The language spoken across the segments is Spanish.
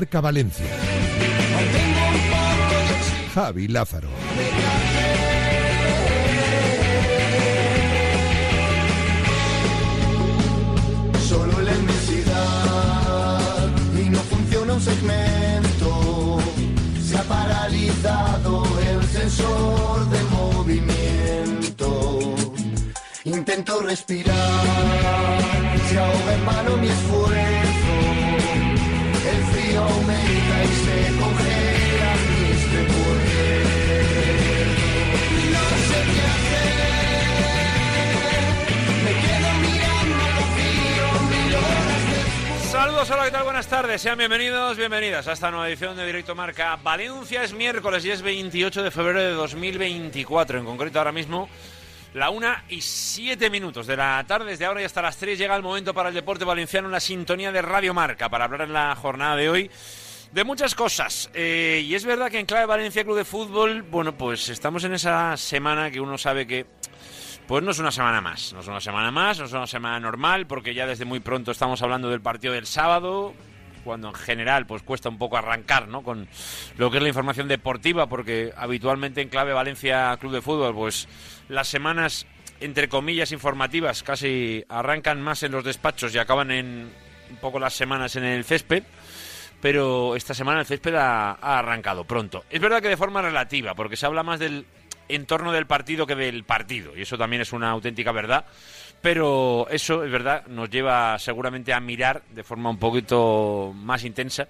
Marca Valencia. Javi Lázaro. Hola, ¿qué tal? Buenas tardes, sean bienvenidos, bienvenidas a esta nueva edición de Directo Marca Valencia. Es miércoles y es 28 de febrero de 2024, en concreto ahora mismo la una y siete minutos de la tarde. Desde ahora y hasta las 3 llega el momento para el deporte valenciano en la sintonía de Radio Marca para hablar en la jornada de hoy de muchas cosas. Eh, y es verdad que en Clave Valencia Club de Fútbol, bueno, pues estamos en esa semana que uno sabe que pues no es una semana más, no es una semana más, no es una semana normal, porque ya desde muy pronto estamos hablando del partido del sábado, cuando en general pues cuesta un poco arrancar, ¿no? Con lo que es la información deportiva, porque habitualmente en clave Valencia Club de Fútbol, pues las semanas entre comillas informativas casi arrancan más en los despachos y acaban en un poco las semanas en el césped pero esta semana el césped ha, ha, arrancado pronto. Es verdad que de forma relativa, porque se habla más del entorno del partido que del partido, y eso también es una auténtica verdad, pero eso es verdad, nos lleva seguramente a mirar de forma un poquito más intensa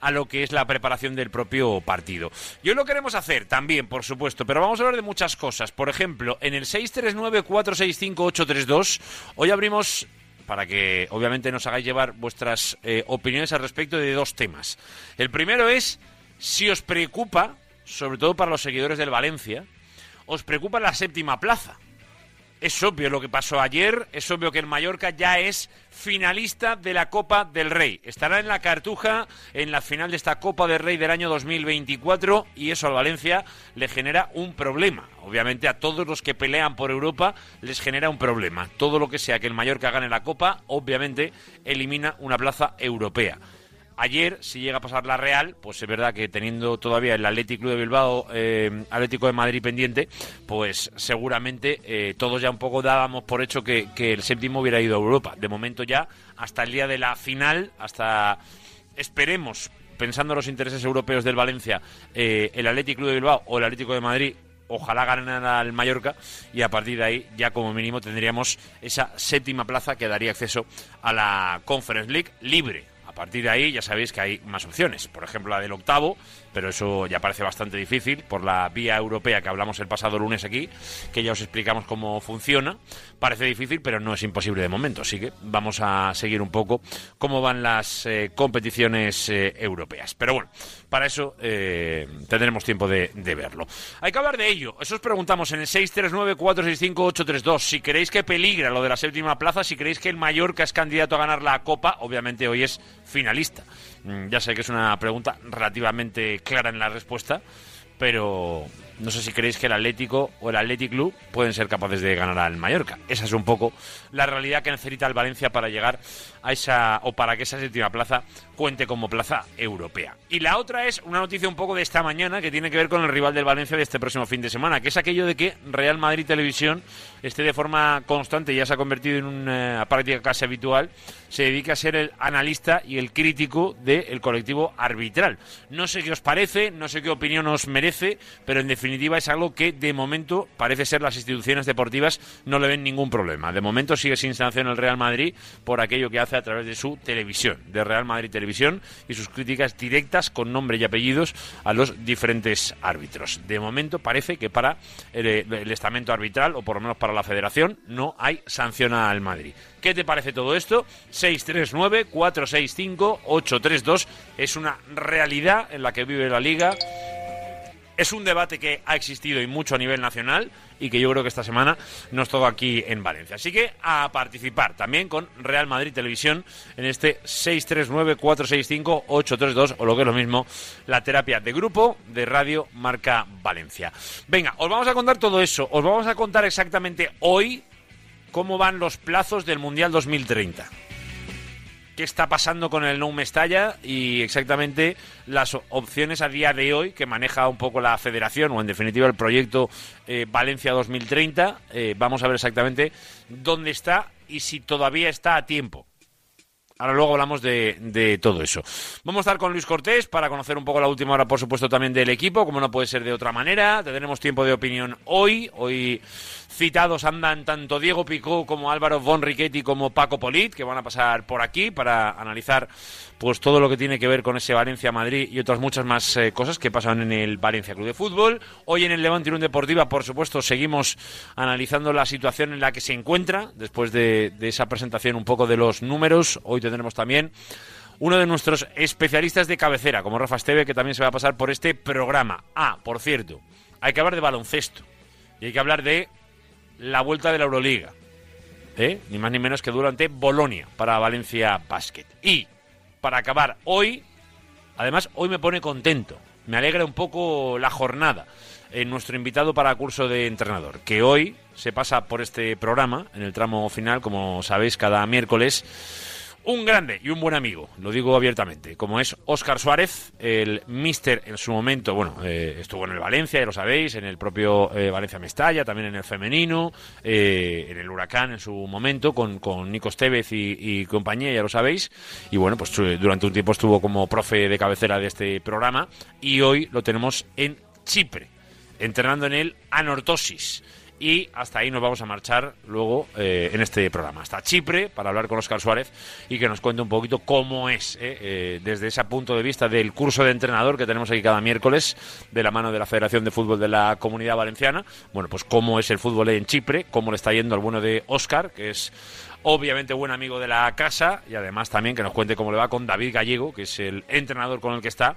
a lo que es la preparación del propio partido. Y hoy lo queremos hacer también, por supuesto, pero vamos a hablar de muchas cosas. Por ejemplo, en el 639-465-832, hoy abrimos para que obviamente nos hagáis llevar vuestras eh, opiniones al respecto de dos temas. El primero es si os preocupa, sobre todo para los seguidores del Valencia, os preocupa la séptima plaza. Es obvio lo que pasó ayer, es obvio que el Mallorca ya es finalista de la Copa del Rey. Estará en la Cartuja en la final de esta Copa del Rey del año 2024 y eso al Valencia le genera un problema. Obviamente a todos los que pelean por Europa les genera un problema. Todo lo que sea que el Mallorca gane la Copa, obviamente elimina una plaza europea. Ayer, si llega a pasar la Real, pues es verdad que teniendo todavía el Atlético de Bilbao, eh, Atlético de Madrid pendiente, pues seguramente eh, todos ya un poco dábamos por hecho que, el séptimo hubiera ido a Europa. De momento ya, hasta el día de la final, hasta esperemos, pensando en los intereses europeos del Valencia, eh, el Atlético de Bilbao o el Atlético de Madrid ojalá ganen al Mallorca y a partir de ahí ya como mínimo tendríamos esa séptima plaza que daría acceso a la Conference League libre partir de ahí ya sabéis que hay más opciones. Por ejemplo, la del octavo, pero eso ya parece bastante difícil por la vía europea que hablamos el pasado lunes aquí, que ya os explicamos cómo funciona. Parece difícil, pero no es imposible de momento. Así que vamos a seguir un poco cómo van las eh, competiciones eh, europeas. Pero bueno, para eso eh, tendremos tiempo de, de, verlo. Hay que hablar de ello. Eso os preguntamos en el 639-465-832. Si queréis que peligra lo de la séptima plaza, si creéis que el Mallorca es candidato a ganar la Copa, obviamente hoy es finalista. Mm, ya sé que es una pregunta relativamente clara en la respuesta, pero no sé si creéis que el Atlético o el Athletic Club pueden ser capaces de ganar al Mallorca. Esa es un poco la realidad que necesita el Valencia para llegar a esa o para que esa séptima plaza cuente como plaza europea. Y la otra es una noticia un poco de esta mañana que tiene que ver con el rival del Valencia de este próximo fin de semana, que es aquello de que Real Madrid Televisión esté de forma constante, ya se ha convertido en una práctica casi habitual, se dedica a ser el analista y el crítico del colectivo arbitral. No sé qué os parece, no sé qué opinión os merece, pero en definitiva es algo que de momento parece ser las instituciones deportivas no le ven ningún problema. De momento sigue sin sanción el Real Madrid por aquello que hace a través de su televisión, de Real Madrid Televisión y sus críticas directas con nombre y apellidos a los diferentes árbitros. De momento parece que para el, el estamento arbitral, o por lo menos para la federación, no hay sanción al Madrid. ¿Qué te parece todo esto? 639-465-832 es una realidad en la que vive la liga. Es un debate que ha existido y mucho a nivel nacional y que yo creo que esta semana nos toca aquí en Valencia. Así que a participar también con Real Madrid Televisión en este 639-465-832 o lo que es lo mismo, la terapia de grupo de Radio Marca Valencia. Venga, os vamos a contar todo eso. Os vamos a contar exactamente hoy cómo van los plazos del Mundial 2030 qué está pasando con el Nou Mestalla y exactamente las opciones a día de hoy que maneja un poco la federación o en definitiva el proyecto eh, Valencia 2030. Eh, vamos a ver exactamente dónde está y si todavía está a tiempo. Ahora luego hablamos de, de, todo eso. Vamos a estar con Luis Cortés para conocer un poco la última hora, por supuesto, también del equipo, como no puede ser de otra manera. Tendremos tiempo de opinión hoy. Hoy citados andan tanto Diego Picó como Álvaro Von Riquetti como Paco Polit, que van a pasar por aquí para analizar pues todo lo que tiene que ver con ese Valencia-Madrid y otras muchas más eh, cosas que pasan en el Valencia Club de Fútbol. Hoy en el Levante Unión Deportiva, por supuesto, seguimos analizando la situación en la que se encuentra después de, de esa presentación un poco de los números. Hoy tendremos también uno de nuestros especialistas de cabecera, como Rafa Esteve, que también se va a pasar por este programa. Ah, por cierto, hay que hablar de baloncesto y hay que hablar de la vuelta de la Euroliga. ¿eh? Ni más ni menos que durante Bolonia para Valencia Basket. Y para acabar hoy, además hoy me pone contento, me alegra un poco la jornada en nuestro invitado para curso de entrenador, que hoy se pasa por este programa en el tramo final, como sabéis, cada miércoles un grande y un buen amigo, lo digo abiertamente, como es Óscar Suárez, el mister en su momento, bueno, eh, estuvo en el Valencia, ya lo sabéis, en el propio eh, Valencia Mestalla, también en el femenino, eh, en el Huracán en su momento, con, con Nico Estevez y, y, compañía, ya lo sabéis, y bueno, pues durante un tiempo estuvo como profe de cabecera de este programa, y hoy lo tenemos en Chipre, entrenando en el Anortosis y hasta ahí nos vamos a marchar luego eh, en este programa. Hasta Chipre para hablar con Oscar Suárez y que nos cuente un poquito cómo es eh, eh, desde ese punto de vista del curso de entrenador que tenemos aquí cada miércoles de la mano de la Federación de Fútbol de la Comunidad Valenciana. Bueno, pues cómo es el fútbol en Chipre, cómo le está yendo al bueno de Oscar, que es obviamente buen amigo de la casa y además también que nos cuente cómo le va con David Gallego, que es el entrenador con el que está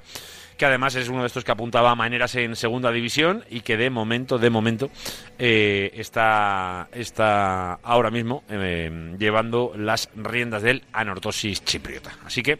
que además es uno de estos que apuntaba a maneras en segunda división y que de momento, de momento, eh, está, está ahora mismo eh, llevando las riendas del anortosis chipriota. Así que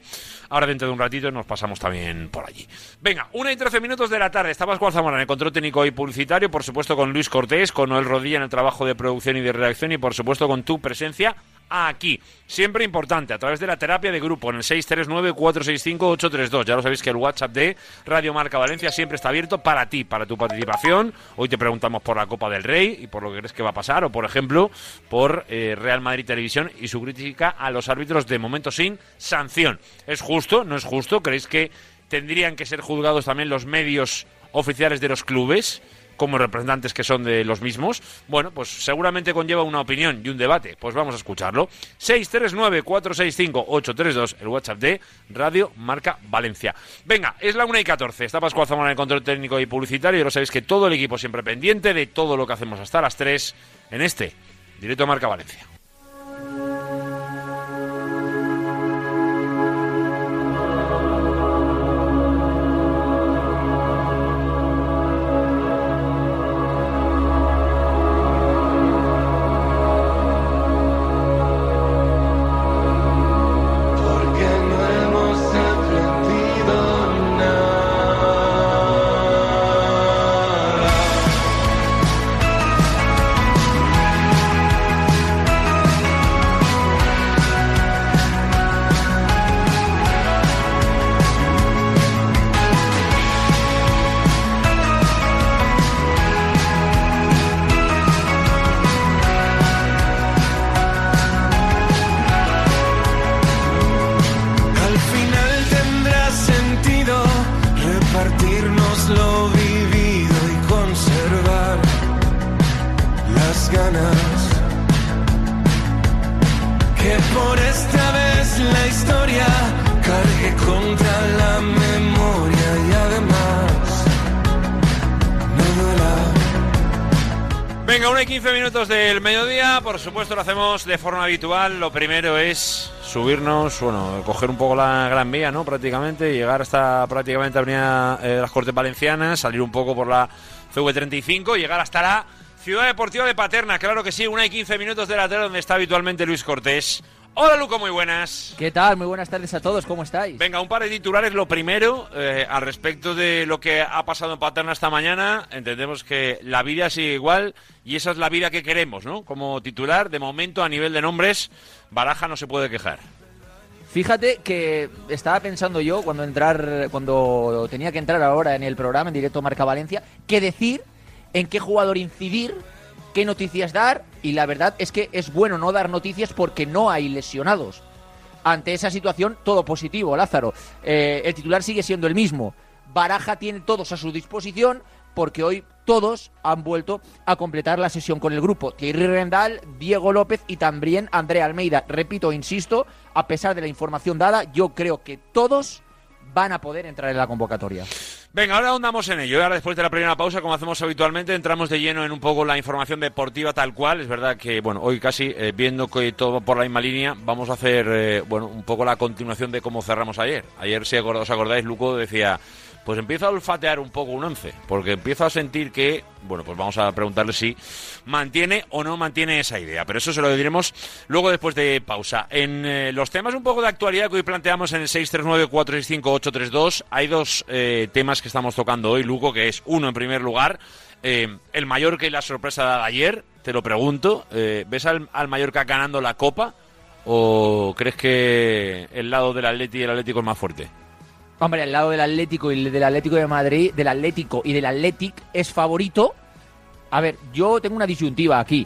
ahora dentro de un ratito nos pasamos también por allí. Venga, una y trece minutos de la tarde. Está Pascual Zamora en el control técnico y publicitario, por supuesto con Luis Cortés, con Noel Rodilla en el trabajo de producción y de redacción y por supuesto con tu presencia aquí. Siempre importante, a través de la terapia de grupo en el 639-465-832. Ya lo sabéis que el WhatsApp de Radio Marca Valencia siempre está abierto para ti, para tu participación. Hoy te preguntamos por la Copa del Rey y por lo que crees que va a pasar, o por ejemplo, por eh, Real Madrid Televisión y su crítica a los árbitros de momento sin sanción. ¿Es justo? ¿No es justo? ¿Creéis que tendrían que ser juzgados también los medios oficiales de los clubes? como representantes que son de los mismos, bueno, pues seguramente conlleva una opinión y un debate. Pues vamos a escucharlo. 639-465-832, el WhatsApp de Radio Marca Valencia. Venga, es la 1 y 14. Está Pascual Zamora en el control técnico y publicitario. Y lo sabéis que todo el equipo siempre pendiente de todo lo que hacemos hasta las 3 en este Directo Marca Valencia. Lo primero es subirnos, bueno, coger un poco la Gran Vía, ¿no? Prácticamente, llegar hasta prácticamente Avenida eh, las Cortes Valencianas, salir un poco por la CV35, llegar hasta la Ciudad Deportiva de Paterna. Claro que sí, una y 15 minutos de la tarde donde está habitualmente Luis Cortés. Hola Luco, muy buenas. ¿Qué tal? Muy buenas tardes a todos, ¿cómo estáis? Venga, un par de titulares. Lo primero, eh, al respecto de lo que ha pasado en Paterna esta mañana, entendemos que la vida sigue igual y esa es la vida que queremos, ¿no? Como titular, de momento a nivel de nombres, Baraja no se puede quejar. Fíjate que estaba pensando yo cuando entrar, cuando tenía que entrar ahora en el programa en directo Marca Valencia, qué decir, en qué jugador incidir, qué noticias dar, y la verdad es que es bueno no dar noticias porque no hay lesionados. Ante esa situación, todo positivo, Lázaro. Eh, el titular sigue siendo el mismo. Baraja tiene todos a su disposición porque hoy todos han vuelto a completar la sesión con el grupo. Thierry Rendal, Diego López y también Andrea Almeida. Repito, insisto, a pesar de la información dada, yo creo que todos van a poder entrar en la convocatoria. Venga, ahora andamos en ello. Ahora, después de la primera pausa, como hacemos habitualmente, entramos de lleno en un poco la información deportiva tal cual. Es verdad que, bueno, hoy casi, eh, viendo que todo por la misma línea, vamos a hacer, eh, bueno, un poco la continuación de cómo cerramos ayer. Ayer, si os acordáis, Luco decía pues empiezo a olfatear un poco un 11, porque empiezo a sentir que, bueno, pues vamos a preguntarle si mantiene o no mantiene esa idea, pero eso se lo diremos luego después de pausa. En eh, los temas un poco de actualidad que hoy planteamos en el 639-465-832, hay dos eh, temas que estamos tocando hoy, Luco, que es uno, en primer lugar, eh, el Mallorca y la sorpresa de ayer, te lo pregunto, ¿ves al, al Mallorca ganando la Copa o crees que el lado del Atleti y el Atlético es más fuerte? Hombre, al lado del Atlético y del Atlético de Madrid, del Atlético y del Athletic es favorito. A ver, yo tengo una disyuntiva aquí.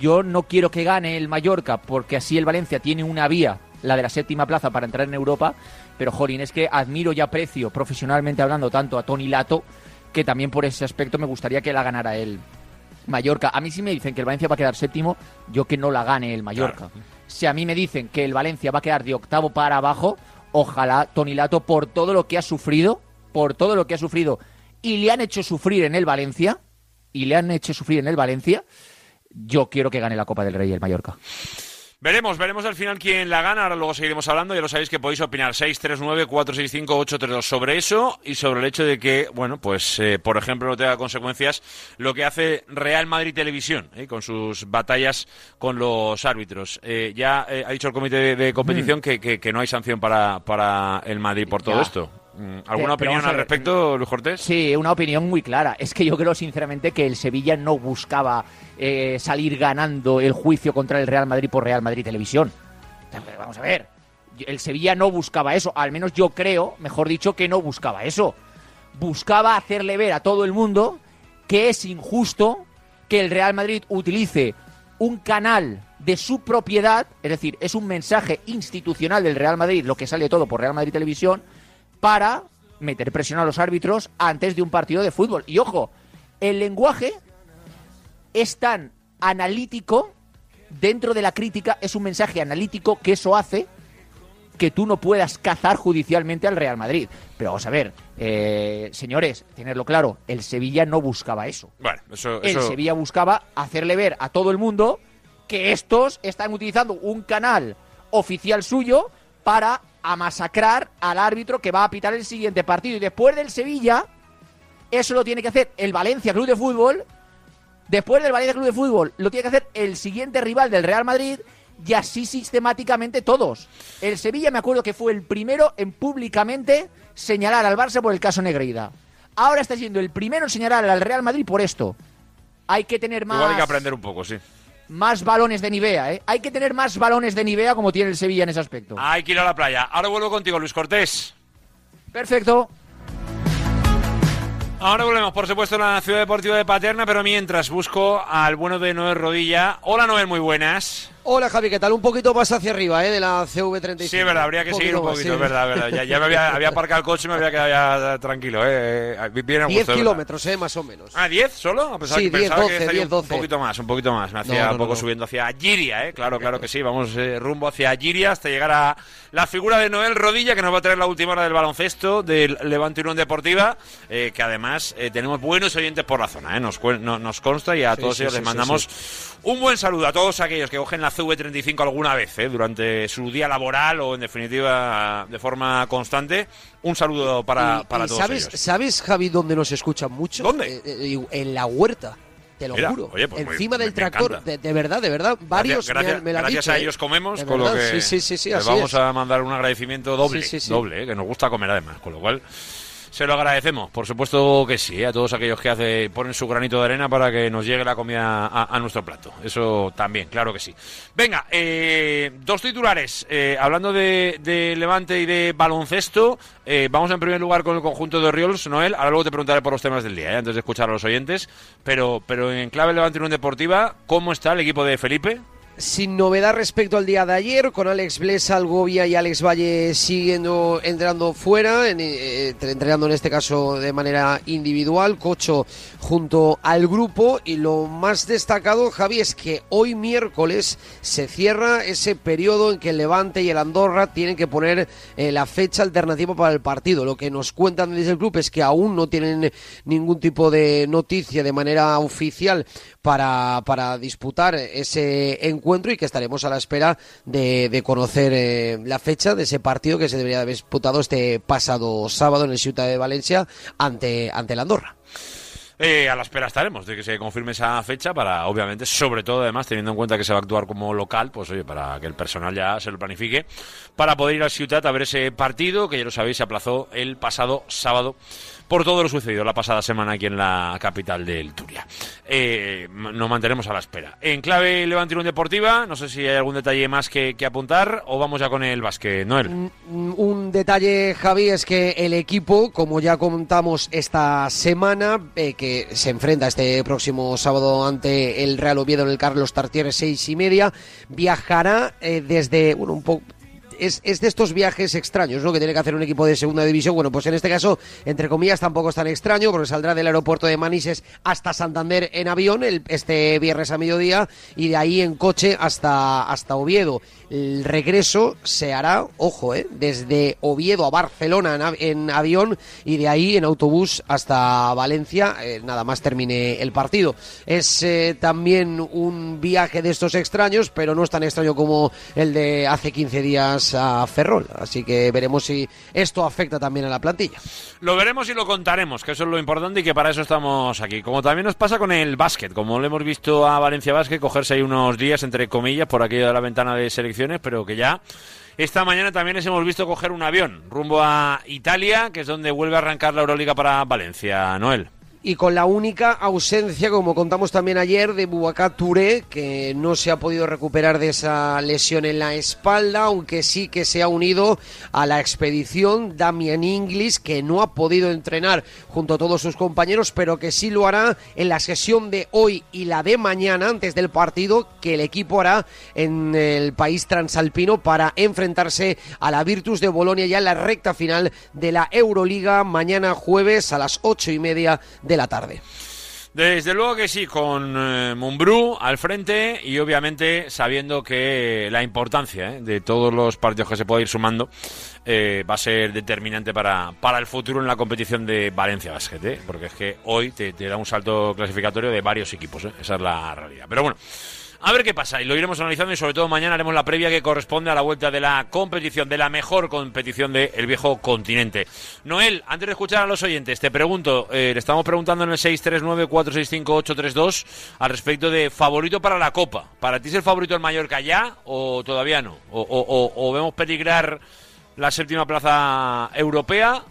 Yo no quiero que gane el Mallorca porque así el Valencia tiene una vía, la de la séptima plaza para entrar en Europa. Pero, Jolín, es que admiro y aprecio profesionalmente hablando tanto a Tony Lato que también por ese aspecto me gustaría que la ganara el Mallorca. A mí sí me dicen que el Valencia va a quedar séptimo, yo que no la gane el Mallorca. Si a mí me dicen que el Valencia va a quedar de octavo para abajo, ojalá Tony Lato, por todo lo que ha sufrido, por todo lo que ha sufrido, y le han hecho sufrir en el Valencia, y le han hecho sufrir en el Valencia, yo quiero que gane la Copa del Rey el Mallorca. Veremos, veremos al final quién la gana. Ahora luego seguiremos hablando. Ya lo sabéis que podéis opinar 639-465-832 sobre eso y sobre el hecho de que, bueno, pues, eh, por ejemplo, no tenga consecuencias lo que hace Real Madrid Televisión eh, con sus batallas con los árbitros. Eh, ya ha dicho el comité de, competición mm. que, no hay sanción para, para el Madrid por todo esto. Mm, ¿Alguna opinión al respecto, Luis Cortés? Sí, una opinión muy clara. Es que yo creo sinceramente que el Sevilla no buscaba eh, salir ganando el juicio contra el Real Madrid por Real Madrid Televisión. Vamos a ver, el Sevilla no buscaba eso, al menos yo creo, mejor dicho, que no buscaba eso. Buscaba hacerle ver a todo el mundo que es injusto que el Real Madrid utilice un canal de su propiedad, es decir, es un mensaje institucional del Real Madrid, lo que sale todo por Real Madrid Televisión, para meter presión a los árbitros antes de un partido de fútbol. Y ojo, el lenguaje es tan analítico, dentro de la crítica es un mensaje analítico que eso hace que tú no puedas cazar judicialmente al Real Madrid. Pero vamos a ver, eh, señores, tenerlo claro, el Sevilla no buscaba eso. Bueno, eso, El Sevilla buscaba hacerle ver a todo el mundo que estos están utilizando un canal oficial suyo para a masacrar al árbitro que va a pitar el siguiente partido. Y después del Sevilla, eso lo tiene que hacer el Valencia Club de Fútbol. Después del Valencia Club de Fútbol, lo tiene que hacer el siguiente rival del Real Madrid. Y así sistemáticamente todos. El Sevilla me acuerdo que fue el primero en públicamente señalar al Barça por el caso Negreida. Ahora está siendo el primero en señalar al Real Madrid por esto. Hay que tener más. hay que aprender un poco, sí más balones de Nivea, ¿eh? Hay que tener más balones de Nivea como tiene el Sevilla en ese aspecto. Hay que ir a la playa. Ahora vuelvo contigo, Luis Cortés. Perfecto. Ahora volvemos, por supuesto, a la Ciudad Deportiva de Paterna, pero mientras busco al bueno de Noel Rodilla. Hola, Noel, muy buenas. Hola Javi, ¿qué tal? Un poquito más hacia arriba, ¿eh? De la CV35. Sí, es verdad, habría que seguir un poquito, es verdad, verdad. Ya, me había, había, aparcado el coche y me había quedado ya tranquilo, ¿eh? eh bien 10 kilómetros, ¿eh? Más o menos. Ah, ¿10 solo? sí, 10, 12, 10, 12. Un poquito más, un poquito más. Me hacía un poco subiendo hacia Giria, ¿eh? Claro, claro que sí. Vamos eh, rumbo hacia Giria hasta llegar a la figura de Noel Rodilla, que nos va a traer la última hora del baloncesto del Levante Unión Deportiva, eh, que además tenemos buenos oyentes por la zona, ¿eh? Nos, nos consta y a todos ellos les mandamos un buen saludo a todos aquellos que cogen la CV35 alguna vez ¿eh? durante su día laboral o en definitiva de forma constante. Un saludo para, para todos sabes, ellos. ¿Sabes, Javi, dónde nos escuchan mucho? ¿Dónde? Eh, eh, en la huerta. Te lo juro. Pues Encima del tractor. De, verdad, de verdad. Varios gracias, me, gracias a ellos comemos, con lo que sí, sí, sí, les vamos a mandar un agradecimiento doble. doble, que nos gusta comer además. Con lo cual Se lo agradecemos, por supuesto que sí, ¿eh? a todos aquellos que hace, ponen su granito de arena para que nos llegue la comida a, nuestro plato. Eso también, claro que sí. Venga, eh, dos titulares. Eh, hablando de, Levante y de baloncesto, eh, vamos en primer lugar con el conjunto de Orioles, Noel. Ahora luego te preguntaré por los temas del día, antes de escuchar a los oyentes. Pero, pero en clave Levante y Unión Deportiva, ¿cómo está el equipo de Felipe? Sin novedad respecto al día de ayer, con Alex Blesa, Algovia y Alex Valle siguiendo entrenando fuera, en, eh, entrenando en este caso de manera individual, Cocho junto al grupo. Y lo más destacado, Javi, es que hoy miércoles se cierra ese periodo en que el Levante y el Andorra tienen que poner eh, la fecha alternativa para el partido. Lo que nos cuentan desde el club es que aún no tienen ningún tipo de noticia de manera oficial para, para disputar ese encuentro y que estaremos a la espera de, de conocer eh, la fecha de ese partido que se debería haber disputado este pasado sábado en el Ciudad de Valencia ante, ante el Andorra. Eh, a la espera estaremos de que se confirme esa fecha para, obviamente, sobre todo además, teniendo en cuenta que se va a actuar como local, pues oye, para que el personal ya se lo planifique, para poder ir al Ciutat a ver ese partido, que ya lo sabéis, se aplazó el pasado sábado por todo lo sucedido la pasada semana aquí en la capital del Turia. Eh, nos mantenemos a la espera. En clave Levante Unión Deportiva, no sé si hay algún detalle más que, apuntar o vamos ya con el básquet, Noel. Un, un detalle, Javi, es que el equipo, como ya contamos esta semana, eh, que se enfrenta este próximo sábado ante el Real Oviedo en el Carlos Tartiere seis y media, viajará eh, desde, bueno, un poco es, es, de estos viajes extraños, ¿no? Que tiene que hacer un equipo de segunda división. Bueno, pues en este caso, entre comillas, tampoco es tan extraño, porque saldrá del aeropuerto de Manises hasta Santander en avión el, este viernes a mediodía y de ahí en coche hasta, hasta Oviedo. El regreso se hará, ojo, ¿eh? desde Oviedo a Barcelona en, avión y de ahí en autobús hasta Valencia, eh, nada más termine el partido. Es eh, también un viaje de estos extraños, pero no es tan extraño como el de hace 15 días a Ferrol. Así que veremos si esto afecta también a la plantilla. Lo veremos y lo contaremos, que eso es lo importante y que para eso estamos aquí. Como también nos pasa con el básquet, como le hemos visto a Valencia Básquet cogerse ahí unos días, entre comillas, por aquello de la ventana de selecciones, pero que ya esta mañana también les hemos visto coger un avión rumbo a Italia, que es donde vuelve a arrancar la Euroliga para Valencia. Noel y con la única ausencia, como contamos también ayer, de Boubacar Touré, que no se ha podido recuperar de esa lesión en la espalda, aunque sí que se ha unido a la expedición Damian Inglis, que no ha podido entrenar junto a todos sus compañeros, pero que sí lo hará en la sesión de hoy y la de mañana, antes del partido, que el equipo hará en el país transalpino para enfrentarse a la Virtus de Bolonia ya en la recta final de la Euroliga, mañana jueves a las ocho y media de la tarde. Desde luego que sí, con eh, Mumbrú al frente y obviamente sabiendo que la importancia eh, de todos los partidos que se puede ir sumando eh, va a ser determinante para, para el futuro en la competición de Valencia Basket, ¿eh? porque es que hoy te, te, da un salto clasificatorio de varios equipos, esa es la realidad. Pero bueno. A ver qué pasa y lo iremos analizando y sobre todo mañana haremos la previa que corresponde a la vuelta de la competición, de la mejor competición del viejo continente. Noel, antes de escuchar a los oyentes, te pregunto, eh, le estamos preguntando en el 639-465-832 al respecto de favorito para la Copa. ¿Para ti es el favorito el Mallorca ya o todavía no? ¿O, o, o vemos peligrar la séptima plaza europea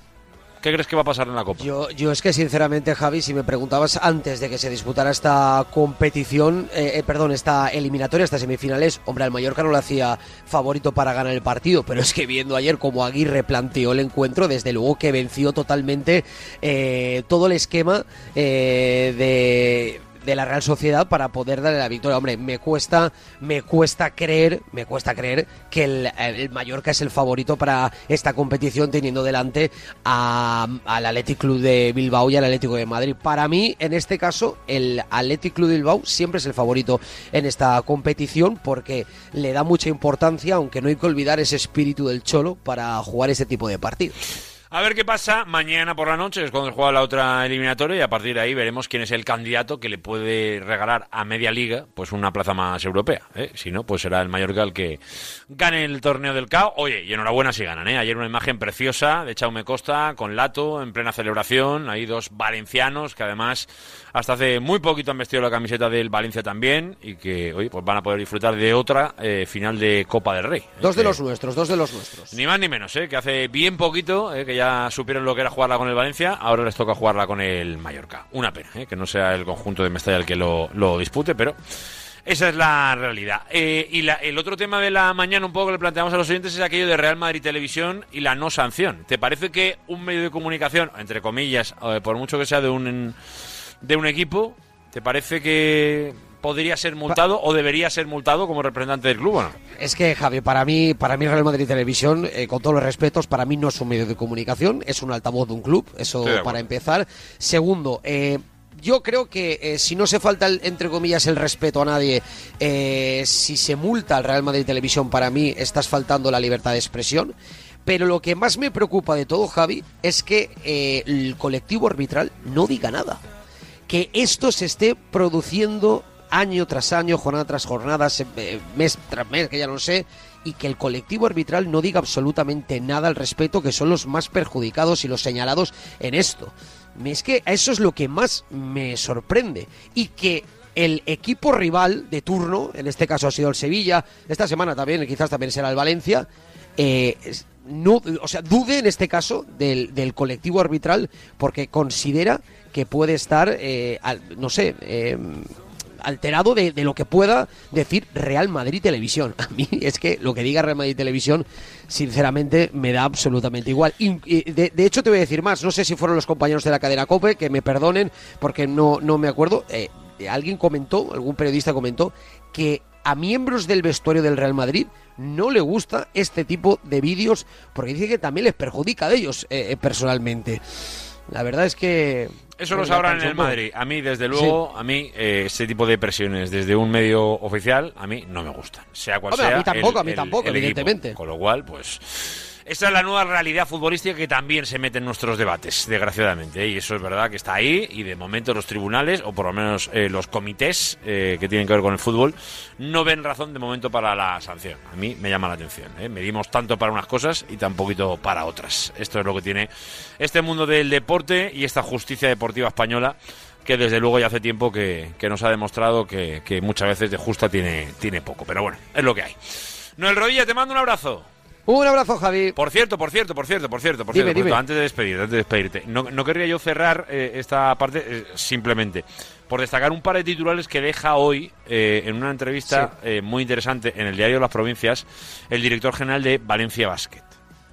¿Qué crees que va a pasar en la Copa? Yo, yo es que sinceramente, Javi, si me preguntabas antes de que se disputara esta competición, eh, eh, perdón, esta eliminatoria, estas semifinales, hombre, al Mallorca no lo hacía favorito para ganar el partido, pero es que viendo ayer cómo Aguirre planteó el encuentro, desde luego que venció totalmente eh, todo el esquema eh, de de la Real Sociedad para poder darle la victoria. Hombre, me cuesta, me cuesta creer, me cuesta creer que el, el Mallorca es el favorito para esta competición teniendo delante a, al Athletic Club de Bilbao y al Atlético de Madrid. Para mí, en este caso, el Athletic Club de Bilbao siempre es el favorito en esta competición porque le da mucha importancia, aunque no hay que olvidar ese espíritu del cholo para jugar este tipo de partidos. A ver qué pasa mañana por la noche, es cuando juega la otra eliminatoria y a partir de ahí veremos quién es el candidato que le puede regalar a media liga pues una plaza más europea. ¿eh? Si no, pues será el Mallorca el que gane el torneo del CAO. Oye, y enhorabuena si ganan. ¿eh? Ayer una imagen preciosa de Chaume Costa con Lato en plena celebración. Hay dos valencianos que además hasta hace muy poquito han vestido la camiseta del Valencia también y que hoy pues van a poder disfrutar de otra eh, final de Copa del Rey. Dos de los nuestros, dos de los nuestros. Ni más ni menos, ¿eh? que hace bien poquito, ¿eh? que ya supieron lo que era jugarla con el Valencia, ahora les toca jugarla con el Mallorca. Una pena, ¿eh? que no sea el conjunto de Mestalla el que lo, lo dispute, pero esa es la realidad. Eh, y la- el otro tema de la mañana, un poco que le planteamos a los oyentes, es aquello de Real Madrid Televisión y la no sanción. ¿Te parece que un medio de comunicación, entre comillas, eh, por mucho que sea de un, de un equipo, ¿te parece que podría ser multado o debería ser multado como representante del club no? Es que, Javi, para mí, para mí Real Madrid Televisión, eh, con todos los respetos, para mí no es un medio de comunicación, es un altavoz de un club, eso para empezar. Segundo, eh, yo creo que eh, si no se falta, el- entre comillas, el respeto a nadie, eh, si se multa al Real Madrid Televisión, para mí estás faltando la libertad de expresión. Pero lo que más me preocupa de todo, Javi, es que eh, el colectivo arbitral no diga nada que esto se esté produciendo año tras año, jornada tras jornada, eh, mes tras mes, que ya no sé, y que el colectivo arbitral no diga absolutamente nada al respecto, que son los más perjudicados y los señalados en esto. Es que eso es lo que más me sorprende. Y que el equipo rival de turno, en este caso ha sido el Sevilla, esta semana también, quizás también será el Valencia, eh, no, o sea, dude en este caso del, del colectivo arbitral porque considera que puede estar, eh, al- no sé, eh, alterado de, de lo que pueda decir Real Madrid Televisión. A mí es que lo que diga Real Madrid Televisión, sinceramente, me da absolutamente igual. De, de hecho, te voy a decir más. No sé si fueron los compañeros de la cadena COPE, que me perdonen porque no, no me acuerdo. Eh, alguien comentó, algún periodista comentó, que a miembros del vestuario del Real Madrid no le gusta este tipo de vídeos porque dice que también les perjudica a ellos eh, eh, personalmente. La verdad es que... Eso lo sabrán en el. Madrid. A mí, desde luego, a mí eh, ese tipo de presiones desde un medio oficial, a mí no me gustan. Sea cual Hombre, a sea. mí tampoco, el- a mí el- tampoco, el equipo. evidentemente. Con lo cual, pues. Esa es la nueva realidad futbolística que también se mete en nuestros debates, desgraciadamente. ¿eh? Y eso es verdad que está ahí. Y de momento los tribunales, o por lo menos eh, los comités eh, que tienen que ver con el fútbol, no ven razón de momento para la sanción. A mí me llama la atención. ¿eh? Medimos tanto para unas cosas y tan poquito para otras. Esto es lo que tiene este mundo del deporte y esta justicia deportiva española que desde luego ya hace tiempo que, nos ha demostrado que, que muchas veces de justa tiene, tiene poco. Pero bueno, es lo que hay. Noel Rodilla, te mando un abrazo. Un abrazo, Javi. Por cierto, por cierto, por cierto, por cierto, por Dime, cierto, por dime. cierto, antes de despedirte, antes de despedirte, no, no querría yo cerrar eh, esta parte eh, simplemente por destacar un par de titulares que deja hoy eh, en una entrevista eh, muy interesante en el diario Las Provincias el director general de Valencia Basket.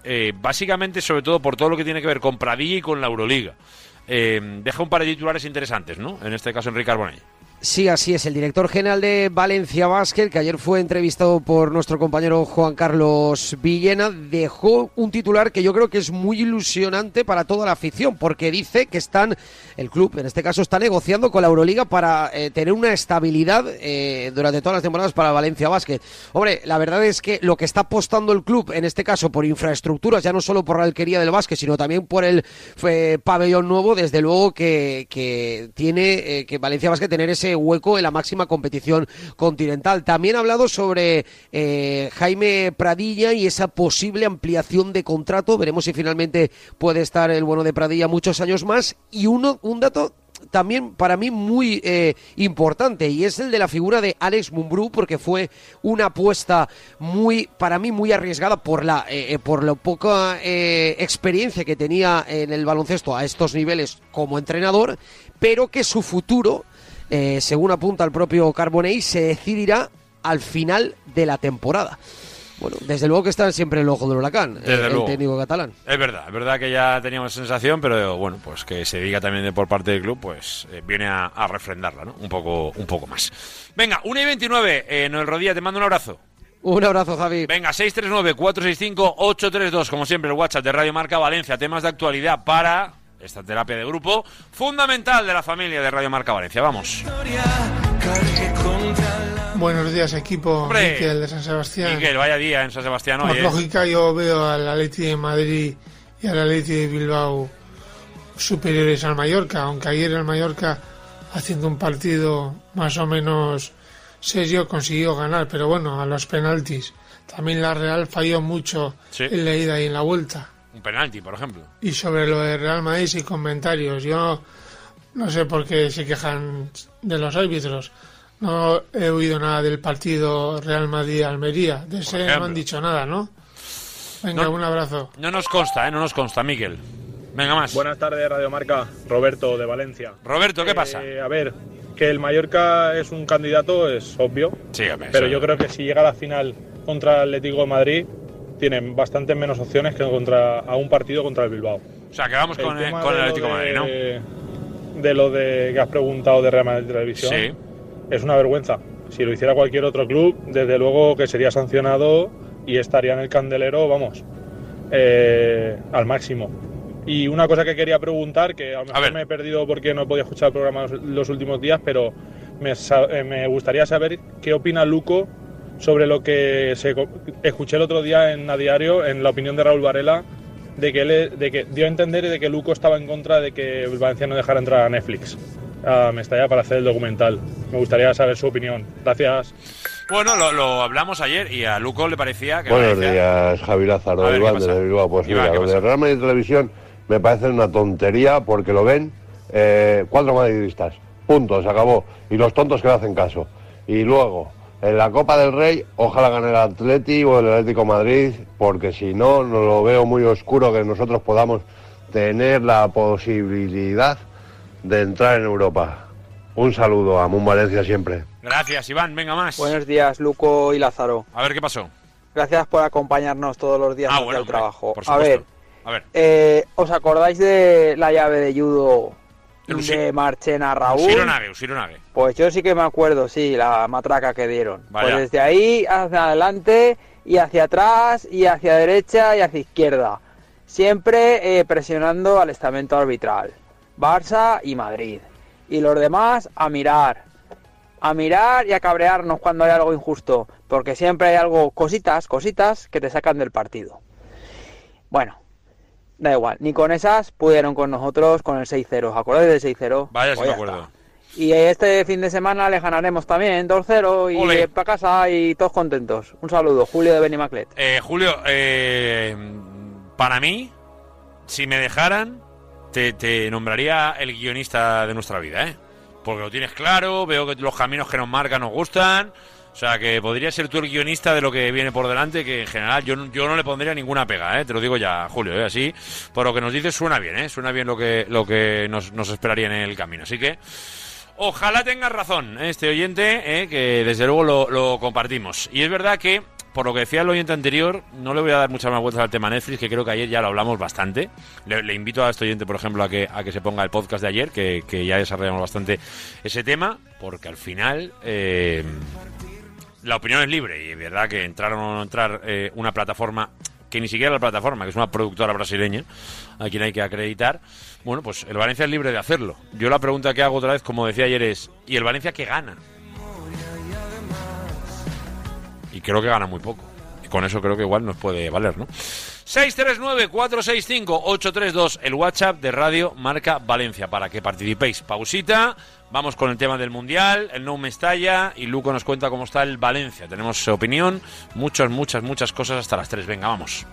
Eh, básicamente, sobre todo por todo lo que tiene que ver con Pradilla y con la Euroliga. Eh, deja un par de titulares interesantes, ¿no? En este caso, Enrique Arbonell. Sí, así es. El director general de Valencia Basket, que ayer fue entrevistado por nuestro compañero Juan Carlos Villena, dejó un titular que yo creo que es muy ilusionante para toda la afición, porque dice que están, el club en este caso está negociando con la Euroliga para eh, tener una estabilidad eh, durante todas las temporadas para Valencia Basket. Hombre, la verdad es que lo que está apostando el club, en este caso por infraestructuras, ya no solo por la alquería del básquet, sino también por el eh, pabellón nuevo, desde luego que, que tiene que Valencia Basket tener ese hueco en la máxima competición continental. También ha hablado sobre eh, Jaime Pradilla y esa posible ampliación de contrato. Veremos si finalmente puede estar el bueno de Pradilla muchos años más. Y uno, un dato también para mí muy eh, importante y es el de la figura de Alex Mumbrú porque fue una apuesta muy para mí muy arriesgada por la eh, por la poca experiencia que tenía en el baloncesto a estos niveles como entrenador pero que su futuro eh, según apunta el propio Carbonell se decidirá al final de la temporada bueno desde luego que está siempre en el ojo del huracán eh, Desde el luego. técnico catalán Es verdad, es verdad que ya teníamos sensación, pero bueno, pues que se diga también de por parte del club, pues eh, viene a, a refrendarla, ¿no? Un poco, un poco más. Venga, 1 y 29, eh, Noel Rodilla, te mando un abrazo. un abrazo Javi Venga, 639-465-832, como siempre, el WhatsApp de Radio Marca Valencia, temas de actualidad para esta terapia de grupo fundamental de la familia de Radio Marca Valencia. Vamos. Buenos días, equipo. Hombre. Miquel de San Sebastián. Miguel, vaya día en San Sebastián Por hoy, ¿eh? lógica, yo veo al Atleti de Madrid y al Atleti de Bilbao superiores al Mallorca, aunque ayer el Mallorca, haciendo un partido más o menos serio, consiguió ganar, pero bueno, a los penaltis. También la Real falló mucho Sí. en la ida y en la vuelta. Un penalti, por ejemplo. Y sobre lo de Real Madrid, sin comentarios. Yo no sé por qué se quejan de los árbitros. No he oído nada del partido Real Madrid-Almería. De ese no han dicho nada, ¿no? Venga, No. un abrazo. No nos consta, ¿eh? No nos consta, Miquel. Venga más. Buenas tardes, Radio Marca. Roberto, de Valencia. Roberto, ¿qué Eh, pasa? A ver, que el Mallorca es un candidato es obvio, Sí, hombre, pero eso- yo creo que si llega a la final contra el Atlético de Madrid, tienen bastantes menos opciones que contra a un partido contra el Bilbao. O sea, que vamos con el, con el de lo Atlético de Madrid, ¿no? de- lo de que has preguntado de Real Madrid Televisión, Sí. es una vergüenza. Si lo hiciera cualquier otro club, desde luego que sería sancionado y estaría en el candelero, vamos, eh, al máximo. Y una cosa que quería preguntar, que a lo mejor ver. me he perdido porque no podido escuchar el programa los, los últimos días, pero me, eh, me gustaría saber qué opina Luco sobre lo que se, escuché el otro día en A Diario, en la opinión de Raúl Varela, de que, él, de que dio a entender de que Luco estaba en contra de que el Valencia no dejara entrar a Netflix. a Mestalla para hacer el documental. Me gustaría saber su opinión. Gracias. Bueno, lo, lo hablamos ayer y a Luco le parecía que... Buenos parecía- días, Javi Lázaro, ver, ¿qué Iván pasa? de Bilbao. Pues Iván, mira, ¿qué lo de? Real Madrid Televisión me parece una tontería porque lo ven eh, cuatro madridistas. Punto, se acabó. Y los tontos que le hacen caso. Y luego, en la Copa del Rey, ojalá gane el Atleti o el Atlético Madrid, porque si no, no lo veo muy oscuro que nosotros podamos tener la posibilidad de entrar en Europa. Un saludo a Mun Valencia siempre. Gracias, Iván. Venga más. Buenos días, Luco y Lázaro. A ver qué pasó. Gracias por acompañarnos todos los días Ah, bueno, el hombre, trabajo. por A ver, supuesto. A ver. eh, ¿os acordáis de la llave de judo de Marchena Raúl? Pues yo sí que me acuerdo, sí, la matraca que dieron. Vaya. Pues desde ahí hacia adelante y hacia atrás y hacia derecha y hacia izquierda. Siempre eh, presionando al estamento arbitral. Barça y Madrid. Y los demás a mirar. A mirar y a cabrearnos cuando hay algo injusto. Porque siempre hay algo, cositas, cositas que te sacan del partido. Bueno, da igual. Ni con esas pudieron con nosotros con el 6-0. ¿Os acordáis del 6-0? Vaya, si Pues me acuerdo. está. Y este fin de semana le ganaremos también 2-0 Ole. y para casa y todos contentos. Un saludo, Julio de Benimaclet. Eh, Julio, eh, para mí, si me dejaran, te, te nombraría el guionista de nuestra vida, ¿eh? Porque lo tienes claro, veo que los caminos que nos marcan nos gustan. O sea, que podría ser tú el guionista de lo que viene por delante, que en general yo, yo no le pondría ninguna pega, ¿eh? Te lo digo ya, Julio, ¿eh? Así, por lo que nos dices, suena bien, ¿eh? Suena bien lo que, lo que nos, nos esperaría en el camino. Así que, Ojalá tengas razón, ¿eh? este oyente, ¿eh? que desde luego lo, lo compartimos. Y es verdad que, por lo que decía el oyente anterior, no le voy a dar muchas más vueltas al tema Netflix, que creo que ayer ya lo hablamos bastante. Le, le invito a este oyente, por ejemplo, a que, a que se ponga el podcast de ayer, que, que ya desarrollamos bastante ese tema, porque al final... eh, la opinión es libre y es verdad que entrar o entrar eh, una plataforma que ni siquiera la plataforma, que es una productora brasileña, a quien hay que acreditar, bueno, pues el Valencia es libre de hacerlo. Yo la pregunta que hago otra vez, como decía ayer, es, ¿y el Valencia qué gana? Y creo que gana muy poco. Y con eso creo que igual nos puede valer, ¿no? 639-465-832, el WhatsApp de Radio Marca Valencia, para que participéis. Pausita, vamos con el tema del Mundial, el No Mestalla, y Luco nos cuenta cómo está el Valencia. Tenemos opinión, muchas, muchas, muchas cosas hasta las 3. Venga, vamos.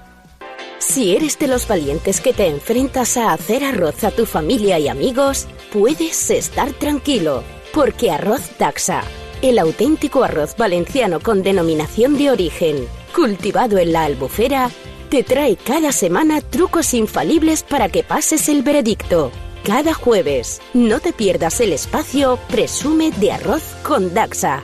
Si eres de los valientes que te enfrentas a hacer arroz a tu familia y amigos, puedes estar tranquilo, porque Arroz Taxa, el auténtico arroz valenciano con denominación de origen, cultivado en la albufera, te trae cada semana trucos infalibles para que pases el veredicto. Cada jueves, no te pierdas el espacio Presume de arroz con Daxa.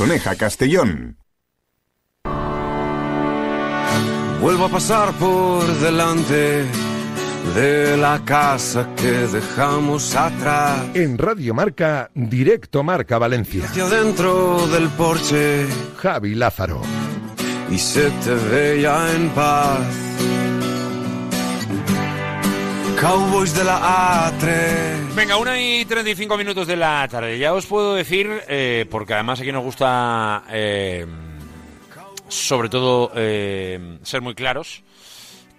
Soneja, Castellón. Vuelvo a pasar por delante de la casa que dejamos atrás. En Radio Marca, directo Marca Valencia. Hacia dentro del porche Javi Lázaro. y se te veía en paz. Cowboys de la A3. Venga, una y 35 minutos de la tarde. Ya os puedo decir, eh, porque además aquí nos gusta eh, sobre todo, eh, ser muy claros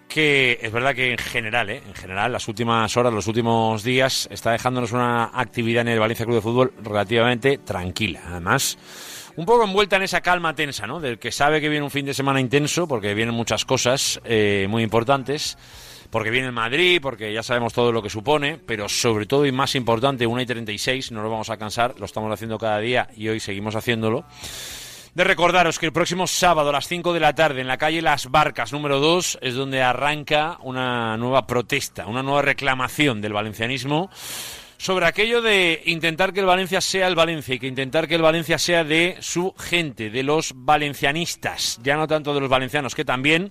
que es verdad que en general, ¿eh? en general, las últimas horas, los últimos días, está dejándonos una actividad en el Valencia Club de Fútbol relativamente tranquila. Además, un poco envuelta en esa calma tensa, ¿no? Del que sabe que viene un fin de semana intenso, porque vienen muchas cosas eh, muy importantes, porque viene el Madrid, porque ya sabemos todo lo que supone, pero sobre todo y más importante, 1 y 36, no lo vamos a cansar, lo estamos haciendo cada día y hoy seguimos haciéndolo. De recordaros que el próximo sábado a las 5 de la tarde en la calle Las Barcas número 2 es donde arranca una nueva protesta, una nueva reclamación del valencianismo sobre aquello de intentar que el Valencia sea el Valencia y que intentar que el Valencia sea de su gente, de los valencianistas, ya no tanto de los valencianos, que también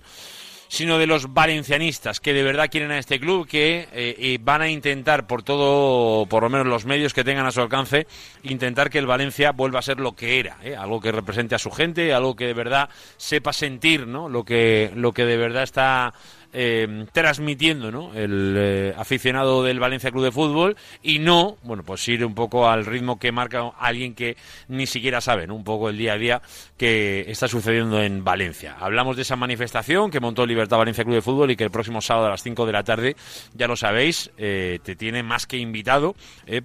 sino de los valencianistas que de verdad quieren a este club, que eh, van a intentar por todo, por lo menos los medios que tengan a su alcance, intentar que el Valencia vuelva a ser lo que era, ¿eh? algo que represente a su gente, algo que de verdad sepa sentir, ¿no? Lo que, lo que de verdad está eh, transmitiendo ¿no? el eh, aficionado del Valencia Club de Fútbol y no, bueno, pues ir un poco al ritmo que marca alguien que ni siquiera sabe, ¿no? un poco el día a día que está sucediendo en Valencia. Hablamos de esa manifestación que montó Libertad Valencia Club de Fútbol y que el próximo sábado a las 5 de la tarde, ya lo sabéis, eh, te tiene más que invitado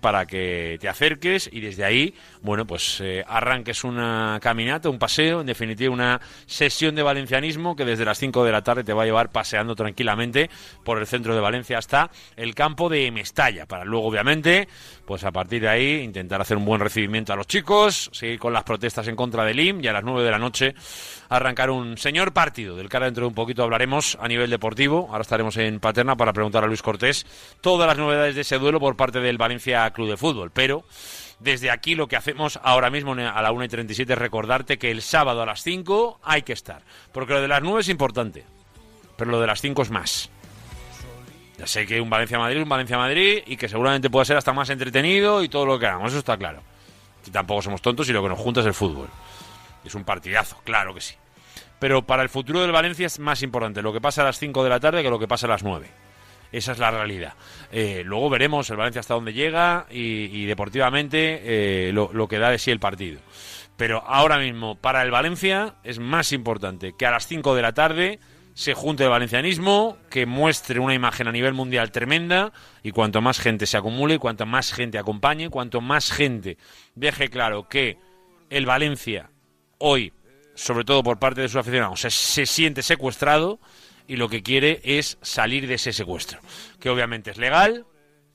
para que te acerques y desde ahí, bueno, pues arranques una caminata, un paseo, en definitiva una sesión de valencianismo que desde las 5 de la tarde te va a llevar paseando tranquilamente por el centro de Valencia hasta el campo de Mestalla, para luego, obviamente, pues a partir de ahí intentar hacer un buen recibimiento a los chicos, seguir con las protestas en contra del IM y a las 9 de la noche arrancar un señor partido, del ahora dentro de un poquito hablaremos a nivel deportivo. Ahora estaremos en Paterna para preguntar a Luis Cortés todas las novedades de ese duelo por parte del Valencia Club de Fútbol, pero... Desde aquí lo que hacemos ahora mismo a la 1 y 37 es recordarte que el sábado a las 5 hay que estar. Porque lo de las 9 es importante pero lo de las 5 es más. Ya sé que un Valencia-Madrid, un Valencia-Madrid, y que seguramente puede ser hasta más entretenido y todo lo que hagamos, eso está claro. Y tampoco somos tontos y lo que nos junta es el fútbol. Es un partidazo, claro que sí. Pero para el futuro del Valencia es más importante lo que pasa a las 5 de la tarde que lo que pasa a las 9. Esa es la realidad. Eh, luego veremos el Valencia hasta dónde llega y, deportivamente eh, lo, lo que da de sí el partido. Pero ahora mismo, para el Valencia, es más importante que a las 5 de la tarde se junte el valencianismo, que muestre una imagen a nivel mundial tremenda y cuanto más gente se acumule, cuanto más gente acompañe, cuanto más gente deje claro que el Valencia hoy, sobre todo por parte de sus aficionados, se, se siente secuestrado y lo que quiere es salir de ese secuestro, que obviamente es legal,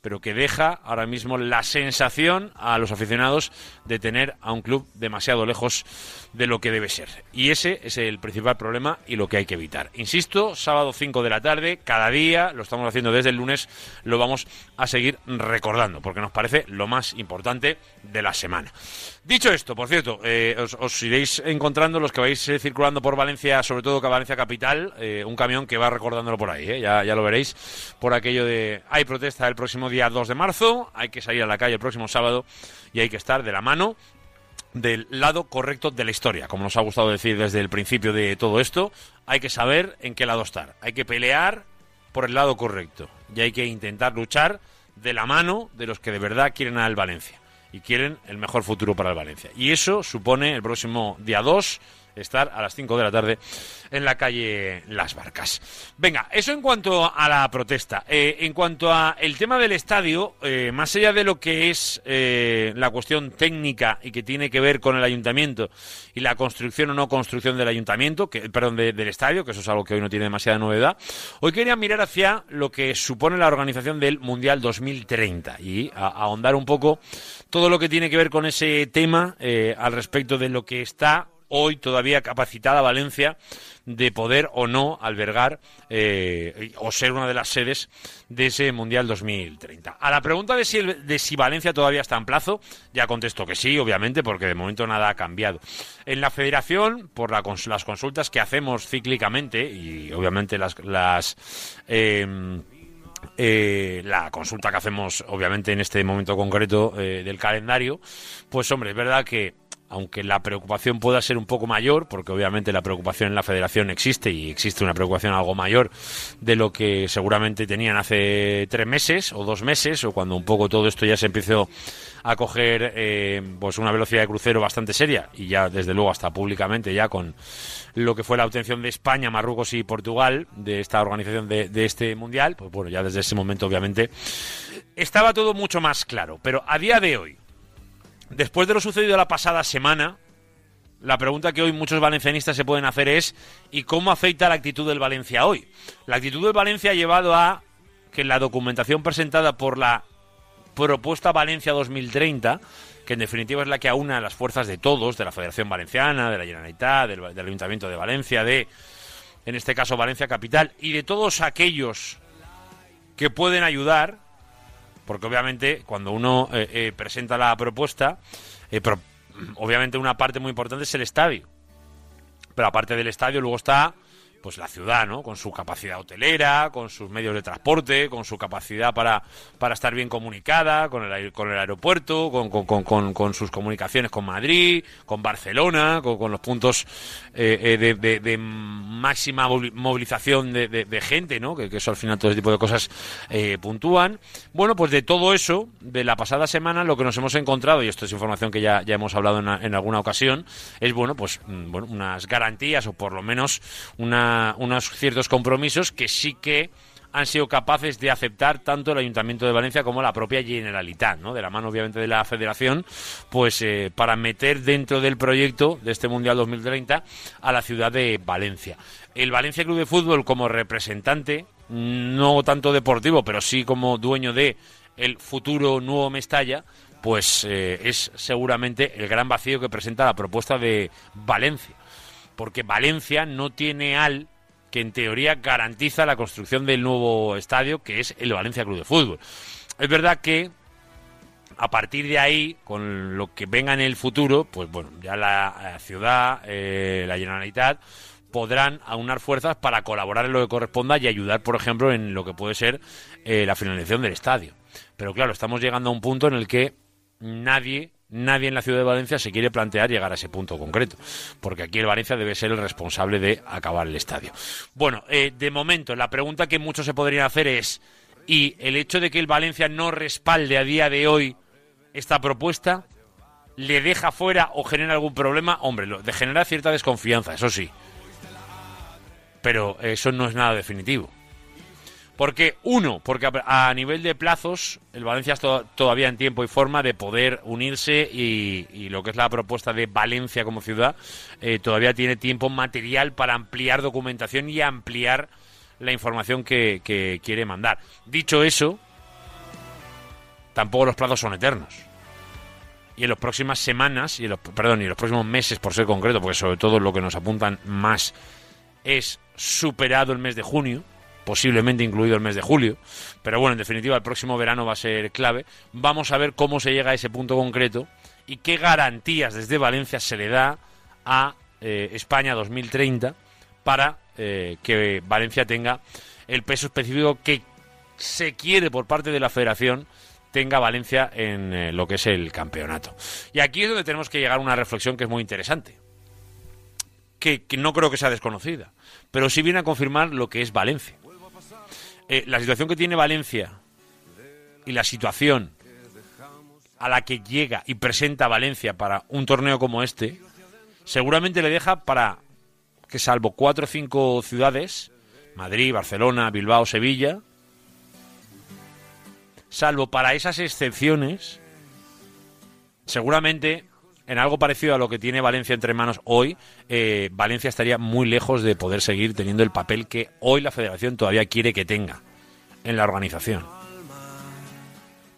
pero que deja ahora mismo la sensación a los aficionados de tener a un club demasiado lejos de lo que debe ser. Y ese es el principal problema y lo que hay que evitar. Insisto, sábado 5 de la tarde, cada día, lo estamos haciendo desde el lunes, lo vamos a seguir recordando, porque nos parece lo más importante de la semana. Dicho esto, por cierto, eh, os, iréis encontrando los que vais eh, circulando por Valencia, sobre todo que Valencia Capital, eh, un camión que va recordándolo por ahí, ya, ya lo veréis, por aquello de hay protesta el próximo día 2 de marzo, hay que salir a la calle el próximo sábado y hay que estar de la mano del lado correcto de la historia. Como nos ha gustado decir desde el principio de todo esto, hay que saber en qué lado estar. Hay que pelear por el lado correcto y hay que intentar luchar de la mano de los que de verdad quieren al Valencia y quieren el mejor futuro para el Valencia. Y eso supone el próximo día 2 estar a las 5 de la tarde en la calle Las Barcas. Venga, eso en cuanto a la protesta. Eh, en cuanto a el tema del estadio, eh, más allá de lo que es eh, la cuestión técnica y que tiene que ver con el ayuntamiento y la construcción o no construcción del ayuntamiento, perdón, del estadio, que eso es algo que hoy no tiene demasiada novedad, hoy quería mirar hacia lo que supone la organización del Mundial 2030 y ahondar un poco todo lo que tiene que ver con ese tema al respecto de lo que está hoy todavía capacitada Valencia de poder o no albergar eh, o ser una de las sedes de ese Mundial 2030. A la pregunta de si, Valencia todavía está en plazo, ya contesto que sí, obviamente, porque de momento nada ha cambiado. En la federación, por las consultas que hacemos cíclicamente y obviamente las... las em, eh, la consulta que hacemos, obviamente, en este momento concreto eh, del calendario, pues hombre, es verdad que aunque la preocupación pueda ser un poco mayor, porque obviamente la preocupación en la federación existe y existe una preocupación algo mayor de lo que seguramente tenían hace tres meses o dos meses, o cuando un poco todo esto ya se empezó a coger eh, pues una velocidad de crucero bastante seria y ya desde luego hasta públicamente ya con lo que fue la obtención de España, Marruecos y Portugal de esta organización de, de este mundial, pues bueno, ya desde ese momento obviamente estaba todo mucho más claro. Pero a día de hoy, después de lo sucedido la pasada semana, la pregunta que hoy muchos valencianistas se pueden hacer es ¿y cómo afecta la actitud del Valencia hoy? La actitud del Valencia ha llevado a que la documentación presentada por la propuesta Valencia 2030, que en definitiva es la que aúna las fuerzas de todos, de la Federación Valenciana, de la Generalitat, del, del Ayuntamiento de Valencia, de, en este caso, Valencia Capital, y de todos aquellos que pueden ayudar, porque obviamente cuando uno eh, eh, presenta la propuesta, eh, pro- obviamente una parte muy importante es el estadio. Pero aparte del estadio luego está pues la ciudad, ¿no? Con su capacidad hotelera, con sus medios de transporte, con su capacidad para, para estar bien comunicada, con el, con el aeropuerto, con, con- con- con- sus comunicaciones con Madrid, con Barcelona, con, los puntos eh, eh, de, de- máxima movili- movilización de, de- gente, ¿no? Que, eso al final todo ese tipo de cosas eh, puntúan. Bueno, pues de todo eso, de la pasada semana, lo que nos hemos encontrado, y esto es información que ya, ya hemos hablado en, en alguna ocasión, es bueno, pues mm, bueno, unas garantías o por lo menos una- unos ciertos compromisos que sí que han sido capaces de aceptar tanto el Ayuntamiento de Valencia como la propia Generalitat, ¿no? De la mano, obviamente, de la Federación, pues eh, para meter dentro del proyecto de este Mundial 2030 a la ciudad de Valencia. El Valencia Club de Fútbol como representante, no tanto deportivo, pero sí como dueño de el futuro nuevo Mestalla, pues eh, es seguramente el gran vacío que presenta la propuesta de Valencia porque Valencia no tiene al que en teoría garantiza la construcción del nuevo estadio, que es el Valencia Club de Fútbol. Es verdad que a partir de ahí, con lo que venga en el futuro, pues bueno, ya la ciudad, eh, la Generalitat, podrán aunar fuerzas para colaborar en lo que corresponda y ayudar, por ejemplo, en lo que puede ser eh, la finalización del estadio. Pero claro, estamos llegando a un punto en el que nadie, nadie en la ciudad de Valencia se quiere plantear llegar a ese punto concreto, porque aquí el Valencia debe ser el responsable de acabar el estadio. Bueno, eh, de momento, la pregunta que muchos se podrían hacer es, ¿y el hecho de que el Valencia no respalde a día de hoy esta propuesta le deja fuera o genera algún problema? Hombre, lo, genera cierta desconfianza, eso sí. Pero eso no es nada definitivo. Porque, uno, porque a, nivel de plazos, el Valencia está todavía en tiempo y forma de poder unirse y, y lo que es la propuesta de Valencia como ciudad, eh, todavía tiene tiempo material para ampliar documentación y ampliar la información que, que quiere mandar. Dicho eso, tampoco los plazos son eternos. Y en las próximas semanas, y en los, perdón, y en los próximos meses, por ser concreto, porque sobre todo lo que nos apuntan más es superado el mes de junio, posiblemente incluido el mes de julio, pero bueno, en definitiva el próximo verano va a ser clave. Vamos a ver cómo se llega a ese punto concreto y qué garantías desde Valencia se le da a eh, España 2030 para eh, que Valencia tenga el peso específico que se quiere por parte de la Federación tenga Valencia en eh, lo que es el campeonato. Y aquí es donde tenemos que llegar a una reflexión que es muy interesante que, que no creo que sea desconocida, pero sí viene a confirmar lo que es Valencia. Eh, la situación que tiene Valencia y la situación a la que llega y presenta Valencia para un torneo como este, seguramente le deja para que salvo cuatro o cinco ciudades, Madrid, Barcelona, Bilbao, Sevilla, salvo para esas excepciones, seguramente en algo parecido a lo que tiene Valencia entre manos hoy, eh, Valencia estaría muy lejos de poder seguir teniendo el papel que hoy la federación todavía quiere que tenga en la organización.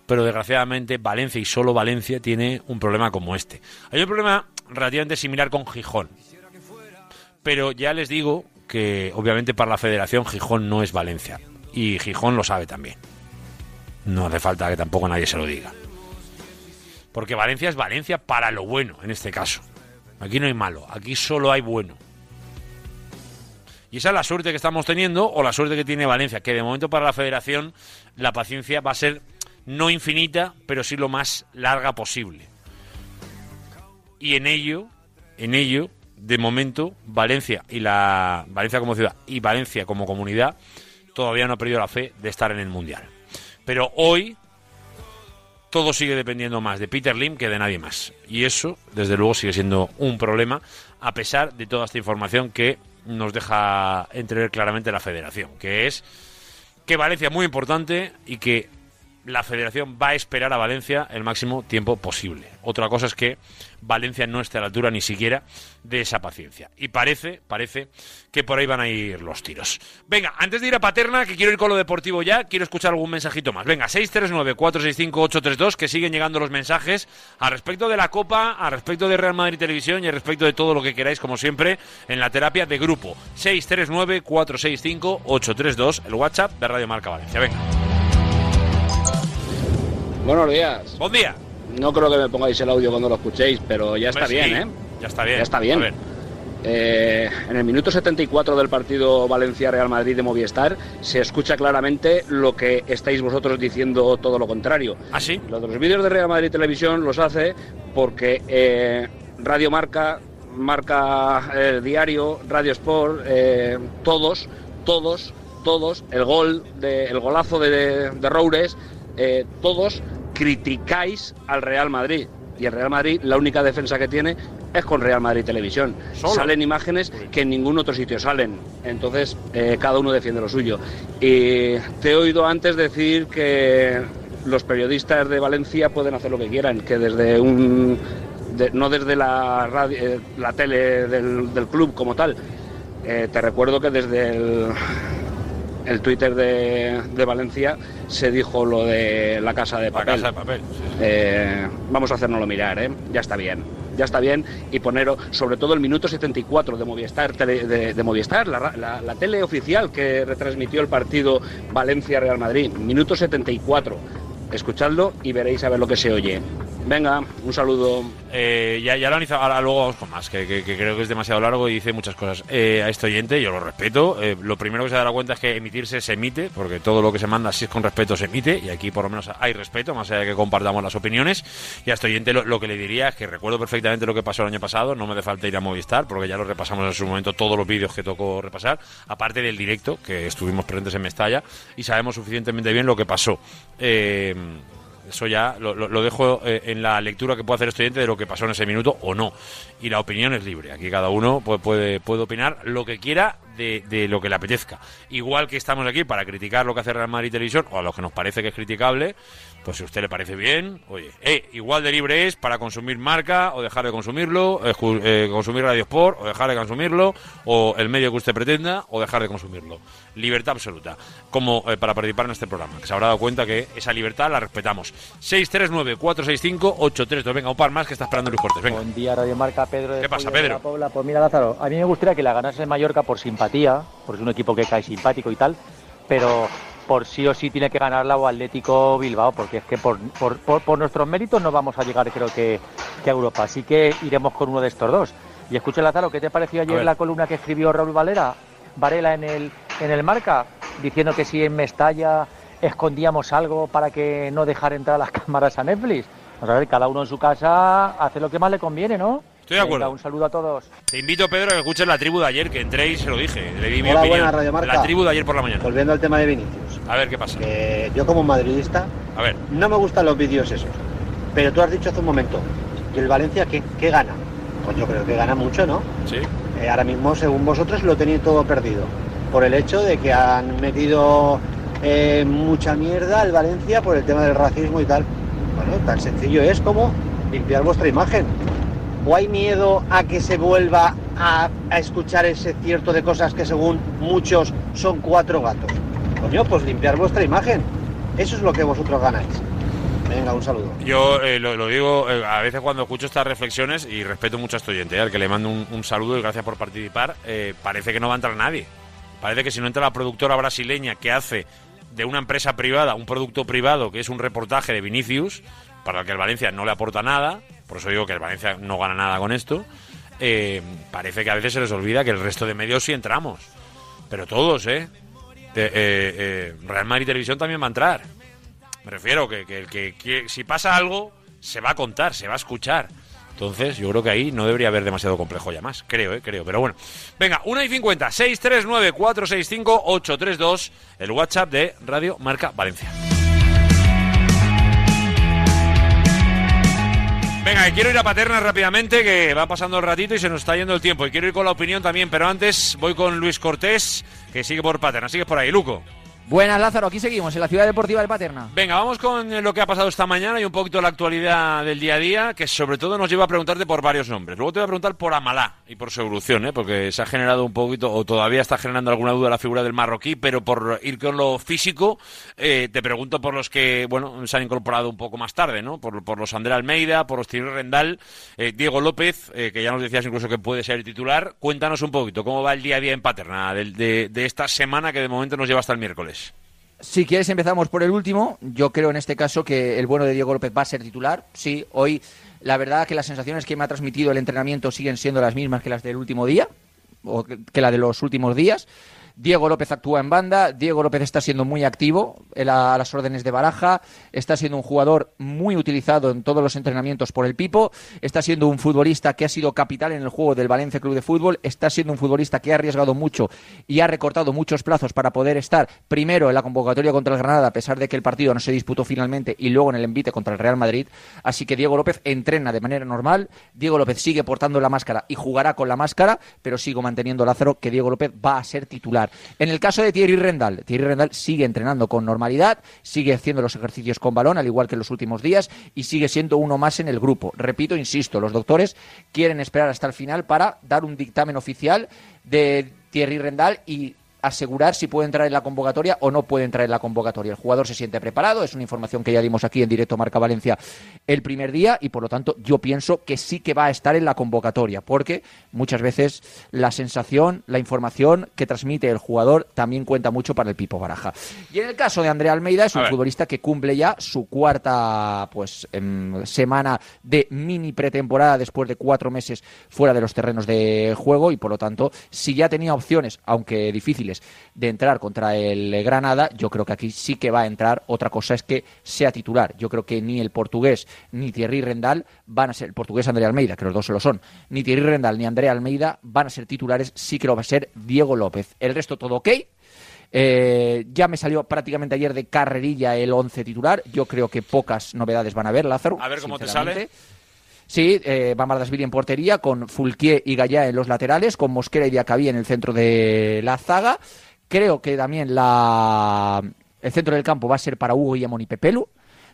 Pero desgraciadamente Valencia y solo Valencia tiene un problema como este. Hay un problema relativamente similar con Gijón. Pero ya les digo que obviamente para la federación Gijón no es Valencia. Y Gijón lo sabe también. No hace falta que tampoco nadie se lo diga. Porque Valencia es Valencia para lo bueno, en este caso. Aquí no hay malo, aquí solo hay bueno. Y esa es la suerte que estamos teniendo, o la suerte que tiene Valencia, que de momento para la federación la paciencia va a ser no infinita, pero sí lo más larga posible. Y en ello, en ello, de momento, Valencia y la Valencia como ciudad y Valencia como comunidad todavía no ha perdido la fe de estar en el Mundial. Pero hoy todo sigue dependiendo más de Peter Lim que de nadie más. Y eso, desde luego, sigue siendo un problema, a pesar de toda esta información que nos deja entrever claramente la federación, que es que Valencia es muy importante y que la federación va a esperar a Valencia el máximo tiempo posible. Otra cosa es que Valencia no esté a la altura ni siquiera de esa paciencia. Y parece, parece que por ahí van a ir los tiros. Venga, antes de ir a Paterna, que quiero ir con lo deportivo ya, quiero escuchar algún mensajito más. Venga, 639-465-832, que siguen llegando los mensajes a respecto de la Copa, a respecto de Real Madrid Televisión y a respecto de todo lo que queráis, como siempre, en la terapia de grupo. 639-465-832, el WhatsApp de Radio Marca Valencia. Venga. Buenos días. Buen día. No creo que me pongáis el audio cuando lo escuchéis, pero ya está bien, ¿eh? Ya está bien. Ya está bien. A ver. Eh, en el minuto 74 del partido Valencia-Real Madrid de Movistar se escucha claramente lo que estáis vosotros diciendo todo lo contrario. ¿Ah, sí? Los vídeos de Real Madrid Televisión los hace porque eh, Radio Marca, Marca eh, Diario, Radio Sport, eh, todos, todos, todos, el gol, de, el golazo de, de Roures, eh, todos criticáis al Real Madrid. Y el Real Madrid, la única defensa que tiene es con Real Madrid Televisión. Solo. Salen imágenes que en ningún otro sitio salen. Entonces, eh, cada uno defiende lo suyo. Y te he oído antes decir que los periodistas de Valencia pueden hacer lo que quieran, que desde un. de- no desde la, radio, eh, la tele del, del club como tal. Eh, te recuerdo que desde el, el Twitter de, de Valencia se dijo lo de la casa de La papel. casa de papel. sí, sí. Eh, vamos a hacérnoslo mirar, ¿eh? Ya está bien. Ya está bien. Y poner, sobre todo el minuto 74 de Movistar, tele- de, de Movistar la, la- la tele oficial que retransmitió el partido Valencia-Real Madrid. Minuto 74. Escuchadlo y veréis a ver lo que se oye. Venga, un saludo. Eh, ya, ya lo han hizo, ahora luego vamos con más, que, creo que es demasiado largo y dice muchas cosas. Eh, a este oyente, yo lo respeto. eh, lo primero que se dará cuenta es que emitirse se emite, porque todo lo que se manda, si es con respeto, se emite, y aquí por lo menos hay respeto, más allá de que compartamos las opiniones. Y a este oyente lo, lo que le diría es que recuerdo perfectamente lo que pasó el año pasado, no me hace falta ir a Movistar, porque ya lo repasamos en su momento todos los vídeos que tocó repasar, aparte del directo, que estuvimos presentes en Mestalla, y sabemos suficientemente bien lo que pasó. Eh, eso ya lo, lo- dejo eh, en la lectura que puede hacer este oyente de lo que pasó en ese minuto o no. Y la opinión es libre. Aquí cada uno puede, puede opinar lo que quiera de, de lo que le apetezca. Igual que estamos aquí para criticar lo que hace Real Madrid Televisión o a lo que nos parece que es criticable, pues si a usted le parece bien, oye, eh, igual de libre es para consumir marca o dejar de consumirlo, eh, eh, consumir Radio Sport o dejar de consumirlo, o el medio que usted pretenda o dejar de consumirlo. Libertad absoluta. Como para participar en este programa, que se habrá dado cuenta que esa libertad la respetamos. 639-465-832. Venga, un par más que está esperando Luis Cortés. Venga. Buen día, Radio Marca, Pedro. de ¿Qué pasa, Follo de Pedro? la Pobla. Pues mira, Lázaro, a mí me gustaría que la ganase Mallorca por simpatía, porque es un equipo que cae simpático y tal, pero por sí o sí tiene que ganarla o Atlético Bilbao, porque es que por, por, por- por nuestros méritos no vamos a llegar, creo que, que a Europa. Así que iremos con uno de estos dos. Y escucha, Lázaro, ¿qué te pareció ayer la columna que escribió Raúl Valera, Varela en el, en el Marca, diciendo que si en Mestalla escondíamos algo para que no dejar entrar las cámaras a Netflix? Vamos a ver, cada uno en su casa hace lo que más le conviene, ¿no? Estoy de Venga, acuerdo. un saludo a todos. Te invito, Pedro, a que escuches la tribu de ayer, que entré y se lo dije. Le di mi Hola, opinión. Radio Marca. La tribu de ayer por la mañana. Volviendo al tema de Vinicius. A ver qué pasa. que yo como madridista A ver. no me gustan los vídeos esos. Pero tú has dicho hace un momento que el Valencia ¿qué, qué gana. Pues yo creo que gana mucho, ¿no? Sí. Eh, ahora mismo, según vosotros, lo tenéis todo perdido. Por el hecho de que han metido eh, mucha mierda al Valencia por el tema del racismo y tal. Bueno, tan sencillo es como limpiar vuestra imagen. ¿O hay miedo a que se vuelva a, escuchar ese cierto de cosas que según muchos son cuatro gatos? Coño, pues limpiar vuestra imagen. Eso es lo que vosotros ganáis. Venga, un saludo. Yo eh, lo, digo eh, a veces cuando escucho estas reflexiones y respeto mucho a este oyente, eh, al que le mando un, un saludo y gracias por participar. parece que no va a entrar nadie. Parece que si no entra la productora brasileña que hace de una empresa privada un producto privado que es un reportaje de Vinicius, para el que el Valencia no le aporta nada, por eso digo que el Valencia no gana nada con esto, eh, parece que a veces se les olvida que el resto de medios sí entramos. Pero todos, ¿eh? Eh, eh, Real Madrid Televisión también va a entrar. Me refiero que, que que, que si pasa algo se va a contar, se va a escuchar. Entonces, yo creo que ahí no debería haber demasiado complejo ya más. Creo, ¿eh? Creo. Pero bueno. Venga, 1 y 50, 639-465-832, el WhatsApp de Radio Marca Valencia. Venga, quiero ir a Paterna rápidamente, que va pasando el ratito y se nos está yendo el tiempo. Y quiero ir con la opinión también, pero antes voy con Luis Cortés, que sigue por Paterna. Sigue por ahí, Luco. Buenas, Lázaro. Aquí seguimos, en la ciudad deportiva de Paterna. Venga, vamos con lo que ha pasado esta mañana y un poquito la actualidad del día a día, que sobre todo nos lleva a preguntarte por varios nombres. Luego te voy a preguntar por Amalá y por su evolución, ¿eh? porque se ha generado un poquito, o todavía está generando alguna duda la figura del marroquí, pero por ir con lo físico, eh, te pregunto por los que, bueno, se han incorporado un poco más tarde, ¿no? Por, por los André Almeida, por los Thierry Rendal, eh, Diego López, eh, que ya nos decías incluso que puede ser titular. Cuéntanos un poquito cómo va el día a día en Paterna de, de esta semana que de momento nos lleva hasta el miércoles. Si quieres empezamos por el último. Yo creo en este caso que el bueno de Diego López va a ser titular. Sí, hoy la verdad que las sensaciones que me ha transmitido el entrenamiento siguen siendo las mismas que las del último día o que la de los últimos días. Diego López actúa en banda, Diego López está siendo muy activo a las órdenes de baraja, está siendo un jugador muy utilizado en todos los entrenamientos por el Pipo, está siendo un futbolista que ha sido capital en el juego del Valencia Club de Fútbol, está siendo un futbolista que ha arriesgado mucho y ha recortado muchos plazos para poder estar primero en la convocatoria contra el Granada, a pesar de que el partido no se disputó finalmente, y luego en el envite contra el Real Madrid. Así que Diego López entrena de manera normal, Diego López sigue portando la máscara y jugará con la máscara, pero sigo manteniendo Lázaro que Diego López va a ser titular. En el caso de Thierry Rendal, Thierry Rendal sigue entrenando con normalidad, sigue haciendo los ejercicios con balón, al igual que en los últimos días, y sigue siendo uno más en el grupo. Repito, insisto, los doctores quieren esperar hasta el final para dar un dictamen oficial de Thierry Rendal y asegurar si puede entrar en la convocatoria o no puede entrar en la convocatoria. El jugador se siente preparado, es una información que ya dimos aquí en directo Marca Valencia el primer día y por lo tanto yo pienso que sí que va a estar en la convocatoria porque muchas veces la sensación, la información que transmite el jugador también cuenta mucho para el Pipo Baraja. Y en el caso de Andrea Almeida es un futbolista que cumple ya su cuarta pues em, semana de mini pretemporada después de cuatro meses fuera de los terrenos de juego y por lo tanto si ya tenía opciones, aunque difíciles, de entrar contra el Granada, yo creo que aquí sí que va a entrar. Otra cosa es que sea titular. Yo creo que ni el portugués ni Thierry Rendal van a ser, el portugués André Almeida, que los dos se lo son, ni Thierry Rendal ni André Almeida van a ser titulares, sí que lo va a ser Diego López. El resto todo ok. Eh, ya me salió prácticamente ayer de carrerilla el 11 titular. Yo creo que pocas novedades van a haber, Lázaro. A ver cómo te sale. Sí, eh, Van en portería, con Fulquier y Gallá en los laterales, con Mosquera y Diacabí en el centro de la zaga. Creo que también la... el centro del campo va a ser para Hugo Guillamón y Pepelu,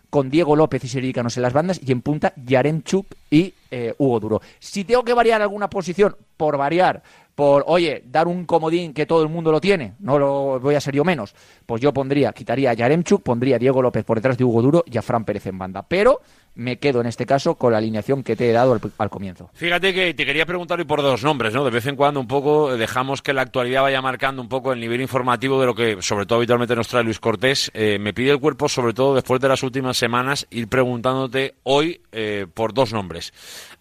con Diego López y Sericanos en las bandas, y en punta Yaremchuk y eh, Hugo Duro. Si tengo que variar alguna posición, por variar, por, oye, dar un comodín que todo el mundo lo tiene, no lo voy a ser yo menos, pues yo pondría, quitaría a Yaremchuk, pondría a Diego López por detrás de Hugo Duro y a Fran Pérez en banda. Pero me quedo en este caso con la alineación que te he dado al, comienzo. Fíjate que te quería preguntar hoy por dos nombres, ¿no? De vez en cuando un poco dejamos que la actualidad vaya marcando un poco el nivel informativo de lo que sobre todo habitualmente nos trae Luis Cortés. Eh, me pide el cuerpo, sobre todo después de las últimas semanas, ir preguntándote hoy eh, por dos nombres.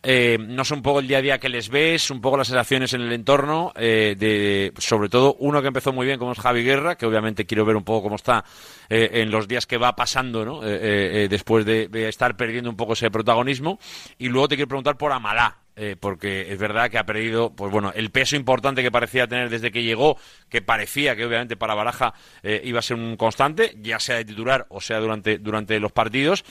Eh, no sé un poco el día a día que les ves, un poco las sensaciones en el entorno, eh, sobre todo uno que empezó muy bien como es Javi Guerra, que obviamente quiero ver un poco cómo está eh, en los días que va pasando, ¿no? Eh, después de, de, estar perdiendo un poco ese protagonismo. Y luego te quiero preguntar por Amalá. porque es verdad que ha perdido, pues bueno, el peso importante que parecía tener desde que llegó, que parecía que obviamente para Baraja iba a ser un constante, ya sea de titular o sea durante, durante los partidos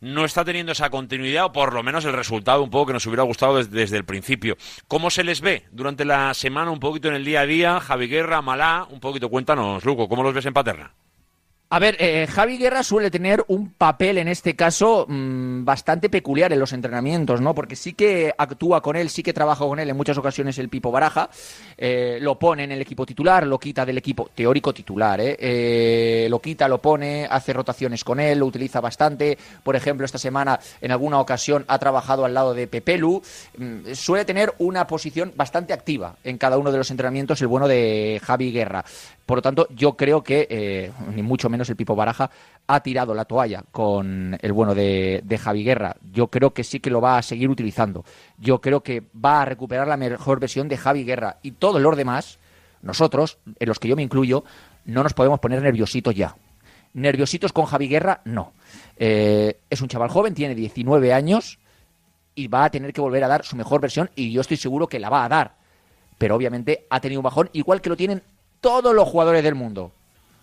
no está teniendo esa continuidad o por lo menos el resultado un poco que nos hubiera gustado desde, el principio. ¿Cómo se les ve durante la semana, un poquito en el día a día? Javi Guerra, Malá, un poquito, cuéntanos, Luco, ¿cómo los ves en Paterna? A ver, eh, Javi Guerra suele tener un papel en este caso mmm, bastante peculiar en los entrenamientos, ¿no? Porque sí que actúa con él, sí que trabaja con él en muchas ocasiones el Pipo Baraja, eh, lo pone en el equipo titular, lo quita del equipo teórico titular, ¿eh? ¿eh? Lo quita, lo pone, hace rotaciones con él, lo utiliza bastante. Por ejemplo, esta semana en alguna ocasión ha trabajado al lado de Pepelu. Mmm, suele tener una posición bastante activa en cada uno de los entrenamientos el bueno de Javi Guerra. Por lo tanto, yo creo que, eh, ni mucho menos el Pipo Baraja ha tirado la toalla con el bueno de, Javi Guerra. Yo creo que sí que lo va a seguir utilizando. Yo creo que va a recuperar la mejor versión de Javi Guerra. Y todos los demás, nosotros, en los que yo me incluyo, no nos podemos poner nerviositos ya. Nerviositos con Javi Guerra, no. Eh, es un chaval joven, tiene 19 años y va a tener que volver a dar su mejor versión y yo estoy seguro que la va a dar. Pero obviamente ha tenido un bajón, igual que lo tienen todos los jugadores del mundo.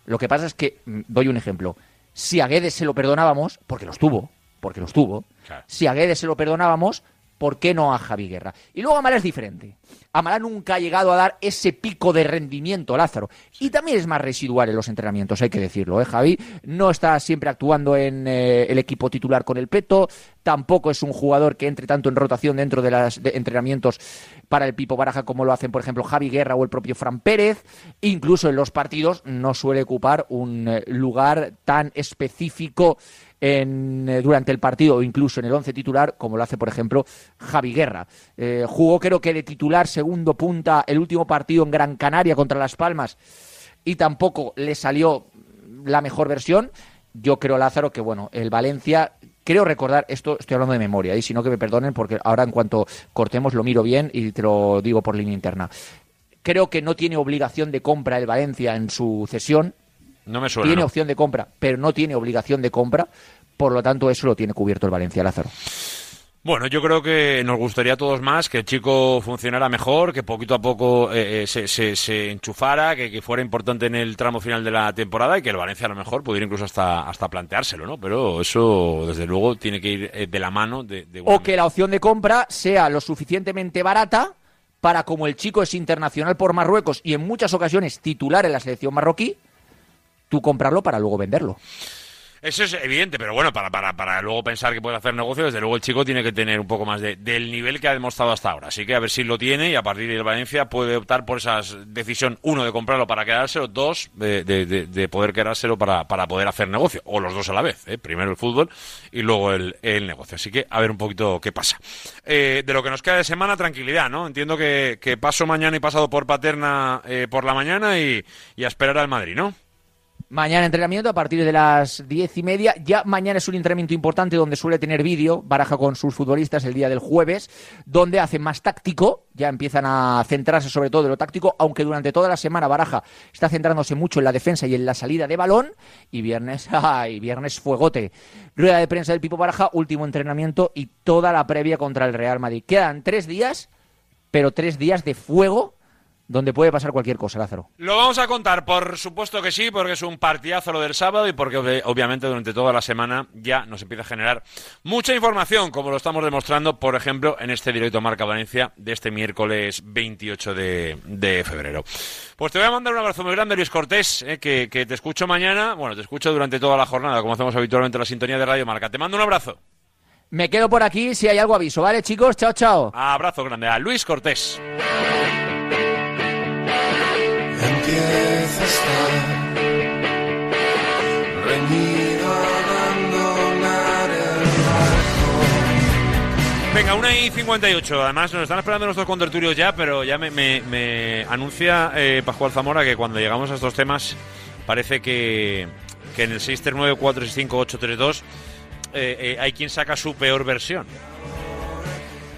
Lo que pasa es que, mm, doy un ejemplo, si a Guedes se lo perdonábamos, porque los tuvo, porque los tuvo, si a Guedes se lo perdonábamos, ¿por qué no a Javi Guerra? Y luego Amara es diferente. Amara nunca ha llegado a dar ese pico de rendimiento, Lázaro. Y también es más residual en los entrenamientos, hay que decirlo, ¿eh, Javi? No está siempre actuando en eh, el equipo titular con el peto, tampoco es un jugador que entre tanto en rotación dentro de los entrenamientos para el Pipo Baraja como lo hacen, por ejemplo, Javi Guerra o el propio Fran Pérez. Incluso en los partidos no suele ocupar un eh, lugar tan específico en, eh, durante el partido o incluso en el once titular, como lo hace, por ejemplo, Javi Guerra. Eh, jugó, creo que de titular, segundo punta, el último partido en Gran Canaria contra Las Palmas y tampoco le salió la mejor versión. Yo creo, Lázaro, que bueno, el Valencia, creo recordar, esto estoy hablando de memoria, y si no que me perdonen, porque ahora en cuanto cortemos lo miro bien y te lo digo por línea interna. Creo que no tiene obligación de compra el Valencia en su cesión, No me suena. tiene ¿no? opción de compra, pero no tiene obligación de compra. Por lo tanto, eso lo tiene cubierto el Valencia, Lázaro. Bueno, yo creo que nos gustaría a todos más que el chico funcionara mejor, que poquito a poco eh, eh, se, se- se enchufara, que, que fuera importante en el tramo final de la temporada y que el Valencia a lo mejor pudiera incluso hasta, hasta planteárselo, ¿no? Pero eso, desde luego, tiene que ir eh, de la mano de, de O que la opción de compra sea lo suficientemente barata para, como el chico es internacional por Marruecos y en muchas ocasiones titular en la selección marroquí, tú comprarlo para luego venderlo. Eso es evidente, pero bueno, para, para, para luego pensar que puede hacer negocio, desde luego el chico tiene que tener un poco más de, del nivel que ha demostrado hasta ahora. Así que a ver si lo tiene y a partir de Valencia puede optar por esa decisión, uno, de comprarlo para quedárselo, dos, de poder quedárselo para, para poder hacer negocio. O los dos a la vez, ¿eh? primero el fútbol y luego el, el negocio. Así que a ver un poquito qué pasa. Eh, de lo que nos queda de semana, tranquilidad, ¿no? Entiendo que, que paso mañana y pasado por Paterna eh, por la mañana y, y a esperar al Madrid, ¿no? Mañana entrenamiento a partir de las diez y media. Ya mañana es un entrenamiento importante donde suele tener vídeo, baraja con sus futbolistas el día del jueves, donde hacen más táctico, ya empiezan a centrarse sobre todo en lo táctico, aunque durante toda la semana Baraja está centrándose mucho en la defensa y en la salida de balón. Y viernes, ay, viernes fuegote. Rueda de prensa del Pipo Baraja, último entrenamiento y toda la previa contra el Real Madrid. Quedan tres días, pero tres días de fuego donde puede pasar cualquier cosa, Lázaro. Lo vamos a contar, por supuesto que sí, porque es un partidazo lo del sábado y porque obvi- obviamente durante toda la semana ya nos empieza a generar mucha información, como lo estamos demostrando, por ejemplo, en este directo Marca Valencia de este miércoles 28 de, de febrero. Pues te voy a mandar un abrazo muy grande, Luis Cortés, eh, que, que te escucho mañana, bueno, te escucho durante toda la jornada, como hacemos habitualmente en la sintonía de Radio Marca. Te mando un abrazo. Me quedo por aquí, si hay algo aviso, ¿vale, chicos? Chao, chao. Abrazo grande a Luis Cortés. Venga, una y 58. Además, nos están esperando nuestros contertulios ya, pero ya me anuncia eh, Pascual Zamora que cuando llegamos a estos temas parece que, que en el 639-465-832 eh, eh, hay quien saca su peor versión.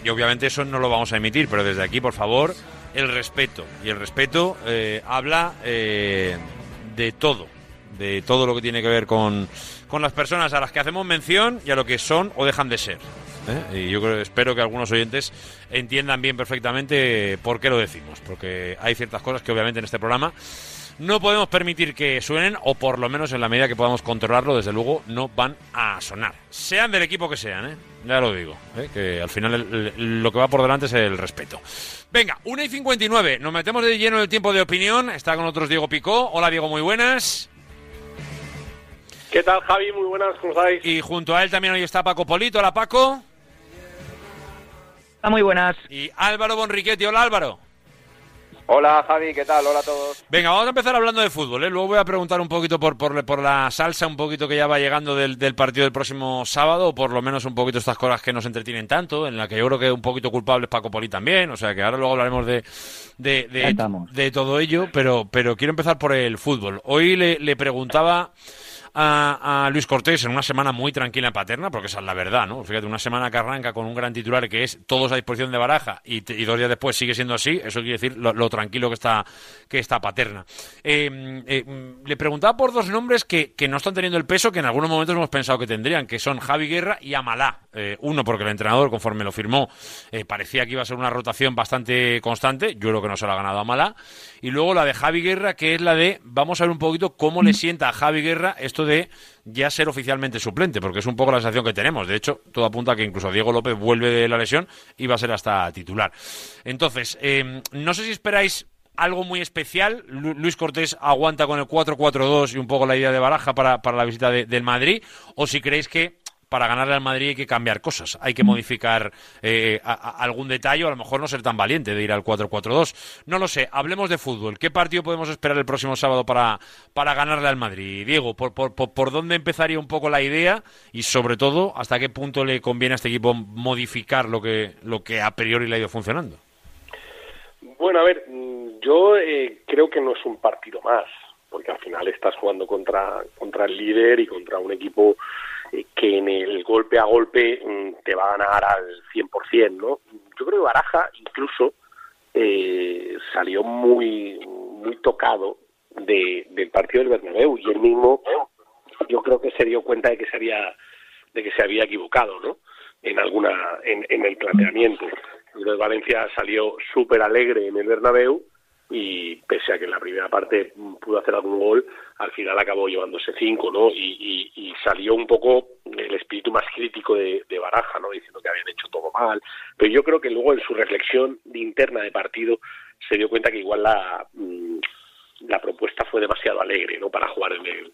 Y obviamente eso no lo vamos a emitir, pero desde aquí, por favor, el respeto. Y el respeto eh, habla eh, de todo, de todo lo que tiene que ver con, con las personas a las que hacemos mención y a lo que son o dejan de ser. ¿eh? Y yo creo, espero que algunos oyentes entiendan bien perfectamente por qué lo decimos, porque hay ciertas cosas que obviamente en este programa no podemos permitir que suenen, o por lo menos en la medida que podamos controlarlo, desde luego no van a sonar. Sean del equipo que sean, ¿eh? Ya lo digo, ¿eh? que al final el- el- lo que va por delante es el respeto. Venga, 1 y 59, nos metemos de lleno en el tiempo de opinión. Está con nosotros Diego Picó. Hola Diego, muy buenas. ¿Qué tal, Javi? Muy buenas, ¿cómo estáis? Y junto a él también hoy está Paco Polito. Hola Paco. Hola, muy buenas. Y Álvaro Bonriquetti. Hola Álvaro. Hola Javi, ¿qué tal? Hola a todos. Venga, vamos a empezar hablando de fútbol. ¿eh? Luego voy a preguntar un poquito por, por, por la salsa, un poquito que ya va llegando del, del partido del próximo sábado, o por lo menos un poquito estas cosas que nos entretienen tanto, en la que yo creo que un poquito culpable es Paco Poli también. O sea que ahora luego hablaremos de, de, de, de todo ello, pero, pero quiero empezar por el fútbol. Hoy le, le preguntaba a, a Luis Cortés en una semana muy tranquila en Paterna, porque esa es la verdad, ¿no? Fíjate, una semana que arranca con un gran titular que es todos a disposición de Baraja y, dos días después sigue siendo así, eso quiere decir lo, lo tranquilo que está, que está Paterna. Eh, eh, mm, le preguntaba por dos nombres que, que no están teniendo el peso que en algunos momentos hemos pensado que tendrían, que son Javi Guerra y Amalá. Eh, uno, porque el entrenador, conforme lo firmó, eh, parecía que iba a ser una rotación bastante constante. Yo creo que no se lo ha ganado Amalá. Y luego la de Javi Guerra, que es la de, vamos a ver un poquito cómo le sienta a Javi Guerra esto de ya ser oficialmente suplente, porque es un poco la sensación que tenemos. De hecho, todo apunta a que incluso Diego López vuelve de la lesión y va a ser hasta titular. Entonces, eh, no sé si esperáis algo muy especial. Lu- Luis Cortés aguanta con el 4-4-2 y un poco la idea de baraja para, para la visita de- del Madrid, o si creéis que para ganarle al Madrid hay que cambiar cosas, hay que modificar eh, a- a- algún detalle, o a lo mejor no ser tan valiente de ir al 4-4-2. No lo sé, hablemos de fútbol. ¿Qué partido podemos esperar el próximo sábado para, para ganarle al Madrid? Diego, ¿por, por, por, por dónde empezaría un poco la idea y sobre todo hasta qué punto le conviene a este equipo modificar lo que, lo que a priori le ha ido funcionando? Bueno, a ver, mm, yo eh, creo que no es un partido más, porque al final estás jugando contra, contra el líder y contra un equipo eh, que en el golpe a golpe mm, te va a ganar al 100%, ¿no? Yo creo que Baraja incluso eh, salió muy, muy tocado de, del partido del Bernabéu y él mismo yo creo que se dio cuenta de que se había de que se había equivocado, ¿no? En alguna en, el planteamiento. Yo Valencia salió súper alegre en el Bernabéu y pese a que en la primera parte pudo hacer algún gol, al final acabó llevándose cinco, ¿no? Y, y- salió un poco el espíritu más crítico de, de Baraja, ¿no? Diciendo que habían hecho todo mal. Pero yo creo que luego en su reflexión interna de partido se dio cuenta que igual la, mm, la propuesta fue demasiado alegre, ¿no? Para jugar en el,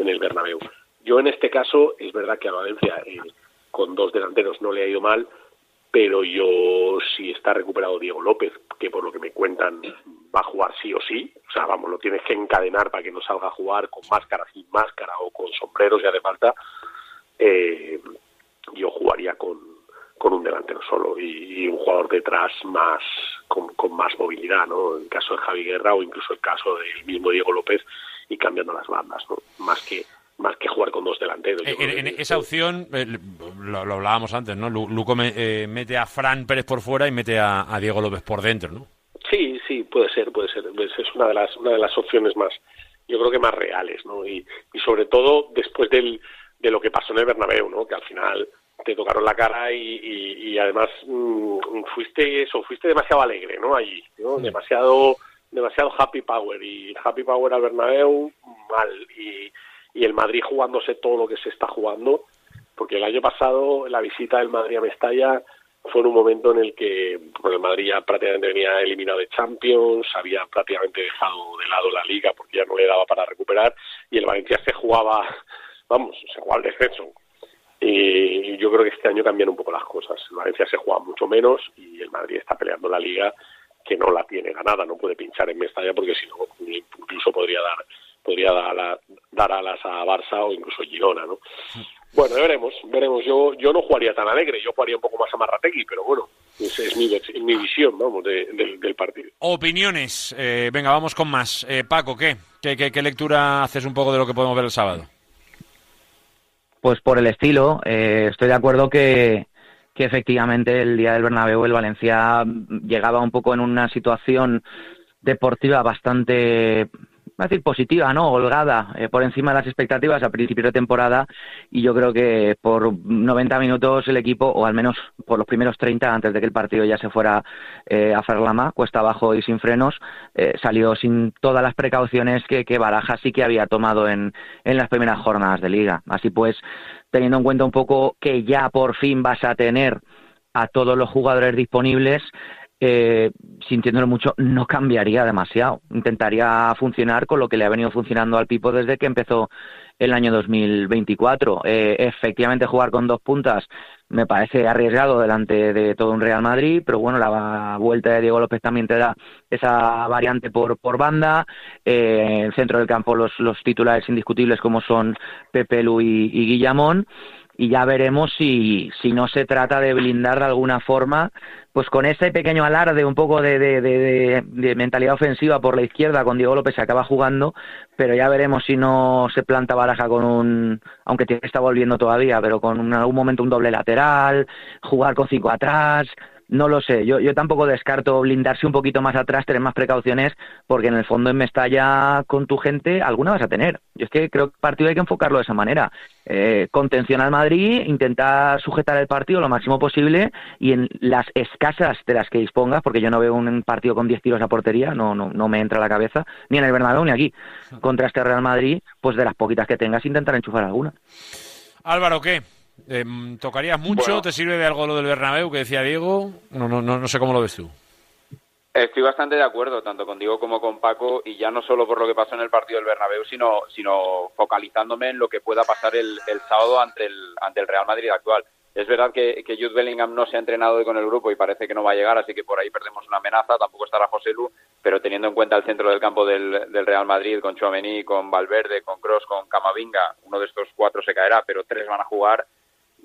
en el Bernabéu. Yo en este caso, es verdad que a Valencia eh, con dos delanteros no le ha ido mal, pero yo si está recuperado Diego López, que por lo que me cuentan va a jugar sí o sí, o sea, vamos, lo tienes que encadenar para que no salga a jugar con máscara, sin máscara o con sombreros si hace falta, eh, yo jugaría con, con un delantero solo y, y un jugador detrás más con, con más movilidad, ¿no? En el caso de Javi Guerra o incluso el caso del mismo Diego López y cambiando las bandas, ¿no? Más que Yo En, creo en que- esa opción, eh, lo, lo hablábamos antes, ¿no? Lu- Luco me- eh, mete a Fran Pérez por fuera y mete a, a Diego López por dentro, ¿no? Sí, sí, puede ser, puede ser. Es una de las una de las opciones más, yo creo que más reales, ¿no? Y, y sobre todo después del, de lo que pasó en el Bernabéu, ¿no? Que al final te tocaron la cara y, y, y además mm, fuiste eso, fuiste demasiado alegre, ¿no? Allí, ¿no? Demasiado demasiado happy power y happy power al Bernabéu mal y, y el Madrid jugándose todo lo que se está jugando porque el año pasado la visita del Madrid a Mestalla fue en un momento en el que el Madrid ya prácticamente venía eliminado de Champions, había prácticamente dejado de lado la liga porque ya no le daba para recuperar y el Valencia se jugaba, vamos, se jugaba al descenso. Y yo creo que este año cambian un poco las cosas. El Valencia se juega mucho menos y el Madrid está peleando la liga que no la tiene ganada, no puede pinchar en Mestalla porque si no incluso podría dar podría dar, a- dar alas a Barça o incluso Girona, ¿no? Bueno, ya veremos, veremos. Yo yo no jugaría tan alegre, yo jugaría un poco más a Marrategui, pero bueno, esa es mi, es mi visión, vamos, de- del- del partido. Opiniones. Eh, venga, vamos con más. Eh, Paco, ¿qué? ¿Qué, qué? qué lectura haces un poco de lo que podemos ver el sábado? Pues por el estilo, eh, estoy de acuerdo que, que efectivamente el día del Bernabéu el Valencia llegaba un poco en una situación deportiva bastante, a decir positiva, ¿no? Holgada, eh, por encima de las expectativas a principio de temporada y yo creo que por 90 minutos el equipo, o al menos por los primeros 30 antes de que el partido ya se fuera eh, a Ferlama, cuesta abajo y sin frenos, eh, salió sin todas las precauciones que, que Baraja sí que había tomado en, en las primeras jornadas de liga. Así pues, teniendo en cuenta un poco que ya por fin vas a tener a todos los jugadores disponibles, eh, sintiéndolo mucho, no cambiaría demasiado. Intentaría funcionar con lo que le ha venido funcionando al Pipo desde que empezó el año 2024. Eh, efectivamente, jugar con dos puntas me parece arriesgado delante de todo un Real Madrid, pero bueno, la vuelta de Diego López también te da esa variante por, por banda. Eh, el centro del campo los, los titulares indiscutibles como son Pepe Lu y Guillamón. Y ya veremos si, si no se trata de blindar de alguna forma, pues con ese pequeño alarde un poco de, de, de, mentalidad ofensiva por la izquierda con Diego López se acaba jugando, pero ya veremos si no se planta baraja con un, aunque está volviendo todavía, pero con un- en algún momento un doble lateral, jugar con cinco atrás, no lo sé, yo, yo tampoco descarto blindarse un poquito más atrás, tener más precauciones, porque en el fondo en Mestalla con tu gente alguna vas a tener. Yo es que creo que el partido hay que enfocarlo de esa manera. Eh, contención al Madrid, intentar sujetar el partido lo máximo posible y en las escasas de las que dispongas, porque yo no veo un partido con 10 tiros a portería, no, no, no me entra a la cabeza, ni en el Bernabéu ni aquí. Contra este Real Madrid, pues de las poquitas que tengas intentar enchufar alguna. Álvaro, ¿qué? Em, ¿Tocarías mucho? Bueno. ¿Te sirve de algo lo del Bernabéu que decía Diego? No, no, no, no sé cómo lo ves tú. Estoy bastante de acuerdo, tanto contigo como con Paco, y ya no solo por lo que pasó en el partido del Bernabéu, sino, sino focalizándome en lo que pueda pasar el, el sábado ante el, ante el Real Madrid actual. Es verdad que, que Jude Bellingham no se ha entrenado hoy con el grupo y parece que no va a llegar, así que por ahí perdemos una amenaza. Tampoco estará José Lu, pero teniendo en cuenta el centro del campo del, del Real Madrid, con Chouameni, con Valverde, con Cross, con Camavinga, uno de estos cuatro se caerá, pero tres van a jugar.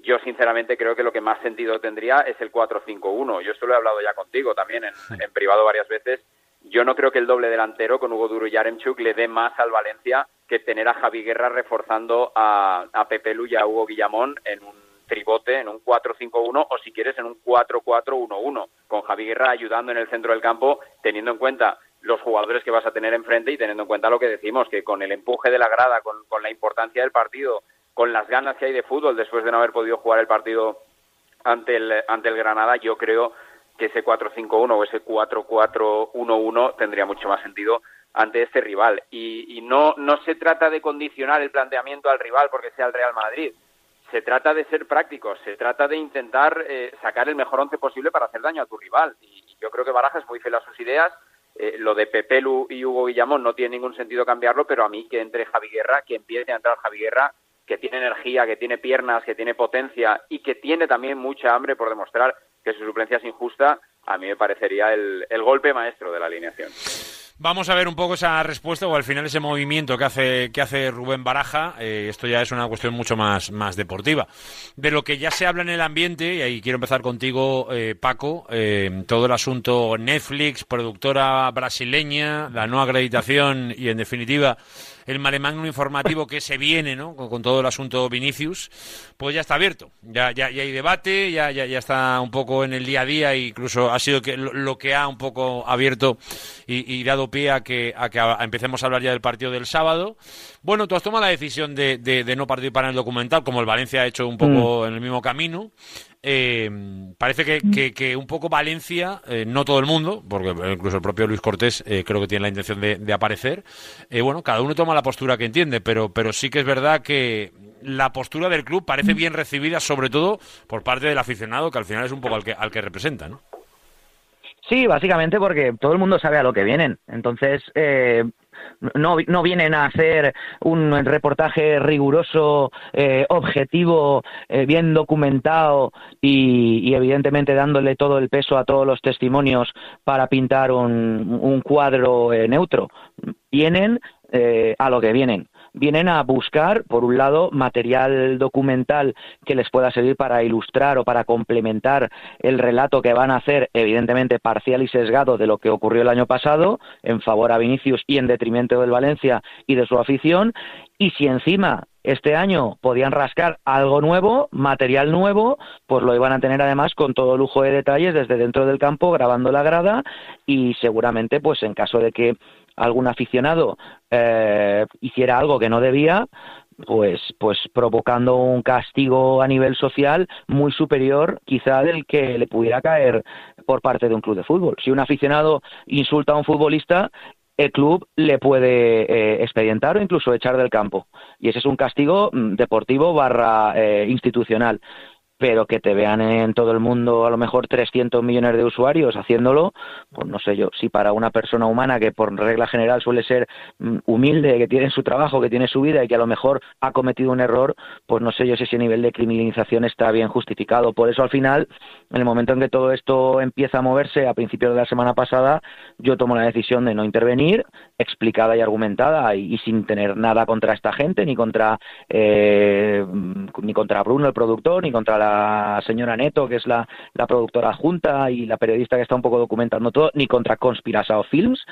Yo sinceramente creo que lo que más sentido tendría es el 4-5-1. Yo esto lo he hablado ya contigo también en, en privado varias veces. Yo no creo que el doble delantero con Hugo Duro y Yaremchuk le dé más al Valencia que tener a Javi Guerra reforzando a, a Pepe Lu y a Hugo Guillamón en un tribote, en un 4-5-1 o si quieres en un 4-4-1-1, con Javi Guerra ayudando en el centro del campo, teniendo en cuenta los jugadores que vas a tener enfrente y teniendo en cuenta lo que decimos, que con el empuje de la grada, con, con la importancia del partido, con las ganas que hay de fútbol después de no haber podido jugar el partido ante el, ante el Granada, yo creo que ese 4-5-1 o ese 4-4-1-1 tendría mucho más sentido ante este rival. Y, y no, no se trata de condicionar el planteamiento al rival porque sea el Real Madrid. Se trata de ser prácticos, se trata de intentar eh, sacar el mejor once posible para hacer daño a tu rival. Y, yo creo que Baraja es muy fiel a sus ideas. Eh, lo de Pepelu y Hugo Guillamón no tiene ningún sentido cambiarlo, pero a mí que entre Javi Guerra, que empiece a entrar Javi Guerra, que tiene energía, que tiene piernas, que tiene potencia y que tiene también mucha hambre por demostrar que su suplencia es injusta, a mí me parecería el, golpe maestro de la alineación. Vamos a ver un poco esa respuesta o al final ese movimiento que hace, que hace Rubén Baraja. Eh, esto ya es una cuestión mucho más, más deportiva. De lo que ya se habla en el ambiente, y ahí quiero empezar contigo, eh, Paco, eh, todo el asunto Netflix, productora brasileña, la no acreditación y en definitiva el malemagno informativo que se viene, ¿no? Con, con todo el asunto Vinicius, pues ya está abierto. Ya, ya, ya hay debate, ya, ya, ya está un poco en el día a día, e incluso ha sido que, lo, lo que ha un poco abierto y, y dado pie a que, a que a- empecemos a hablar ya del partido del sábado. Bueno, tú has tomado la decisión de, de- de no participar en el documental, como el Valencia ha hecho un poco en el mismo camino. Eh, parece que, que- un poco Valencia, eh, no todo el mundo, porque incluso el propio Luis Cortés eh, creo que tiene la intención de, de aparecer. Eh, bueno, cada uno toma la postura que entiende, pero, pero sí que es verdad que la postura del club parece bien recibida, sobre todo por parte del aficionado, que al final es un poco al que, al que representa, ¿no? Sí, básicamente porque todo el mundo sabe a lo que vienen. Entonces, eh, no, no vienen a hacer un reportaje riguroso, eh, objetivo, eh, bien documentado y, evidentemente dándole todo el peso a todos los testimonios para pintar un, un cuadro eh, neutro. Vienen eh, a lo que vienen vienen a buscar, por un lado, material documental que les pueda servir para ilustrar o para complementar el relato que van a hacer, evidentemente parcial y sesgado de lo que ocurrió el año pasado, en favor a Vinicius y en detrimento del Valencia y de su afición, y si encima este año podían rascar algo nuevo, material nuevo, pues lo iban a tener además con todo lujo de detalles desde dentro del campo, grabando la grada y seguramente, pues en caso de que algún aficionado eh, hiciera algo que no debía, pues, pues provocando un castigo a nivel social muy superior quizá del que le pudiera caer por parte de un club de fútbol. Si un aficionado insulta a un futbolista, el club le puede eh, expedientar o incluso echar del campo. Y ese es un castigo mm, deportivo barra eh, institucional. Pero que te vean en todo el mundo a lo mejor 300 millones de usuarios haciéndolo, pues no sé yo, si para una persona humana que por regla general suele ser mm, humilde, que tiene su trabajo, que tiene su vida y que a lo mejor ha cometido un error, pues no sé yo si ese nivel de criminalización está bien justificado. Por eso al final, en el momento en que todo esto empieza a moverse a principios de la semana pasada, yo tomo la decisión de no intervenir, explicada y argumentada y, sin tener nada contra esta gente, ni contra eh, ni contra Bruno, el productor, ni contra la señora Neto, que es la, la productora junta y la periodista que está un poco documentando todo, ni contra Conspirasao Films,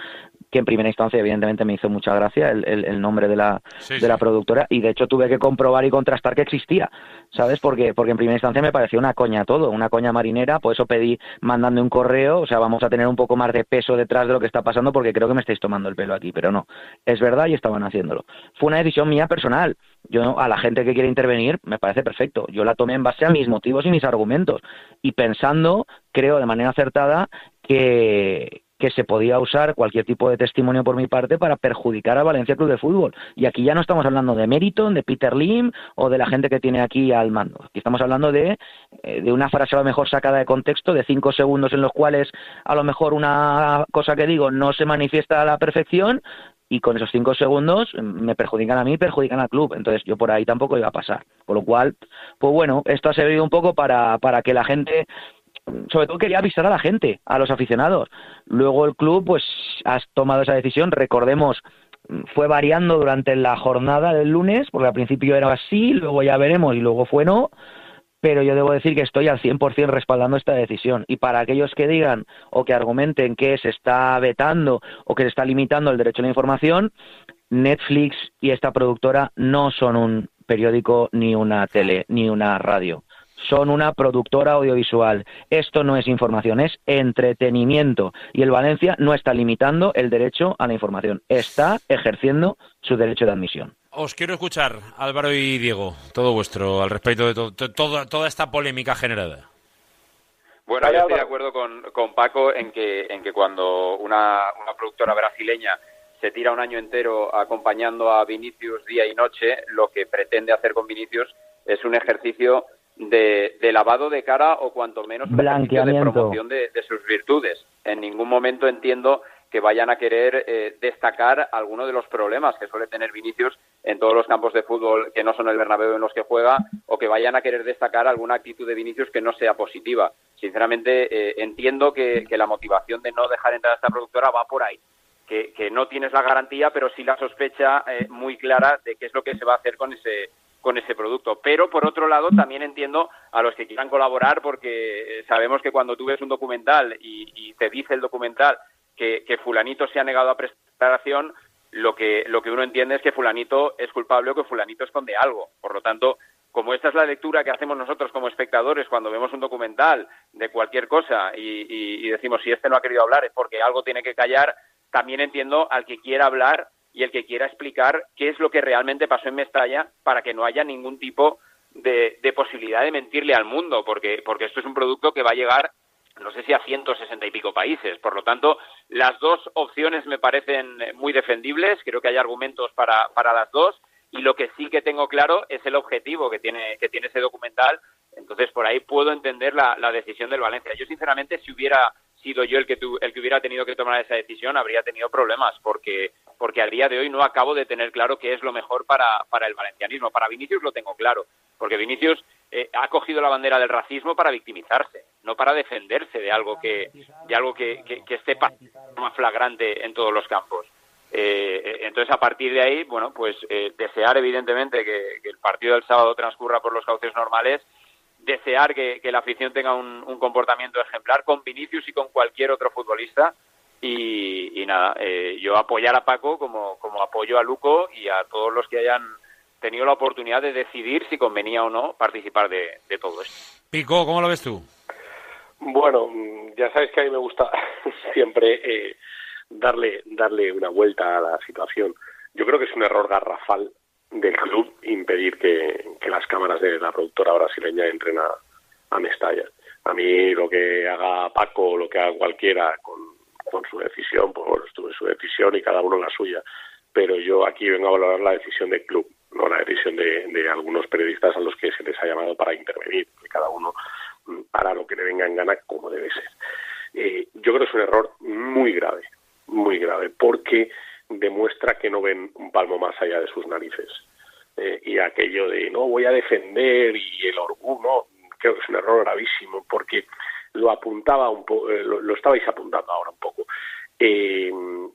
que en primera instancia evidentemente me hizo mucha gracia el, el- el nombre de la, Sí, de sí. la productora y de hecho tuve que comprobar y contrastar que existía, ¿sabes? Porque, porque en primera instancia me pareció una coña todo, una coña marinera, por eso pedí mandando un correo, o sea, vamos a tener un poco más de peso detrás de lo que está pasando porque creo que me estáis tomando el pelo aquí, pero no, es verdad y estaban haciéndolo. Fue una decisión mía personal, yo a la gente que quiere intervenir me parece perfecto, yo la tomé en base a mis motivos y mis argumentos y pensando, creo de manera acertada, que, que se podía usar cualquier tipo de testimonio por mi parte para perjudicar a Valencia Club de Fútbol. Y aquí ya no estamos hablando de Meriton, de Peter Lim o de la gente que tiene aquí al mando. Aquí estamos hablando de, eh, de una frase a lo mejor sacada de contexto, de cinco segundos en los cuales a lo mejor una cosa que digo no se manifiesta a la perfección y con esos cinco segundos mm, me perjudican a mí perjudican al club. Entonces yo por ahí tampoco iba a pasar. Con lo cual, pues bueno, esto ha servido un poco para, para que la gente sobre todo quería avisar a la gente, a los aficionados. Luego el club, pues, has tomado esa decisión. Recordemos, mm, fue variando durante la jornada del lunes, porque al principio era así, luego ya veremos y luego fue no. Pero yo debo decir que estoy al 100% respaldando esta decisión. Y para aquellos que digan o que argumenten que se está vetando o que se está limitando el derecho a la información, Netflix y esta productora no son un periódico ni una tele ni una radio son una productora audiovisual. Esto no es información, es entretenimiento. Y el Valencia no está limitando el derecho a la información, está ejerciendo su derecho de admisión. Os quiero escuchar, Álvaro y Diego, todo vuestro al respecto de to- to- toda- toda esta polémica generada. Bueno, yo estoy de acuerdo con, con Paco en que, en que cuando una, una productora brasileña se tira un año entero acompañando a Vinicius día y noche, lo que pretende hacer con Vinicius es un ejercicio de, de lavado de cara o cuanto menos un ejercicio de promoción de, de sus virtudes. En ningún momento entiendo que vayan a querer eh, destacar alguno de los problemas que suele tener Vinicius en todos los campos de fútbol que no son el Bernabéu en los que juega o que vayan a querer destacar alguna actitud de Vinicius que no sea positiva. Sinceramente, eh, entiendo que, la motivación de no dejar entrar a esta productora va por ahí. Que, no tienes la garantía, pero sí la sospecha eh, muy clara de qué es lo que se va a hacer con ese con ese producto. Pero por otro lado, también entiendo a los que quieran colaborar, porque sabemos que cuando tú ves un documental y te dice el documental que, fulanito se ha negado a prestar acción, lo que, lo que uno entiende es que fulanito es culpable o que fulanito esconde algo. Por lo tanto, como esta es la lectura que hacemos nosotros como espectadores cuando vemos un documental de cualquier cosa y decimos si este no ha querido hablar es porque algo tiene que callar, también entiendo al que quiera hablar y el que quiera explicar qué es lo que realmente pasó en Mestalla para que no haya ningún tipo de, de posibilidad de mentirle al mundo, porque, porque esto es un producto que va a llegar no sé si a 160 y pico países. Por lo tanto, las dos opciones me parecen muy defendibles. Creo que hay argumentos para, para las dos. Y lo que sí que tengo claro es el objetivo que tiene, que tiene ese documental. Entonces, por ahí puedo entender la, la decisión del Valencia. Yo, sinceramente, si hubiera sido yo el que, tu- el que hubiera tenido que tomar esa decisión, habría tenido problemas, porque, porque al día de hoy no acabo de tener claro qué es lo mejor para, para el valencianismo. Para Vinicius lo tengo claro, porque Vinicius eh, ha cogido la bandera del racismo para victimizarse, no para defenderse de algo que, de algo que, que, que esté más flagrante en todos los campos. Eh, eh, entonces, a partir de ahí, bueno, pues eh, desear evidentemente que, el partido del sábado transcurra por los cauces normales, desear que, la afición tenga un, comportamiento ejemplar con Vinicius y con cualquier otro futbolista. Y, y nada, eh, yo apoyar a Paco como, como apoyo a Luco y a todos los que hayan tenido la oportunidad de decidir si convenía o no participar de, de todo esto. Pico, ¿cómo lo ves tú? Bueno, ya sabes que a mí me gusta siempre eh, darle, darle una vuelta a la situación. Yo creo que es un error garrafal del club impedir que, que las cámaras de la productora brasileña entren a, a Mestalla. A mí lo que haga Paco o lo que haga cualquiera con, con su decisión, pues su, su decisión y cada uno la suya. Pero yo aquí vengo a valorar la decisión del club. No la decisión de, de algunos periodistas a los que se les ha llamado para intervenir, que cada uno mm, hará lo que le venga en gana como debe ser. Eh, yo creo que es un error muy grave, muy grave, porque demuestra que no ven un palmo más allá de sus narices. Eh, y aquello de no voy a defender y el orgullo, creo que es un error gravísimo, porque lo apuntaba un poco, lo, lo estabais apuntando ahora un poco. Eh,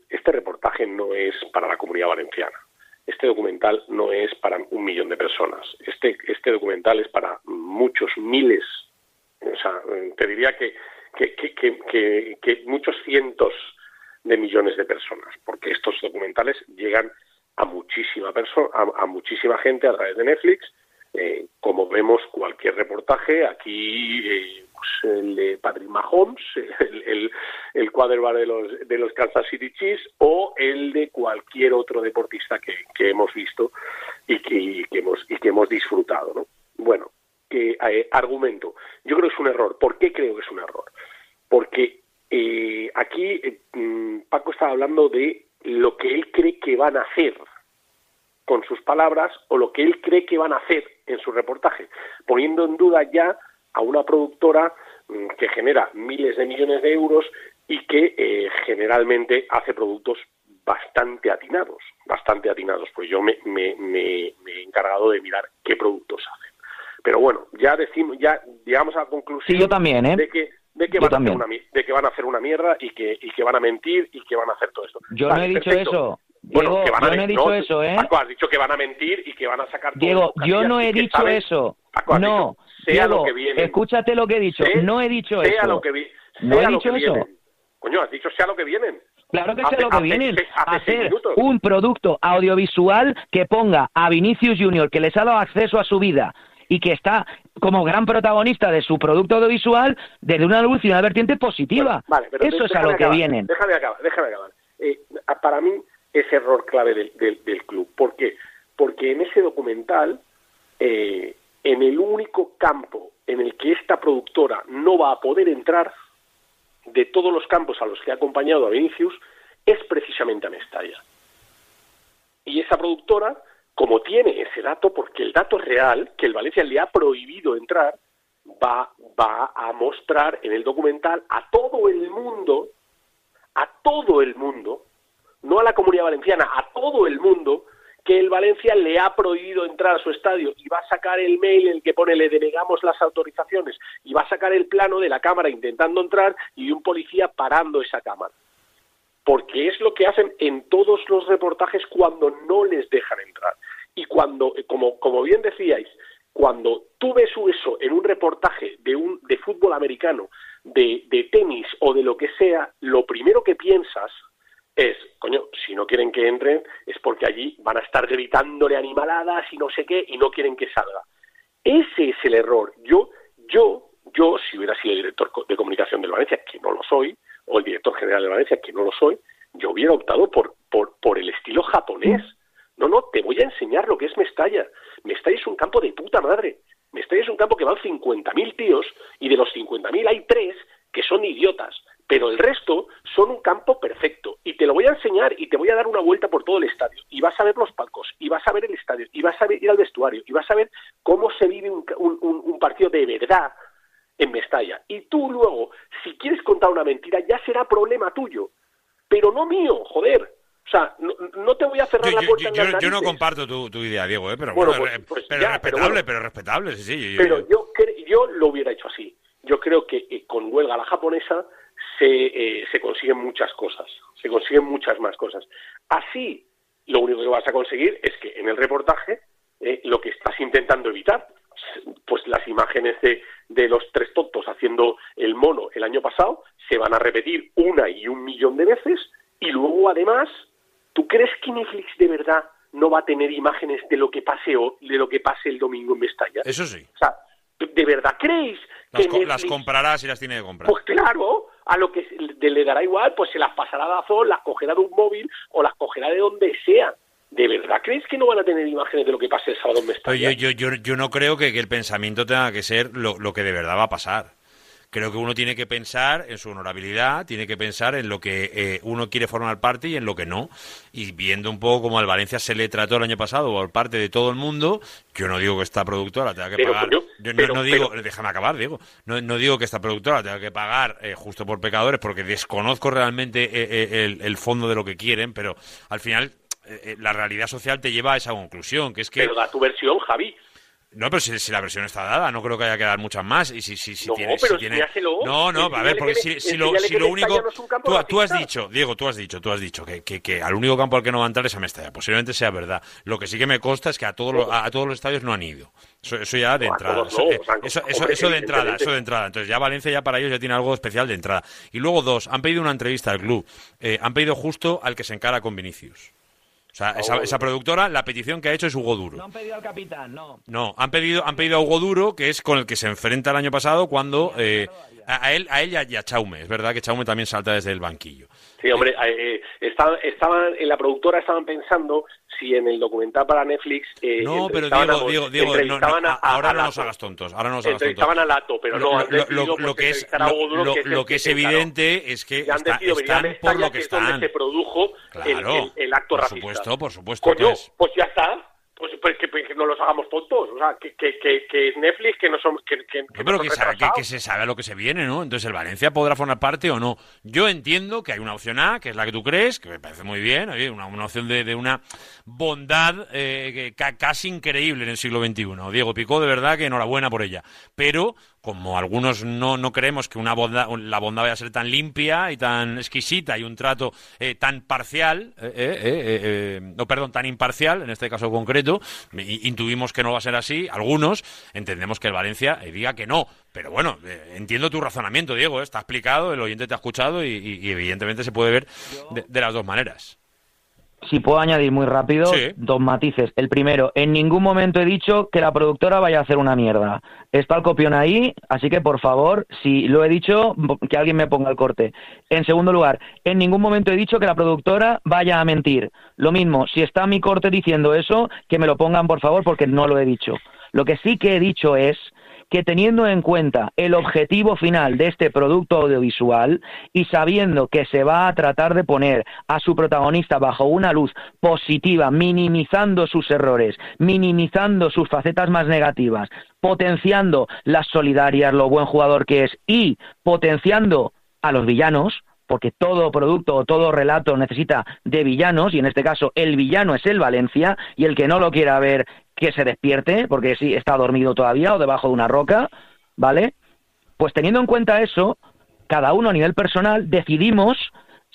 este reportaje no es para la comunidad valenciana. Este documental no es para un millón de personas. Este, este documental es para muchos miles, o sea, te diría que, que, que, que, que- muchos cientos de millones de personas, porque estos documentales llegan a muchísima perso- a, a muchísima gente a través de Netflix. Eh, como vemos cualquier reportaje, aquí eh, pues, el de Patrick Mahomes, el, el, de los, de los Kansas City Chiefs o el de cualquier otro deportista que, que hemos visto y que, hemos, y que hemos disfrutado. ¿no? Bueno, que, eh, argumento. Yo creo que es un error. ¿Por qué creo que es un error? Porque eh, aquí mm, Paco estaba hablando de lo que él cree que van a hacer con sus palabras o lo que él cree que van a hacer en su reportaje, poniendo en duda ya a una productora mm, que genera miles de millones de euros y que eh, generalmente hace productos bastante atinados, bastante atinados, pues yo me, me- me- me he encargado de mirar qué productos hacen. Pero bueno, ya decimos, ya llegamos a la conclusión Sí, yo también, ¿eh? de que de que van a hacer una de que van a hacer una mierda y que y que van a mentir y que van a hacer todo esto. Yo Vale, no he dicho perfecto. eso. Bueno, Diego, que van a yo no he dicho eso, ¿eh? Paco, has dicho que van a mentir y que van a sacar todo Diego, lo yo no he dicho eso. Paco, no, dicho, sea Diego, lo que viene. escúchate lo que he dicho. Sé- no he dicho sea eso. lo que vi- no sea he lo dicho que eso. vienen. Coño, has dicho sea lo que vienen. Claro que Hace- sé lo que hace vienen. hace hacer un producto audiovisual que ponga a Vinicius Junior, que les ha dado acceso a su vida y que está como gran protagonista de su producto audiovisual desde una luz y una vertiente positiva. Vale, pero Eso es a lo que acabar, vienen. Déjame acabar, déjame acabar. Eh, para mí es error clave del, del- del club. ¿Por qué? Porque en ese documental, eh, en el único campo en el que esta productora no va a poder entrar, de todos los campos a los que ha acompañado a Vinicius, es precisamente a Mestalla. Y esa productora, como tiene ese dato, porque el dato es real, que el Valencia le ha prohibido entrar, va, va a mostrar en el documental a todo el mundo, a todo el mundo, no a la comunidad valenciana, a todo el mundo, que el Valencia le ha prohibido entrar a su estadio y va a sacar el mail en el que pone le denegamos las autorizaciones y va a sacar el plano de la cámara intentando entrar y un policía parando esa cámara. Porque es lo que hacen en todos los reportajes cuando no les dejan entrar. Y cuando, eh, como, como bien decíais, cuando tú ves eso en un reportaje de, un, de fútbol americano, de, de tenis o de lo que sea, lo primero que piensas es, coño, si no quieren que entren es porque allí van a estar gritándole animaladas y no sé qué y no quieren que salga. Ese es el error. Yo, yo, yo, si hubiera sido el director de comunicación del Valencia, que no lo soy, o el director general de Valencia, que no lo soy, yo hubiera optado por, por, por el estilo japonés. No, no, te voy a enseñar lo que es Mestalla. Mestalla es un campo de puta madre. Mestalla es un campo que van 50.000 tíos y de los 50.000 hay tres que son idiotas, pero el resto son un campo perfecto. Y te lo voy a enseñar y te voy a dar una vuelta por todo el estadio. Y vas a ver los palcos, y vas a ver el estadio, y vas a ver, ir al vestuario, y vas a ver cómo se vive un, un- un- partido de verdad en Mestalla. Y tú luego, si quieres contar una mentira, ya será problema tuyo, pero no mío, joder. O sea, no, no te voy a cerrar Yo, la yo- puerta en yo- las yo no comparto tu, tu idea, Diego, ¿eh? pero Bueno, bueno, pues- pues pero ya, pero respetable, bueno. pero respetable, sí, sí. yo- Pero yo- yo, yo lo hubiera hecho así. Yo creo que eh, con huelga la japonesa se, eh, se consiguen muchas cosas, se consiguen muchas más cosas. Así, lo único que vas a conseguir es que en el reportaje eh, lo que estás intentando evitar, pues las imágenes de, de los tres tontos haciendo el mono el año pasado se van a repetir una y un millón de veces y luego además, ¿tú crees que Netflix de verdad no va a tener imágenes de lo que pase o de lo que pase el domingo en Mestalla? Eso sí. O sea, ¿de verdad creéis que Las, Netflix- comprarás y las tiene que comprar. Pues claro, a lo que le, dará igual, pues se las pasará a Dazón, las cogerá de un móvil o las cogerá de donde sea. ¿De verdad creéis que no van a tener imágenes de lo que pase el sábado en Mestalla? yo, yo, yo, yo no creo que, que el pensamiento tenga que ser lo, lo que de verdad va a pasar. Creo que uno tiene que pensar en su honorabilidad, tiene que pensar en lo que eh, uno quiere formar parte y en lo que no. Y viendo un poco cómo al Valencia se le trató el año pasado por parte de todo el mundo, yo no digo que esta productora tenga que Pero, pagar. yo no, pero- no digo, pero- déjame acabar, Diego. No, no digo que esta productora tenga que pagar eh, justo por pecadores, porque desconozco realmente eh, eh, el, el fondo de lo que quieren, pero al final eh, la realidad social te lleva a esa conclusión, que es que Pero da tu versión, Javi. No, pero si, si la versión está dada, no creo que haya que dar muchas más. Y si, si, si No, tiene, pero si tiene... enséñaselo. No, no, a ver, porque que si, si lo, único... no Tú, tú has dicho, Diego, tú has dicho, tú has dicho que, que, que al único campo al que no va a entrar es a Mestalla. Posiblemente sea verdad. Lo que sí que me consta es que a todos, los, a, a todos los estadios no han ido. Eso, eso ya de No, entrada. Eso, eh, o sea, eso, eso- hombre, eso de entrada, eso de entrada. Entonces ya Valencia ya para ellos ya tiene algo especial de entrada. Y luego dos, han pedido una entrevista al club. Eh, han pedido justo al que se encara con Vinicius. O sea, esa, esa productora, la petición que ha hecho es Hugo Duro. No han pedido al capitán, no. No, han pedido, han pedido a Hugo Duro, que es con el que se enfrenta el año pasado cuando eh, a, él, a él y a, y a Chaume. Es verdad que Chaume también salta desde el banquillo. Sí, hombre, eh, eh, estaban, estaban, en la productora estaban pensando si en el documental para Netflix eh, No, pero Diego, Diego, Diego, no, no, a- ahora a no nos hagas tontos. Ahora no nos hagas tontos. Entrevistaban a Lato, pero no, Lo- han lo- lo- lo que es, lo, que es evidente es que han está- decidido venir a están por lo que es donde están. se produjo el- Claro, el, el acto por racista. supuesto, por supuesto Coño, es. pues ya está. Pues, pues que, pues que no los hagamos tontos. O sea, que, que, que, Netflix, que no son... Que, que, No, pero no sabe- que- se sabe a lo que se viene, ¿no? Entonces, ¿el Valencia podrá formar parte o no? Yo entiendo que hay una opción A, que es la que tú crees, que me parece muy bien, oye, una, una opción de, de una bondad eh, casi increíble en el siglo XXI. Diego Picó, de verdad que enhorabuena por ella. Pero, como algunos no, no creemos que una bondad, la bondad vaya a ser tan limpia y tan exquisita y un trato eh, tan parcial, eh, eh, eh, eh, no, perdón, tan imparcial, en este caso concreto, intuimos que no va a ser así, algunos entendemos que el Valencia diga que no. Pero bueno, entiendo tu razonamiento, Diego, está explicado, el oyente te ha escuchado y, y- y evidentemente se puede ver de, de las dos maneras. Si puedo añadir muy rápido Sí. dos matices. El primero, en ningún momento he dicho que la productora vaya a hacer una mierda. Está el copión ahí, así que por favor, si lo he dicho, que alguien me ponga el corte. En segundo lugar, en ningún momento he dicho que la productora vaya a mentir. Lo mismo, si está mi corte diciendo eso, que me lo pongan por favor porque no lo he dicho. Lo que sí que he dicho es que teniendo en cuenta el objetivo final de este producto audiovisual y sabiendo que se va a tratar de poner a su protagonista bajo una luz positiva, minimizando sus errores, minimizando sus facetas más negativas, potenciando las solidarias, lo buen jugador que es y potenciando a los villanos, porque todo producto o todo relato necesita de villanos, y en este caso el villano es el Valencia, y el que no lo quiera ver, que se despierte, porque sí, está dormido todavía o debajo de una roca, ¿vale? Pues teniendo en cuenta eso, cada uno a nivel personal decidimos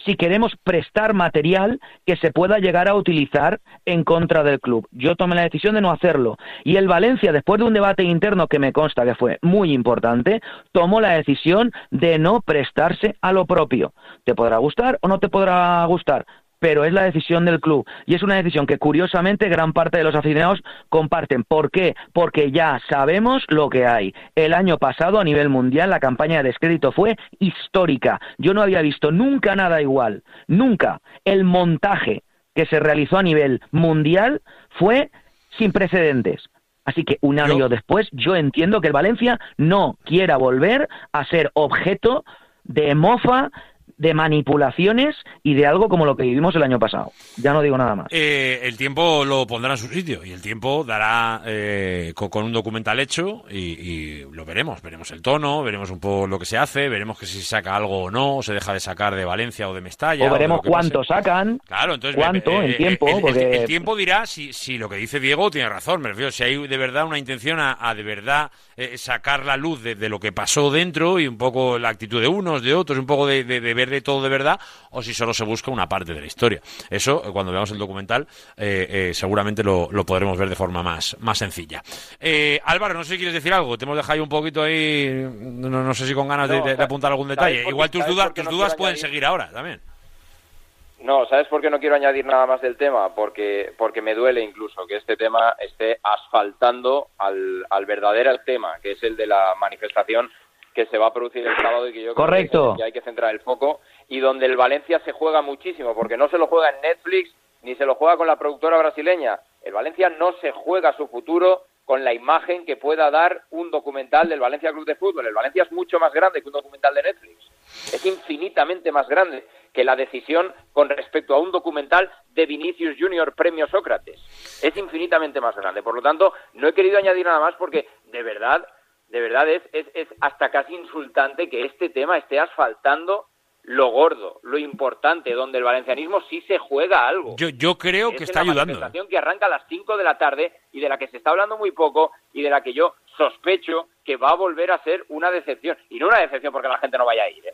si queremos prestar material que se pueda llegar a utilizar en contra del club. Yo tomé la decisión de no hacerlo. Y el Valencia, después de un debate interno que me consta que fue muy importante, tomó la decisión de no prestarse a lo propio. Te podrá gustar o no te podrá gustar, pero es la decisión del club y es una decisión que curiosamente gran parte de los aficionados comparten. ¿Por qué? Porque ya sabemos lo que hay. El año pasado a nivel mundial la campaña de descrédito fue histórica. Yo no había visto nunca nada igual, nunca. El montaje que se realizó a nivel mundial fue sin precedentes. Así que un año después yo entiendo que el Valencia no quiera volver a ser objeto de mofa, de manipulaciones y de algo como lo que vivimos el año pasado. Ya no digo nada más. Eh, el tiempo lo pondrá en su sitio y el tiempo dará eh, co- con, un documental hecho y, y lo veremos. Veremos el tono, veremos un poco lo que se hace, veremos que si se saca algo o no, o se deja de sacar de Valencia o de Mestalla. o veremos cuánto pase. sacan, Claro, entonces cuánto eh, en eh, tiempo, el, el- porque el tiempo dirá si, si lo que dice Diego tiene razón. Me refiero, si hay de verdad una intención a, a de verdad eh, sacar la luz de, de lo que pasó dentro y un poco la actitud de unos, de otros, un poco de, de- de ver de todo de verdad, o si solo se busca una parte de la historia. Eso, eh, cuando veamos el documental, eh, eh, seguramente lo, lo podremos ver de forma más, más sencilla. Eh, Álvaro, no sé si quieres decir algo. Te hemos dejado ahí un poquito ahí, no, no sé si con ganas de, No, de- de sa- apuntar algún ¿sabes detalle. Igual tus dudas, tus no dudas pueden añadir? seguir ahora también. No, ¿sabes por qué no quiero añadir nada más del tema? Porque, porque me duele incluso que este tema esté asfaltando al, al verdadero tema, que es el de la manifestación que se va a producir el sábado y que yo creo Correcto. el que hay que centrar el foco y donde el Valencia se juega muchísimo, porque no se lo juega en Netflix ni se lo juega con la productora brasileña. El Valencia no se juega su futuro con la imagen que pueda dar un documental del Valencia Club de Fútbol. El Valencia es mucho más grande que un documental de Netflix. Es infinitamente más grande que la decisión con respecto a un documental de Vinicius Junior Premio Sócrates. Es infinitamente más grande. Por lo tanto, no he querido añadir nada más porque de verdad, de verdad es, es, es hasta casi insultante que este tema esté asfaltando lo gordo, lo importante, donde el valencianismo sí se juega algo. Yo, yo creo que Es está en la ayudando. manifestación que arranca a las 5 de la tarde y de la que se está hablando muy poco y de la que yo sospecho que va a volver a ser una decepción. Y no una decepción porque la gente no vaya a ir. ¿eh?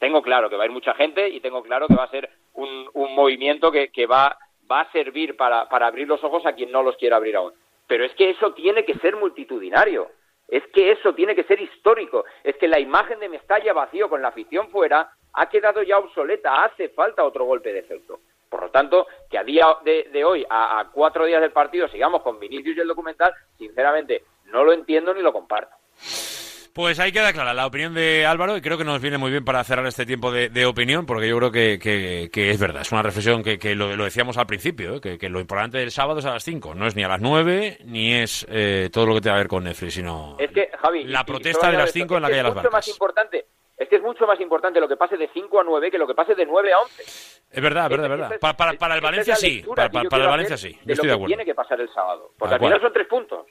Tengo claro que va a ir mucha gente y tengo claro que va a ser un, un movimiento que, que va, va a servir para, para abrir los ojos a quien no los quiera abrir aún. Pero es que eso tiene que ser multitudinario. Es que eso tiene que ser histórico. Es que la imagen de Mestalla vacío con la afición fuera ha quedado ya obsoleta. Hace falta otro golpe de efecto. Por lo tanto, que a día de, de hoy, a, a cuatro días del partido, sigamos con Vinicius y el documental, sinceramente, no lo entiendo ni lo comparto. Pues ahí queda clara la opinión de Álvaro y creo que nos viene muy bien para cerrar este tiempo de, de opinión porque yo creo que, que- que es verdad, es una reflexión que, que lo, lo decíamos al principio, ¿eh? que, que lo importante del sábado es a las 5, no es ni a las 9 ni es eh, todo lo que tenga que ver con Netflix, sino Es Javi, la protesta de las añado 5 en la calle de es las mucho más Barcas. importante Es que es mucho más importante lo que pase de 5 a 9 que lo que pase de 9 a 11. Es verdad, es verdad, es verdad. Para, para- para el Valencia sí, para, que para- para el Valencia sí, yo de estoy lo de que acuerdo. tiene que pasar el sábado. Porque Tal al final cual. son tres puntos.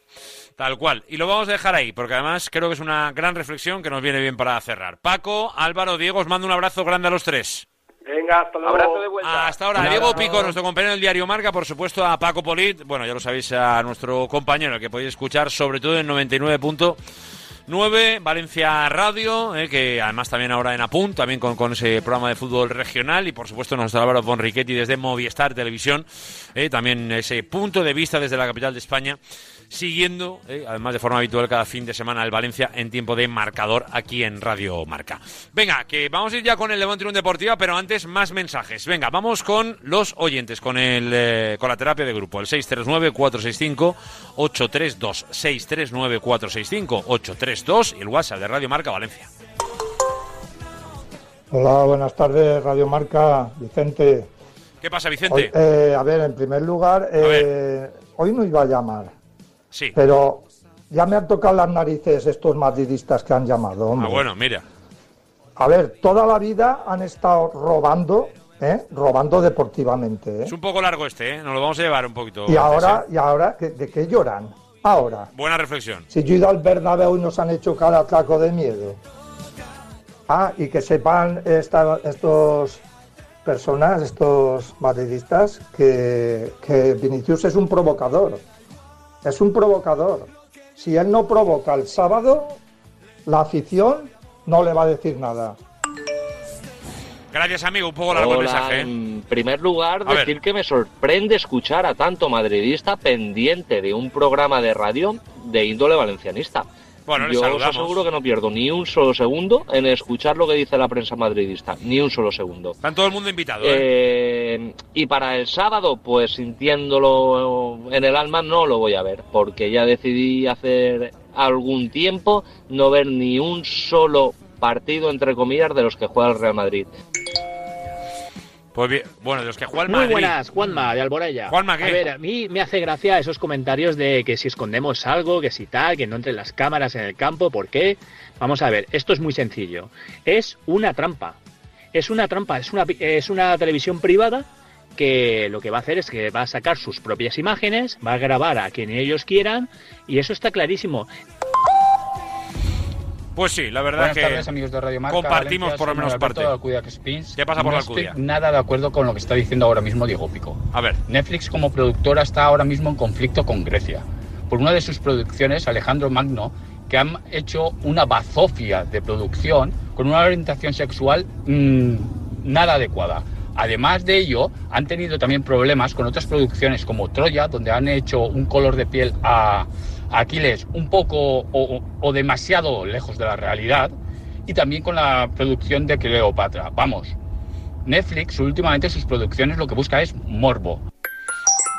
Tal cual. Y lo vamos a dejar ahí, porque además creo que es una gran reflexión que nos viene bien para cerrar. Paco, Álvaro, Diego, os mando un abrazo grande a los tres. Venga, hasta luego. Abrazo de vuelta. Hasta ahora, Diego. Pico, nuestro compañero del diario Marca, por supuesto a Paco Polit, bueno, ya lo sabéis, a nuestro compañero que podéis escuchar sobre todo en 99.9 Valencia Radio, eh, que además también ahora en Apunt, también con, con ese programa de fútbol regional y por supuesto nuestro Álvaro Bonriquetti desde Movistar Televisión, eh, también ese punto de vista desde la capital de España siguiendo, eh, además de forma habitual cada fin de semana, el Valencia en tiempo de marcador aquí en Radio Marca. Venga, que vamos a ir ya con el Levante Unión Deportiva, pero antes más mensajes. Venga, vamos con los oyentes, con el eh, con la terapia de grupo, el 639-465-832, 639-465-832 y el WhatsApp de Radio Marca Valencia. Hola, buenas tardes, Radio Marca, Vicente. ¿Qué pasa, Hoy, Vicente? eh, a ver, en primer lugar, eh, hoy no iba a llamar, Sí. pero ya me han tocado las narices estos madridistas que han llamado. Ah, hombre. bueno, mira. A ver, toda la vida han estado robando, ¿eh? robando deportivamente. ¿eh? Es un poco largo este, ¿eh? Nos lo vamos a llevar un poquito. Y antes, ahora, ¿eh? y ahora ¿de, qué lloran? Ahora, Buena reflexión. si yo he ido al Bernabéu y nos han hecho cada atraco de miedo. Ah, y que sepan esta- estos personas, estos madridistas, que, que Vinicius es un provocador. Es un provocador. Si él no provoca el sábado, la afición no le va a decir nada. Gracias, amigo. Un poco largo el mensaje. ¿eh? en primer lugar, A ver. decir que me sorprende escuchar a tanto madridista pendiente de un programa de radio de índole valencianista. Bueno, Yo os aseguro que no pierdo ni un solo segundo en escuchar lo que dice la prensa madridista, ni un solo segundo. Está todo el mundo invitado, ¿eh? Eh, y para el sábado, pues sintiéndolo en el alma, no lo voy a ver, porque ya decidí hacer algún tiempo no ver ni un solo partido, entre comillas, de los que juega el Real Madrid. Pues bien, bueno, de los que juegan Muy Madrid. buenas, Juanma, de Alboraya. Juanma, ¿qué? A ver, a mí me hace gracia esos comentarios de que si escondemos algo, que si tal, que no entren las cámaras en el campo, ¿por qué? Vamos a ver, esto es muy sencillo. Es una trampa. Es una trampa, es una, es una televisión privada que lo que va a hacer es que va a sacar sus propias imágenes, va a grabar a quien ellos quieran y eso está clarísimo. Pues sí, la verdad Buenas que tardes, amigos de Radio Marca. compartimos Valencia, por lo menos parte. ¿Qué pasa por no la estoy nada de acuerdo con lo que está diciendo ahora mismo Diego Pico. A ver. Netflix como productora está ahora mismo en conflicto con Grecia. Por una de sus producciones, Alejandro Magno, que han hecho una bazofia de producción con una orientación sexual mm, nada adecuada. Además de ello, han tenido también problemas con otras producciones como Troya, donde han hecho un color de piel a Aquiles un poco o, o- demasiado lejos de la realidad, y también con la producción de Cleopatra. Vamos, Netflix últimamente sus producciones lo que busca es morbo.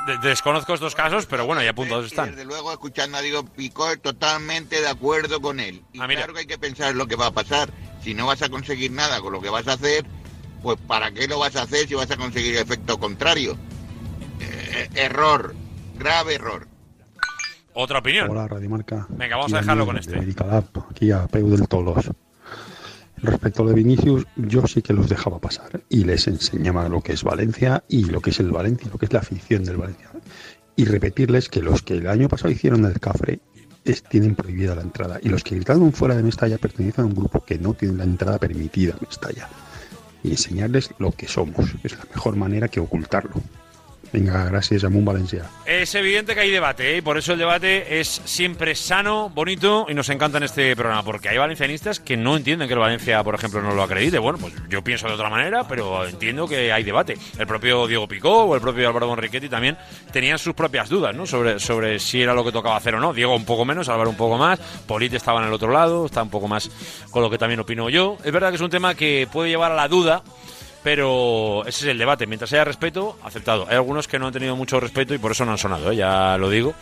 De- desconozco estos casos, pero bueno, ya apuntados están. Desde luego, escuchando a Diego Picó, totalmente de acuerdo con él. Y claro que hay que pensar lo que va a pasar. Si no vas a conseguir nada con lo que vas a hacer, pues ¿para qué lo vas a hacer si vas a conseguir efecto contrario? Eh, error, grave error. Otra opinión. Hola, Radio Marca. Venga, vamos a dejarlo con este. Medical Lab, aquí a Peu del Tolos. Respecto a lo de Vinicius, yo sí que los dejaba pasar y les enseñaba lo que es Valencia y lo que es el Valencia, lo que es la afición del Valencia. Y repetirles que los que el año pasado hicieron el cafre es- tienen prohibida la entrada y los que gritaron fuera de Mestalla pertenecen a un grupo que no tiene la entrada permitida a Mestalla. Y enseñarles lo que somos. Es la mejor manera que ocultarlo. Venga, gracias, Amun Valencia. Es evidente que hay debate, ¿eh? y por eso el debate es siempre sano, bonito y nos encanta en este programa, porque hay valencianistas que no entienden que el Valencia, por ejemplo, no lo acredite. Bueno, pues yo pienso de otra manera, pero entiendo que hay debate. El propio Diego Picó o el propio Álvaro Bonriquetti también tenían sus propias dudas ¿no? sobre, sobre si era lo que tocaba hacer o no. Diego un poco menos, Álvaro un poco más, Polite estaba en el otro lado, está un poco más con lo que también opino yo. Es verdad que es un tema que puede llevar a la duda. Pero ese es el debate. Mientras haya respeto, aceptado. Hay algunos que no han tenido mucho respeto y por eso no han sonado, ¿eh? ya lo digo.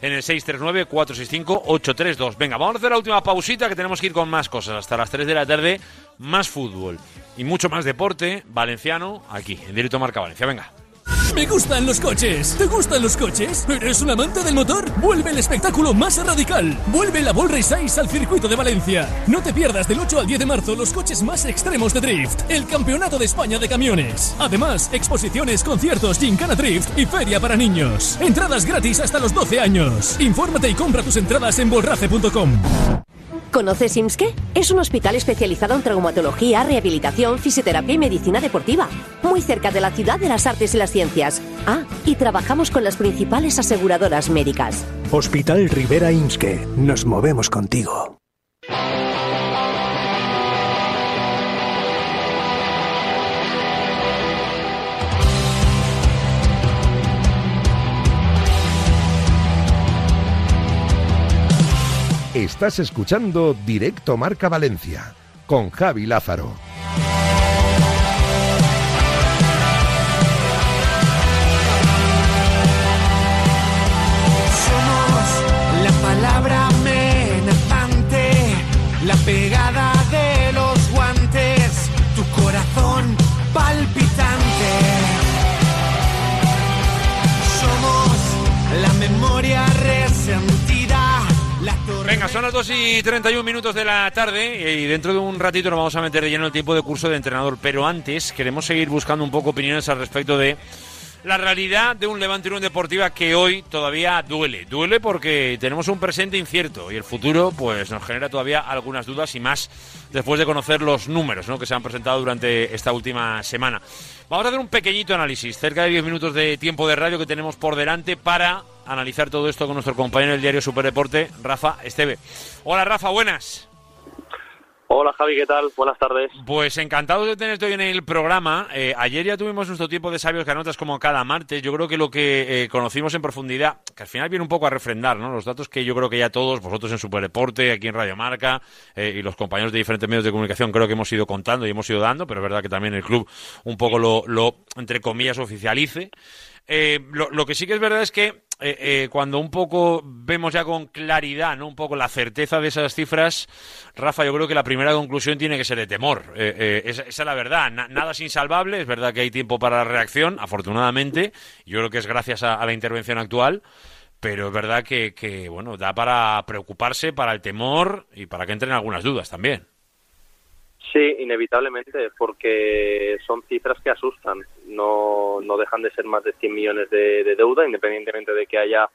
En el 639-465-832. Venga, vamos a hacer la última pausita que tenemos que ir con más cosas. Hasta las 3 de la tarde, más fútbol y mucho más deporte valenciano aquí, en directo Marca Valencia. Venga. Me gustan los coches. ¿Te gustan los coches? ¿Eres un amante del motor? Vuelve el espectáculo más radical. Vuelve la Ball Race Ice al circuito de Valencia. No te pierdas del 8 al 10 de marzo los coches más extremos de drift. El Campeonato de España de Camiones. Además, exposiciones, conciertos, gincana drift y feria para niños. Entradas gratis hasta los 12 años. Infórmate y compra tus entradas en bolrace.com. ¿Conoces IMSKE? Es un hospital especializado en traumatología, rehabilitación, fisioterapia y medicina deportiva. Muy cerca de la ciudad de las artes y las ciencias. Ah, y trabajamos con las principales aseguradoras médicas. Hospital Rivera Imske. Nos movemos contigo. Estás escuchando Directo Marca Valencia con Javi Lázaro. Las 2 y 31 minutos de la tarde y dentro de un ratito nos vamos a meter de lleno el tiempo de curso de entrenador. Pero antes queremos seguir buscando un poco opiniones al respecto de la realidad de un Levante Unión Deportiva que hoy todavía duele. Duele porque tenemos un presente incierto y el futuro pues nos genera todavía algunas dudas y más después de conocer los números ¿no? que se han presentado durante esta última semana. Vamos a hacer un pequeñito análisis, cerca de 10 minutos de tiempo de radio que tenemos por delante para analizar todo esto con nuestro compañero del diario Superdeporte, Rafa Esteve. Hola Rafa, buenas. Hola Javi, ¿qué tal? Buenas tardes. Pues encantado de tenerte hoy en el programa. Eh, ayer ya tuvimos nuestro tiempo de sabios que anotas como cada martes. Yo creo que lo que eh, conocimos en profundidad, que al final viene un poco a refrendar, ¿no? Los datos que yo creo que ya todos, vosotros en Superdeporte, aquí en Radio Marca eh, y los compañeros de diferentes medios de comunicación, creo que hemos ido contando y hemos ido dando, pero es verdad que también el club un poco lo, lo entre comillas, oficialice. Eh, lo, que sí que es verdad es que eh, eh, cuando un poco vemos ya con claridad, ¿no? Un poco la certeza de esas cifras, Rafa, yo creo que la primera conclusión tiene que ser de temor. Esa, es la verdad. Na- nada es insalvable. Es verdad que hay tiempo para la reacción, afortunadamente. Yo creo que es gracias a, a la intervención actual. Pero es verdad que, que, bueno, da para preocuparse, para el temor y para que entren algunas dudas también. Sí, inevitablemente, porque son cifras que asustan. No, no dejan de ser más de 100 millones de, de deuda, independientemente de que haya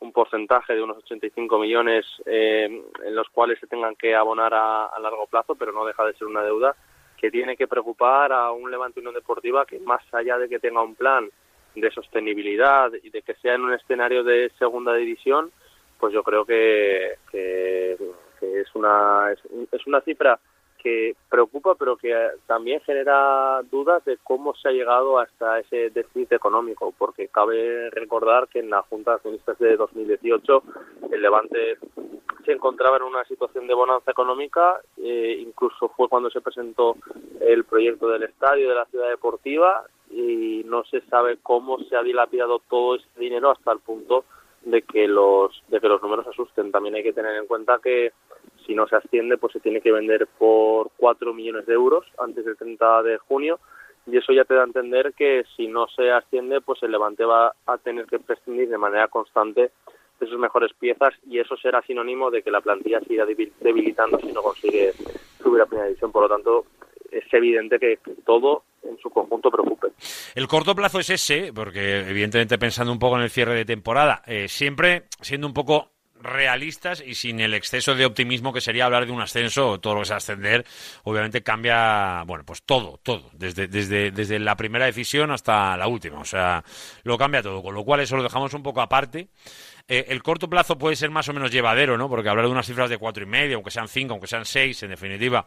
un porcentaje de unos 85 millones eh, en los cuales se tengan que abonar a, largo plazo, pero no deja de ser una deuda que tiene que preocupar a un Levante Unión Deportiva que más allá de que tenga un plan de sostenibilidad y de que sea en un escenario de segunda división, pues yo creo que, que, es una es una cifra que preocupa pero que también genera dudas de cómo se ha llegado hasta ese déficit económico porque cabe recordar que en la Junta de Accionistas de 2018 el Levante se encontraba en una situación de bonanza económica eh, incluso fue cuando se presentó el proyecto del estadio de la ciudad deportiva y no se sabe cómo se ha dilapidado todo ese dinero hasta el punto de que los de que los números asusten. También hay que tener en cuenta que si no se asciende, pues se tiene que vender por 4 millones de euros antes del 30 de junio y eso ya te da a entender que si no se asciende, pues el Levante va a tener que prescindir de manera constante de sus mejores piezas y eso será sinónimo de que la plantilla siga debilitando si no consigue subir a primera división. Por lo tanto, es evidente que todo en su conjunto preocupe. El corto plazo es ese, porque evidentemente pensando un poco en el cierre de temporada, eh, siempre siendo un poco realistas y sin el exceso de optimismo que sería hablar de un ascenso o todo lo que sea ascender, obviamente cambia, bueno, pues todo, todo, desde, desde, desde la primera decisión hasta la última, o sea, lo cambia todo, con lo cual eso lo dejamos un poco aparte. Eh, el corto plazo puede ser más o menos llevadero, ¿no? Porque hablar de unas cifras de cuatro y medio, aunque sean cinco, aunque sean seis, en definitiva,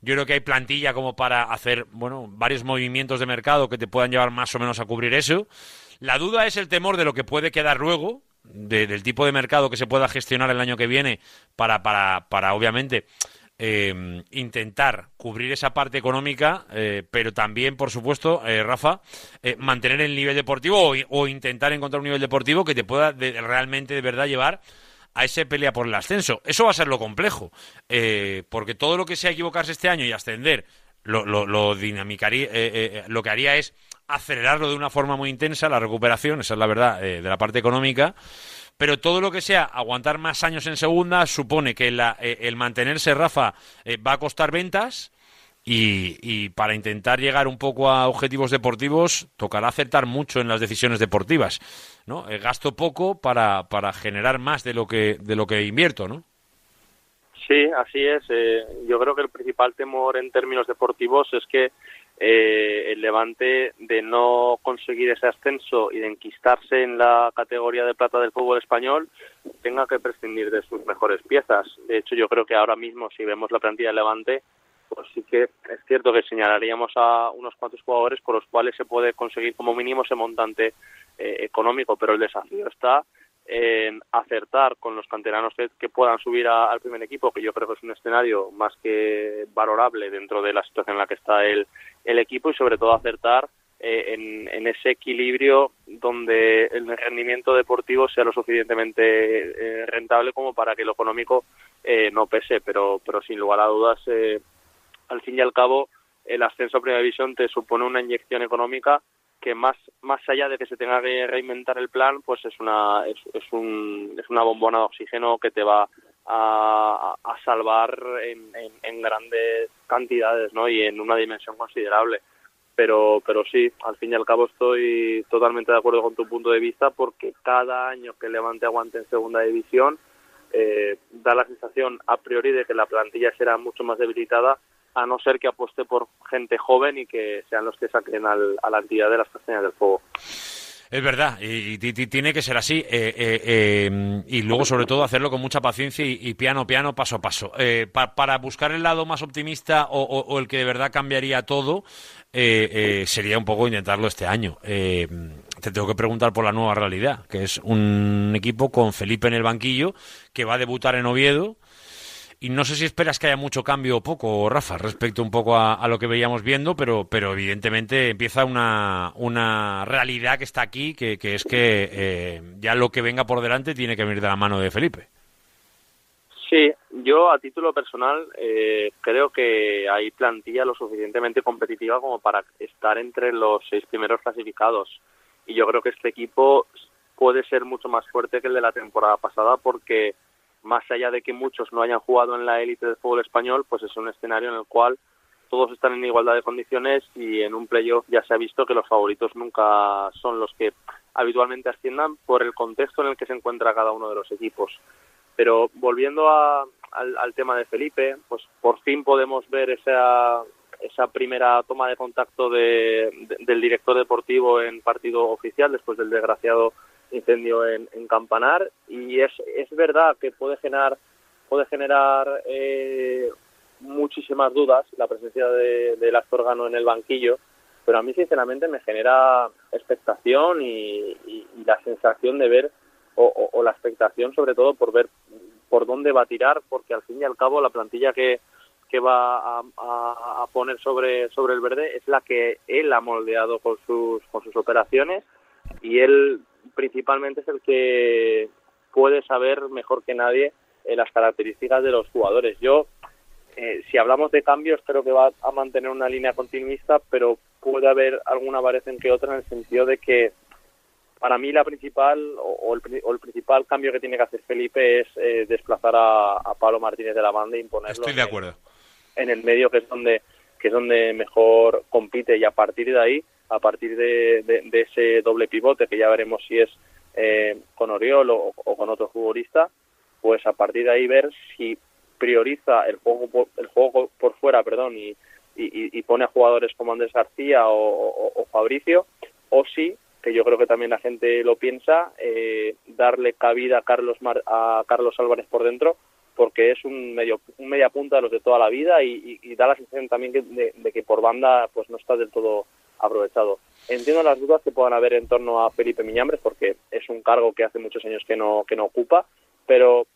yo creo que hay plantilla como para hacer, bueno, varios movimientos de mercado que te puedan llevar más o menos a cubrir eso. La duda es el temor de lo que puede quedar luego, del tipo de mercado que se pueda gestionar el año que viene para, para, para obviamente, eh, intentar cubrir esa parte económica, eh, pero también, por supuesto, eh, Rafa, mantener el nivel deportivo o, intentar encontrar un nivel deportivo que te pueda realmente, de verdad, llevar a ese pelea por el ascenso. Eso va a ser lo complejo, porque todo lo que sea equivocarse este año y ascender, lo, lo, lo dinamicaría, lo que haría es acelerarlo de una forma muy intensa, la recuperación, esa es la verdad, eh, de la parte económica. Pero todo lo que sea aguantar más años en segunda supone que eh, el mantenerse, Rafa, eh, va a costar ventas. Y, para intentar llegar un poco a objetivos deportivos tocará acertar mucho en las decisiones deportivas, ¿no? gasto poco para, para generar más de lo que de lo que invierto, ¿no? Sí, así es. yo creo que el principal temor en términos deportivos es que eh, el Levante de no conseguir ese ascenso y de enquistarse en la categoría de plata del fútbol español tenga que prescindir de sus mejores piezas. De hecho, yo creo que ahora mismo, si vemos la plantilla del Levante, pues sí que es cierto que señalaríamos a unos cuantos jugadores por los cuales se puede conseguir como mínimo ese montante eh, económico, pero el desafío está en acertar con los canteranos que, puedan subir al primer equipo, que yo creo que es un escenario más que valorable dentro de la situación en la que está el, el equipo y sobre todo acertar eh, en, ese equilibrio donde el rendimiento deportivo sea lo suficientemente eh, rentable como para que lo económico eh, no pese, pero, pero sin lugar a dudas, al fin y al cabo, el ascenso a Primera División te supone una inyección económica que más más allá de que se tenga que reinventar el plan, pues es una es, es, un, es una bombona de oxígeno que te va a, salvar en, en, grandes cantidades, ¿no? Y en una dimensión considerable. Pero, pero sí, al fin y al cabo estoy totalmente de acuerdo con tu punto de vista porque cada año que Levante aguante en segunda división eh, da la sensación a priori de que la plantilla será mucho más debilitada a no ser que apueste por gente joven y que sean los que saquen al, a la entidad de las castañas del fuego. Es verdad, y, tiene que ser así. Eh, eh, em, y luego, sobre todo, hacerlo con mucha paciencia y, piano, piano, paso a paso. Eh, para buscar el lado más optimista o, el que de verdad cambiaría todo, sería un poco intentarlo este año. te tengo que preguntar por la nueva realidad, que es un equipo con Felipe en el banquillo, que va a debutar en Oviedo y no sé si esperas que haya mucho cambio o poco, Rafa, respecto un poco a, lo que veíamos viendo, pero, pero evidentemente empieza una, una realidad que está aquí, que, que es que eh, ya lo que venga por delante tiene que venir de la mano de Felipe. Sí, yo a título personal eh, creo que hay plantilla lo suficientemente competitiva como para estar entre los seis primeros clasificados. Y yo creo que este equipo puede ser mucho más fuerte que el de la temporada pasada porque más allá de que muchos no hayan jugado en la élite del fútbol español, pues es un escenario en el cual todos están en igualdad de condiciones y en un playoff ya se ha visto que los favoritos nunca son los que habitualmente asciendan por el contexto en el que se encuentra cada uno de los equipos. Pero volviendo al, tema de Felipe, pues por fin podemos ver esa, esa primera toma de contacto de, del director deportivo en partido oficial después del desgraciado incendio en, Campanar y es, es verdad que puede generar puede generar eh, muchísimas dudas la presencia de, del Astorgano en el banquillo pero a mí sinceramente me genera expectación y, la sensación de ver o, la expectación sobre todo por ver por dónde va a tirar porque al fin y al cabo la plantilla que, que va a, a, poner sobre sobre el verde es la que él ha moldeado con sus con sus operaciones y él principalmente es el que puede saber mejor que nadie eh, las características de los jugadores. Yo, eh, si hablamos de cambios, creo que va a mantener una línea continuista, pero puede haber alguna variación que otra en el sentido de que para mí la principal o, el, principal cambio que tiene que hacer Felipe es eh, desplazar a, Pablo Martínez de la banda e imponerlo Estoy de acuerdo. En, el medio que es donde que es donde mejor compite y a partir de ahí a partir de, ese doble pivote que ya veremos si es eh, con Oriol o, con otro futbolista pues a partir de ahí ver si prioriza el juego por, el juego por fuera perdón y, y, pone a jugadores como Andrés García o, o Fabricio o si que yo creo que también la gente lo piensa, eh, darle cabida a Carlos, a Carlos Álvarez por dentro, porque es un medio un media punta de los de toda la vida y, da la sensación también de, que por banda pues no está del todo aprovechado. Entiendo las dudas que puedan haber en torno a Felipe Miñambres porque es un cargo que hace muchos años que no que no ocupa, pero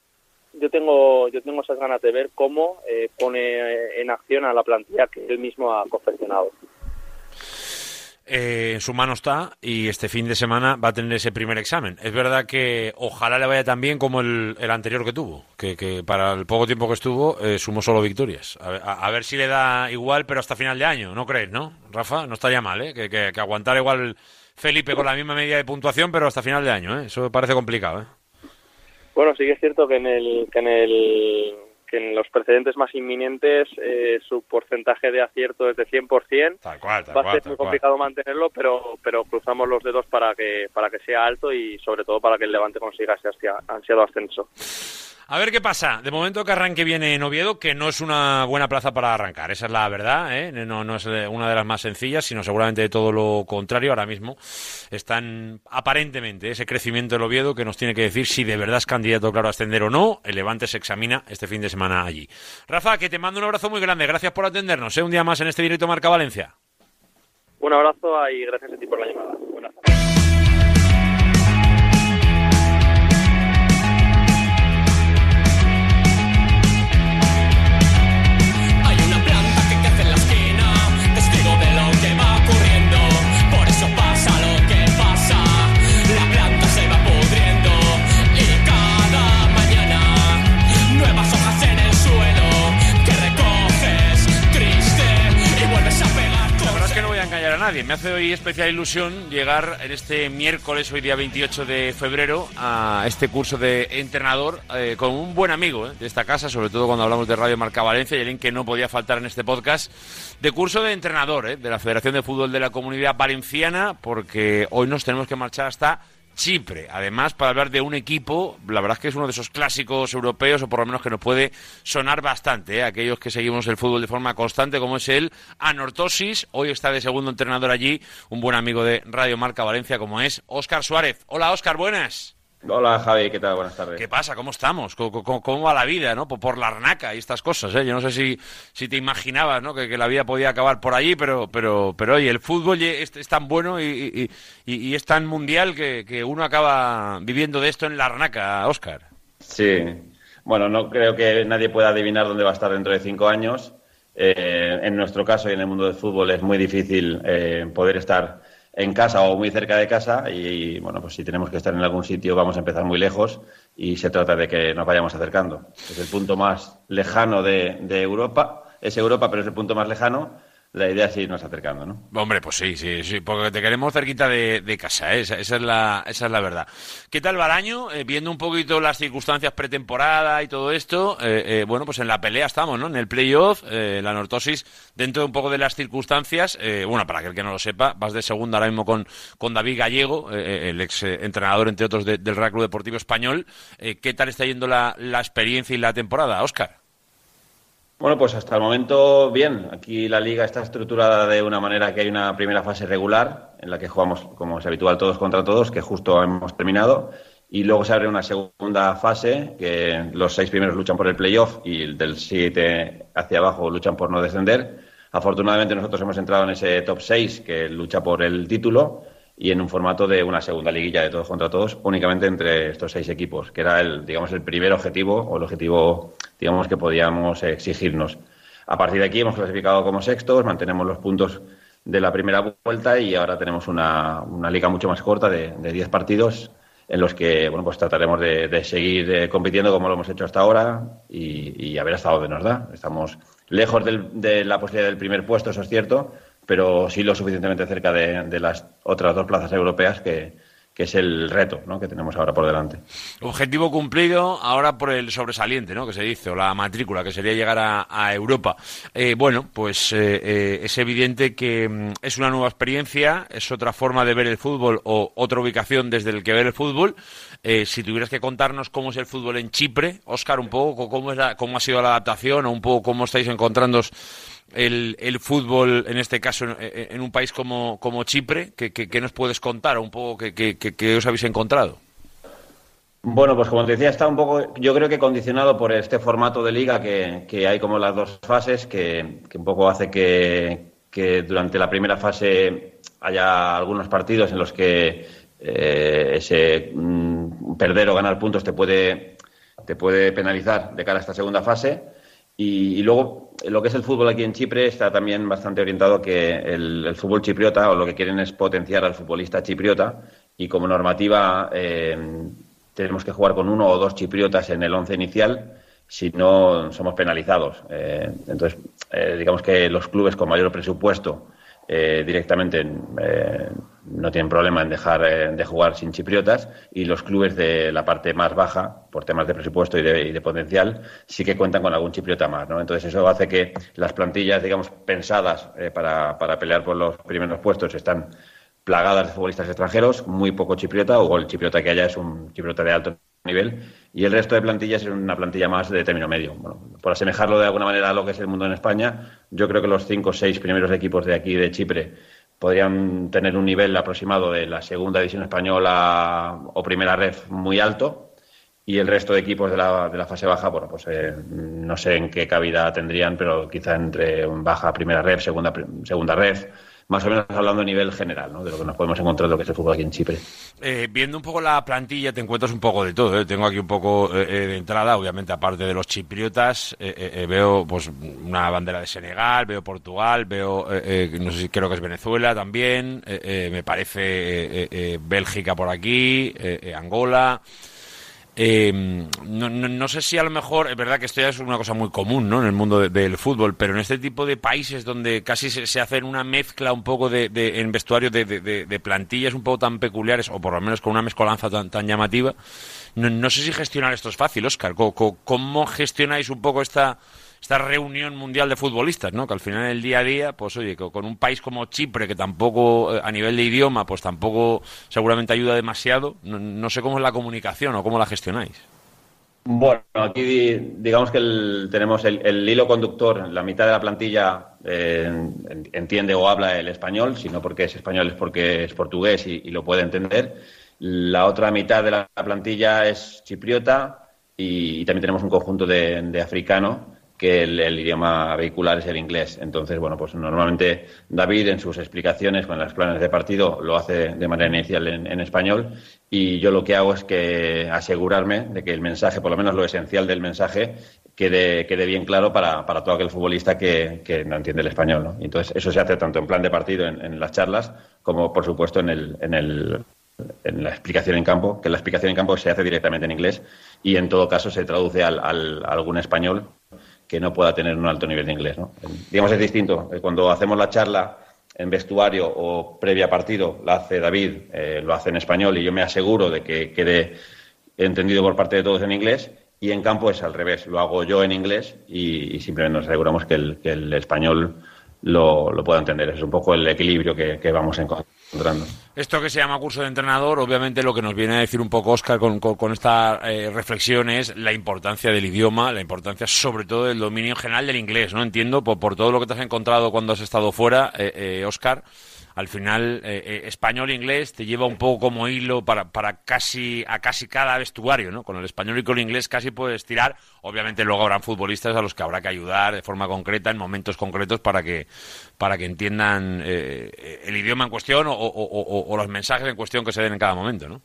yo tengo yo tengo esas ganas de ver cómo eh, pone en acción a la plantilla que él mismo ha confeccionado. Eh, en su mano está y este fin de semana va a tener ese primer examen. Es verdad que ojalá le vaya tan bien como el, anterior que tuvo, que, para el poco tiempo que estuvo eh, sumó solo victorias. A, ver si le da igual, pero hasta final de año, ¿no crees, no? Rafa, no estaría mal, ¿eh? Que, que, aguantar igual Felipe con la misma medida de puntuación, pero hasta final de año, ¿eh? Eso parece complicado, ¿eh? Bueno, sí que es cierto que en el, que en el que en los precedentes más inminentes eh, su porcentaje de acierto es de 100%. Tal cual, Va a ser muy complicado mantenerlo, pero, pero cruzamos los dedos para que, para que sea alto y sobre todo para que el Levante consiga ese ansiado ascenso. A ver qué pasa. De momento que arranque viene en Oviedo, que no es una buena plaza para arrancar. Esa es la verdad. ¿eh? No, no es una de las más sencillas, sino seguramente de todo lo contrario. Ahora mismo están aparentemente ese crecimiento del Oviedo que nos tiene que decir si de verdad es candidato claro a ascender o no. El Levante se examina este fin de semana allí. Rafa, que te mando un abrazo muy grande. Gracias por atendernos. ¿eh? Un día más en este directo Marca Valencia. Un abrazo y gracias a ti por la llamada. Nadie. Me hace hoy especial ilusión llegar en este miércoles, hoy día 28 de febrero, a este curso de entrenador eh, con un buen amigo eh, de esta casa, sobre todo cuando hablamos de Radio Marca Valencia y alguien que no podía faltar en este podcast, de curso de entrenador eh, de la Federación de Fútbol de la Comunidad Valenciana, porque hoy nos tenemos que marchar hasta Chipre. Además, para hablar de un equipo, la verdad es que es uno de esos clásicos europeos, o por lo menos que nos puede sonar bastante, ¿eh? aquellos que seguimos el fútbol de forma constante, como es el Anortosis. Hoy está de segundo entrenador allí, un buen amigo de Radio Marca Valencia, como es Óscar Suárez. Hola, Óscar, buenas. Hola Javi, ¿qué tal? Buenas tardes. ¿Qué pasa? ¿Cómo estamos? ¿Cómo, va la vida, no? Por, la arnaca y estas cosas, ¿eh? Yo no sé si, si te imaginabas, ¿no? Que, la vida podía acabar por allí, pero, pero, pero oye, el fútbol es, tan bueno y, es tan mundial que, uno acaba viviendo de esto en la arnaca, Oscar. Sí. Bueno, no creo que nadie pueda adivinar dónde va a estar dentro de cinco años. Eh, en nuestro caso y en el mundo del fútbol es muy difícil eh, poder estar en casa o muy cerca de casa y, bueno, pues si tenemos que estar en algún sitio vamos a empezar muy lejos y se trata de que nos vayamos acercando. Es el punto más lejano de, de Europa, es Europa pero es el punto más lejano la idea es irnos acercando, ¿no? Hombre, pues sí, sí, sí, porque te queremos cerquita de, casa, ¿eh? esa, es la, esa es la verdad. ¿Qué tal va el año? Eh, viendo un poquito las circunstancias pretemporada y todo esto, eh, bueno, pues en la pelea estamos, ¿no? En el playoff, la Nortosis, dentro de un poco de las circunstancias, bueno, para aquel que no lo sepa, vas de segunda ahora mismo con, con David Gallego, el ex entrenador, entre otros, del Real Club Deportivo Español. ¿Qué tal está yendo la, la experiencia y la temporada, Óscar? Bueno, pues hasta el momento bien. Aquí la liga está estructurada de una manera que hay una primera fase regular en la que jugamos, como es habitual, todos contra todos, que justo hemos terminado. Y luego se abre una segunda fase, que los seis primeros luchan por el playoff y del siete hacia abajo luchan por no descender. Afortunadamente nosotros hemos entrado en ese top seis que lucha por el título y en un formato de una segunda liguilla de todos contra todos, únicamente entre estos seis equipos, que era el, digamos, el primer objetivo o el objetivo, digamos, que podíamos exigirnos. A partir de aquí hemos clasificado como sextos, mantenemos los puntos de la primera vuelta y ahora tenemos una, una liga mucho más corta de, de 10 partidos en los que bueno pues trataremos de, seguir eh, compitiendo como lo hemos hecho hasta ahora y, a ver hasta dónde nos da. Estamos lejos de la posibilidad del primer puesto, eso es cierto, pero sí lo suficientemente cerca de, las otras dos plazas europeas que, es el reto ¿no? que tenemos ahora por delante. Objetivo cumplido ahora por el sobresaliente, ¿no? que se dice, o la matrícula, que sería llegar a, Europa. Eh, bueno, pues eh, eh, es evidente que mm, es una nueva experiencia, es otra forma de ver el fútbol o otra ubicación desde el que ver el fútbol. Si tuvieras que contarnos cómo es el fútbol en Chipre, Óscar, un poco cómo, es cómo ha sido la adaptación o un poco cómo estáis encontrando el, fútbol, en este caso, en, un país como, Chipre? ¿Qué, nos puedes contar un poco qué, os habéis encontrado? Bueno, pues como te decía, está un poco, yo creo que condicionado por este formato de liga que, hay como las dos fases, que, un poco hace que, durante la primera fase haya algunos partidos en los que eh, ese mm, perder o ganar puntos te puede, te puede penalizar de cara a esta segunda fase. Y, luego, lo que es el fútbol aquí en Chipre está también bastante orientado que el, fútbol chipriota, o lo que quieren es potenciar al futbolista chipriota, y como normativa eh, tenemos que jugar con uno o dos chipriotas en el once inicial, si no somos penalizados. Eh, entonces, digamos que los clubes con mayor presupuesto eh, directamente eh, no tienen problema en dejar eh, de jugar sin chipriotas y los clubes de la parte más baja, por temas de presupuesto y de, potencial, sí que cuentan con algún chipriota más. ¿no? Entonces eso hace que las plantillas, digamos, pensadas para, para pelear por los primeros puestos están plagadas de futbolistas extranjeros, muy poco chipriota, o el chipriota que haya es un chipriota de alto nivel y el resto de plantillas es una plantilla más de término medio. Bueno, por asemejarlo de alguna manera a lo que es el mundo en España, yo creo que los cinco o seis primeros equipos de aquí de Chipre podrían tener un nivel aproximado de la segunda división española o primera ref muy alto y el resto de equipos de la, de la fase baja, bueno, pues eh, no sé en qué cabida tendrían, pero quizá entre baja primera ref, segunda, segunda ref más o menos hablando a nivel general, ¿no? de lo que nos podemos encontrar de lo que es el fútbol aquí en Chipre. Eh, viendo un poco la plantilla, te encuentras un poco de todo. ¿eh? Tengo aquí un poco eh, de entrada, obviamente, aparte de los chipriotas, veo pues una bandera de Senegal, veo Portugal, veo, no sé si creo que es Venezuela también, me parece Bélgica por aquí, Angola. Eh, no, no, sé si a lo mejor, es verdad que esto ya es una cosa muy común ¿no? en el mundo del fútbol, pero en este tipo de países donde casi se, se hacen una mezcla un poco de, en vestuario de, plantillas un poco tan peculiares, o por lo menos con una mezcolanza tan, tan llamativa, no, no sé si gestionar esto es fácil, Oscar. cómo gestionáis un poco esta, esta reunión mundial de futbolistas, ¿no? Que al final el día a día, pues oye, con un país como Chipre, que tampoco, eh, a nivel de idioma, pues tampoco seguramente ayuda demasiado, no, sé cómo es la comunicación o cómo la gestionáis. Bueno, aquí digamos que tenemos el, hilo conductor, la mitad de la plantilla eh, entiende o habla el español, si no porque es español es porque es portugués y, lo puede entender. La otra mitad de la plantilla es chipriota y, también tenemos un conjunto de, de africano que el, idioma vehicular es el inglés. Entonces, bueno, pues normalmente David en sus explicaciones con los planes de partido lo hace de manera inicial en, español y yo lo que hago es que asegurarme de que el mensaje, por lo menos lo esencial del mensaje, quede, quede bien claro para, para todo aquel futbolista que, que, no entiende el español. Entonces, eso se hace tanto en plan de partido, en, las charlas, como, por supuesto, en el, en el en la explicación en campo, que la explicación en campo se hace directamente en inglés y en todo caso se traduce al, al, algún español que no pueda tener un alto nivel de inglés. ¿no? Digamos, es distinto. Eh, cuando hacemos la charla en vestuario o previa partido, la hace David, eh, lo hace en español y yo me aseguro de que quede entendido por parte de todos en inglés. Y en campo es al revés, lo hago yo en inglés y, simplemente nos aseguramos que el, español lo, lo, pueda entender. Es un poco el equilibrio que, que vamos encontrando. Esto que se llama curso de entrenador, obviamente lo que nos viene a decir un poco Oscar con, con, esta eh, reflexión es la importancia del idioma, la importancia sobre todo del dominio general del inglés, ¿no? Entiendo, por, por todo lo que te has encontrado cuando has estado fuera, eh, eh Oscar, al final eh, eh, español e inglés te lleva un poco como hilo para, para casi a casi cada vestuario, ¿no? Con el español y con el inglés casi puedes tirar. Obviamente luego habrán futbolistas a los que habrá que ayudar de forma concreta en momentos concretos para que para que entiendan eh, el idioma en cuestión o, los mensajes en cuestión que se den en cada momento, ¿no?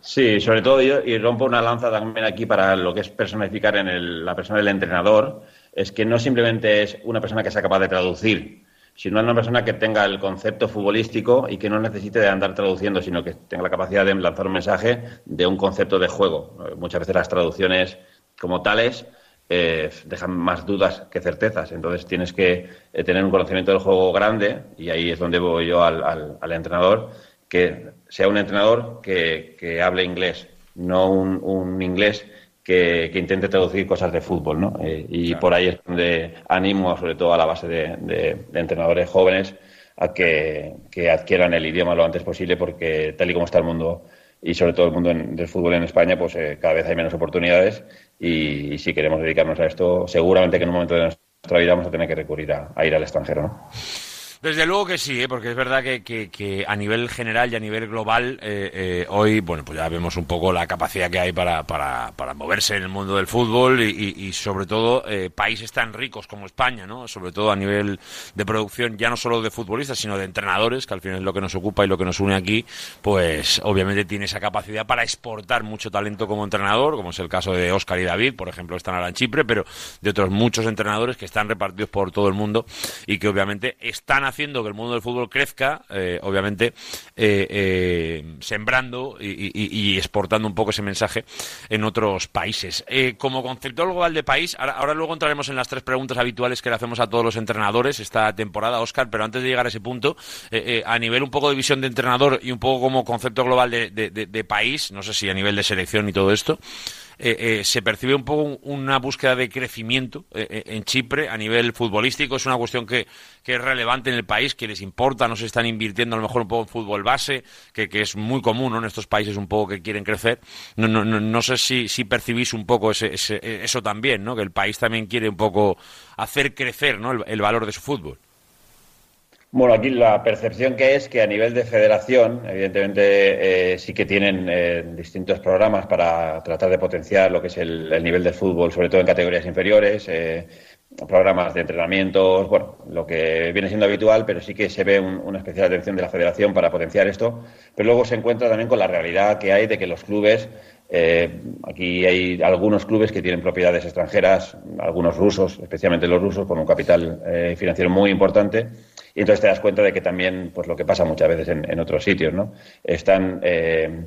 Sí, sobre todo yo, y rompo una lanza también aquí para lo que es personificar en la persona del entrenador, es que no simplemente es una persona que sea capaz de traducir sino una persona que tenga el concepto futbolístico y que no necesite de andar traduciendo, sino que tenga la capacidad de lanzar un mensaje de un concepto de juego. Muchas veces las traducciones como tales eh, dejan más dudas que certezas. Entonces tienes que eh, tener un conocimiento del juego grande y ahí es donde voy yo al, al, entrenador que sea un entrenador que, que hable inglés, no un, un inglés que, que, intente traducir cosas de fútbol, ¿no? Eh, y por ahí es donde animo, sobre todo a la base de, de, de entrenadores jóvenes, a que, que, adquieran el idioma lo antes posible, porque tal y como está el mundo y sobre todo el mundo en, del fútbol en España, pues eh, cada vez hay menos oportunidades y, y, si queremos dedicarnos a esto, seguramente que en un momento de nuestra vida vamos a tener que recurrir a, a ir al extranjero, ¿no? Desde luego que sí, ¿eh? porque es verdad que, que, que, a nivel general y a nivel global, eh, eh, hoy, bueno, pues ya vemos un poco la capacidad que hay para, para, para moverse en el mundo del fútbol y, y, sobre todo eh, países tan ricos como España, ¿no? Sobre todo a nivel de producción, ya no solo de futbolistas, sino de entrenadores, que al final es lo que nos ocupa y lo que nos une aquí, pues obviamente tiene esa capacidad para exportar mucho talento como entrenador, como es el caso de Óscar y David, por ejemplo, están ahora en Chipre, pero de otros muchos entrenadores que están repartidos por todo el mundo y que obviamente están haciendo que el mundo del fútbol crezca, eh, obviamente eh, eh, sembrando y, exportando un poco ese mensaje en otros países. Eh, como concepto global de país, ahora, ahora, luego entraremos en las tres preguntas habituales que le hacemos a todos los entrenadores esta temporada, Oscar, pero antes de llegar a ese punto, eh, a nivel un poco de visión de entrenador y un poco como concepto global de, de, de país, no sé si a nivel de selección y todo esto, eh, eh, se percibe un poco una búsqueda de crecimiento eh, en Chipre a nivel futbolístico. Es una cuestión que, que, es relevante en el país, que les importa, no se están invirtiendo a lo mejor un poco en fútbol base, que, que es muy común ¿no? en estos países un poco que quieren crecer. No, no, no, no sé si, si, percibís un poco ese, ese, eso también, ¿no? que el país también quiere un poco hacer crecer ¿no? el valor de su fútbol. Bueno, aquí la percepción que es que a nivel de federación, evidentemente eh, sí que tienen eh, distintos programas para tratar de potenciar lo que es el, el, nivel del fútbol, sobre todo en categorías inferiores, eh, programas de entrenamientos, bueno, lo que viene siendo habitual, pero sí que se ve un, una especial atención de la federación para potenciar esto. Pero luego se encuentra también con la realidad que hay de que los clubes eh, aquí hay algunos clubes que tienen propiedades extranjeras, algunos rusos, especialmente los rusos, con un capital eh, financiero muy importante. Y entonces te das cuenta de que también, pues lo que pasa muchas veces en, otros sitios, ¿no? Están eh,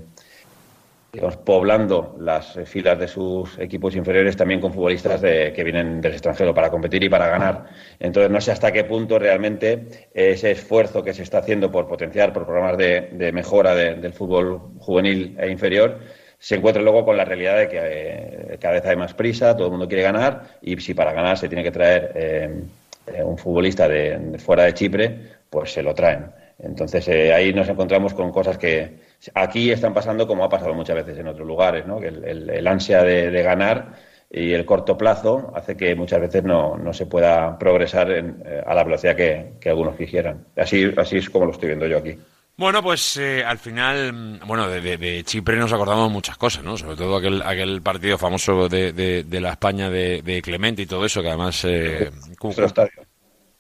poblando las filas de sus equipos inferiores también con futbolistas de, que vienen del extranjero para competir y para ganar. Entonces no sé hasta qué punto realmente ese esfuerzo que se está haciendo por potenciar, por programas de, mejora de, del fútbol juvenil e inferior, se encuentra luego con la realidad de que eh, cada vez hay más prisa, todo el mundo quiere ganar y si para ganar se tiene que traer eh, eh, un futbolista de, fuera de Chipre, pues se lo traen. Entonces ahí nos encontramos con cosas que aquí están pasando como ha pasado muchas veces en otros lugares, ¿no? que el, el, ansia de, ganar y el corto plazo hace que muchas veces no, no se pueda progresar en, a la velocidad que, que, algunos quisieran. Así, así es como lo estoy viendo yo aquí. Bueno, pues eh, al final, bueno, de, de, de, Chipre nos acordamos muchas cosas, ¿no? Sobre todo aquel, aquel partido famoso de, de la España de, Clemente y todo eso, que además... Eh.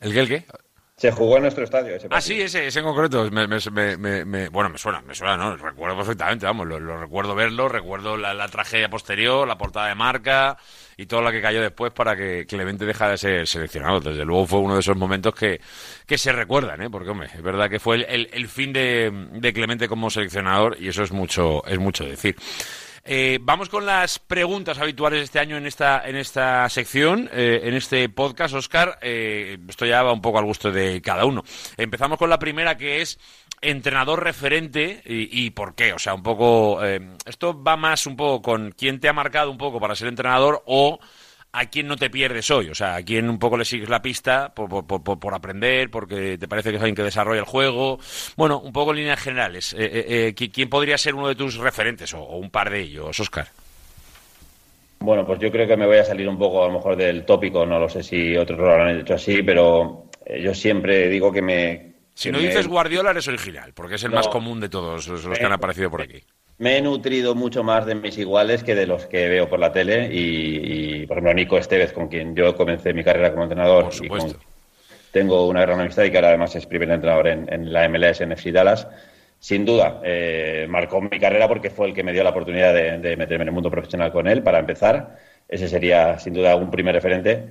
¿El qué? Se jugó en nuestro estadio. Ese ah, sí, ese, ese en concreto. Me, me, me, bueno, me suena, me suena, ¿no? Recuerdo perfectamente, vamos, lo, lo recuerdo verlo, recuerdo la, la, tragedia posterior, la portada de marca y todo lo que cayó después para que Clemente dejara de ser seleccionado. Desde luego fue uno de esos momentos que, que se recuerdan, ¿eh? Porque, hombre, es verdad que fue el, el, el fin de, de Clemente como seleccionador y eso es mucho, es mucho decir. Eh, vamos con las preguntas habituales este año en esta, en esta sección, eh, en este podcast, Oscar. Eh, esto ya va un poco al gusto de cada uno. Empezamos con la primera, que es entrenador referente y, y por qué. O sea, un poco. Eh, esto va más un poco con quién te ha marcado un poco para ser entrenador o a quién no te pierdes hoy, o sea, a quién un poco le sigues la pista por, por, por, por aprender, porque te parece que es alguien que desarrolla el juego. Bueno, un poco en líneas generales. Eh, eh, eh ¿Quién podría ser uno de tus referentes o, o, un par de ellos, Oscar? Bueno, pues yo creo que me voy a salir un poco a lo mejor del tópico, no lo sé si otros lo habrán hecho así, pero yo siempre digo que me... Si que no me... dices Guardiola eres original, porque es el no, más común de todos los que han aparecido por aquí me he nutrido mucho más de mis iguales que de los que veo por la tele y, y por ejemplo, Nico Estevez, con quien yo comencé mi carrera como entrenador y con, tengo una gran amistad y que ahora además es primer entrenador en, en la MLS en FC Dallas. Sin duda, eh, marcó mi carrera porque fue el que me dio la oportunidad de, de, meterme en el mundo profesional con él para empezar. Ese sería sin duda un primer referente.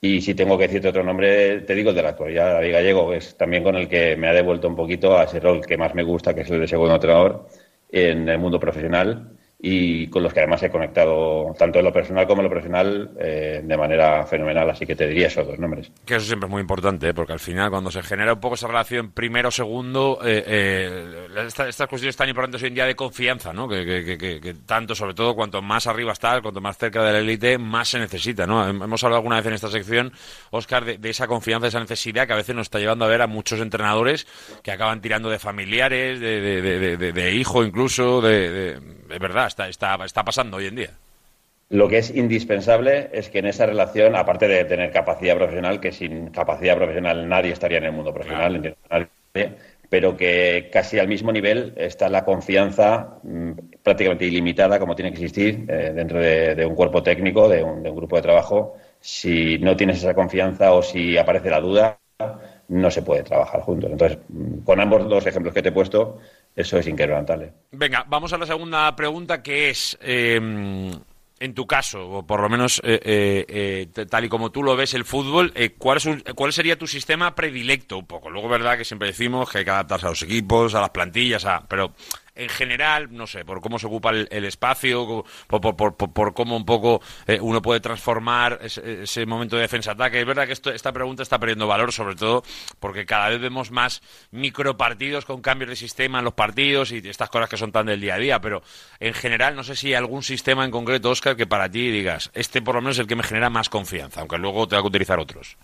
Y si tengo que decirte otro nombre, te digo el de la actualidad, David Gallego, que es también con el que me ha devuelto un poquito a ese rol que más me gusta, que es el de segundo entrenador en el mundo profesional y con los que además he conectado tanto en lo personal como en lo profesional eh, de manera fenomenal. Así que te diría esos dos nombres. Que eso siempre es muy importante, ¿eh? porque al final cuando se genera un poco esa relación primero-segundo, eh, eh, esta- estas cuestiones tan importantes hoy en día de confianza, ¿no? Que, tanto, sobre todo, cuanto más arriba está, cuanto más cerca de la élite, más se necesita, ¿no? Hem- Hemos hablado alguna vez en esta sección, Oscar, de, esa confianza, de esa necesidad que a veces nos está llevando a ver a muchos entrenadores que acaban tirando de familiares, de, de, de- hijo incluso, de verdad, está, está, está pasando hoy en día. Lo que es indispensable es que en esa relación, aparte de tener capacidad profesional, que sin capacidad profesional nadie estaría en el mundo profesional, nadie, pero que casi al mismo nivel está la confianza mm, prácticamente ilimitada, como tiene que existir eh, dentro de, de un cuerpo técnico, de un, de un grupo de trabajo. Si no tienes esa confianza o si aparece la duda, no se puede trabajar juntos. Entonces, mm, con ambos dos ejemplos que te he puesto, eso es inquebrantable. Venga, vamos a la segunda pregunta que es, eh, en tu caso, o por lo menos eh, eh, eh, tal y como tú lo ves el fútbol, eh, ¿cuál, es un- ¿cuál sería tu sistema predilecto un poco? Luego, verdad que siempre decimos que hay que adaptarse a los equipos, a las plantillas, a, pero en general, no sé, por cómo se ocupa el, espacio, por, cómo un poco eh, uno puede transformar ese, momento de defensa-ataque. Es verdad que esta pregunta está perdiendo valor, sobre todo porque cada vez vemos más micropartidos con cambios de sistema en los partidos y estas cosas que son tan del día a día, pero en general no sé si hay algún sistema en concreto, Oscar, que para ti digas, este por lo menos es el que me genera más confianza, aunque luego tenga que utilizar otros.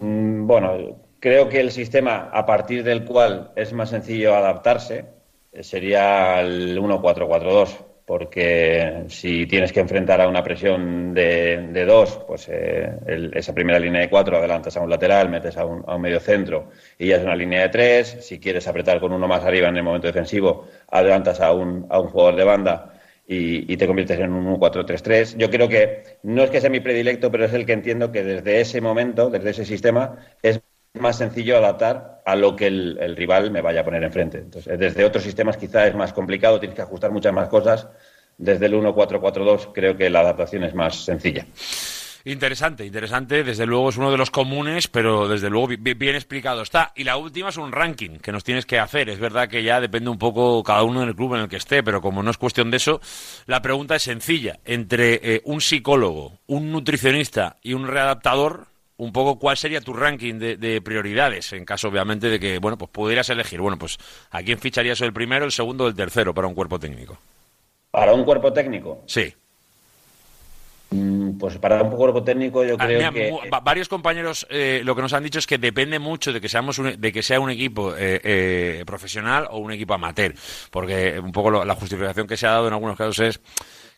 Mm, Bueno, creo que el sistema a partir del cual es más sencillo adaptarse sería el 1-4-4-2, porque si tienes que enfrentar a una presión de, de dos, pues eh, el- esa primera línea de cuatro adelantas a un lateral, metes a un, a un medio centro y ya es una línea de tres. Si quieres apretar con uno más arriba en el momento defensivo, adelantas a un, a un jugador de banda y, y te conviertes en un 1-4-3-3. Yo creo que no es que sea mi predilecto, pero es el que entiendo que desde ese momento, desde ese sistema, es más sencillo adaptar a lo que el, rival me vaya a poner enfrente. Entonces, desde otros sistemas quizá es más complicado, tienes que ajustar muchas más cosas. Desde el 1-4-4-2 creo que la adaptación es más sencilla. Interesante, interesante. Desde luego es uno de los comunes, pero desde luego bi- bi- bien explicado está. Y la última es un ranking que nos tienes que hacer. Es verdad que ya depende un poco cada uno en el club en el que esté, pero como no es cuestión de eso, la pregunta es sencilla. Entre eh, un psicólogo, un nutricionista y un readaptador, un poco cuál sería tu ranking de, de prioridades en caso obviamente de que, bueno, pues pudieras elegir. Bueno, pues ¿a quién ficharías el primero, el segundo o el tercero para un cuerpo técnico? Para un cuerpo técnico, Sí. mm, pues para un cuerpo técnico yo Ah, creo mira, que... va- varios compañeros eh, lo que nos han dicho es que depende mucho de que seamos un, de que sea un equipo eh, eh, profesional o un equipo amateur, porque un poco lo- la justificación que se ha dado en algunos casos es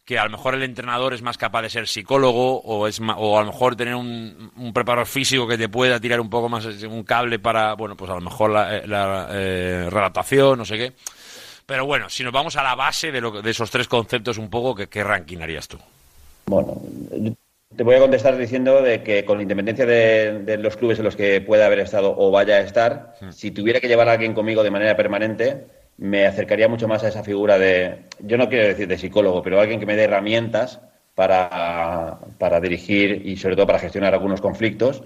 que a lo mejor el entrenador es más capaz de ser psicólogo o es o a lo mejor tener un, un preparador físico que te pueda tirar un poco más eh, un cable para bueno pues a lo mejor la, eh, la, eh, redactación no sé qué pero bueno si nos vamos a la base de, lo, de esos tres conceptos un poco ¿qué, qué ranking harías tú? Bueno, te voy a contestar diciendo de que con independencia de, de los clubes en los que pueda haber estado o vaya a estar, si tuviera que llevar a alguien conmigo de manera permanente, me acercaría mucho más a esa figura de, yo no quiero decir de psicólogo, pero alguien que me dé herramientas para, para dirigir y sobre todo para gestionar algunos conflictos,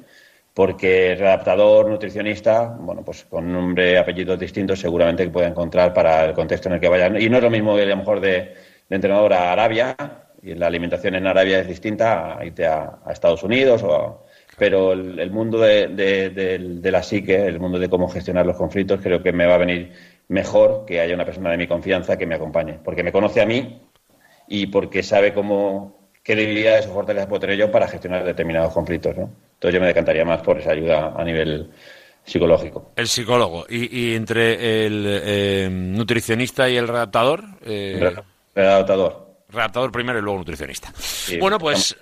porque redactador, nutricionista, bueno, pues con nombre apellidos distintos seguramente que pueda encontrar para el contexto en el que vayan. Y no es lo mismo a lo mejor de, entrenador a Arabia, y la alimentación en Arabia es distinta a a, Estados Unidos o pero el, mundo de, de la psique, el mundo de cómo gestionar los conflictos, creo que me va a venir mejor que haya una persona de mi confianza que me acompañe, porque me conoce a mí y porque sabe cómo qué debilidades o fortalezas puedo tener yo para gestionar determinados conflictos, ¿no? Entonces yo me decantaría más por esa ayuda a nivel psicológico. El psicólogo. ¿Y, y entre el eh, nutricionista y el redactador? Eh, Redactador. redactador primero y luego nutricionista. Sí, bueno, pues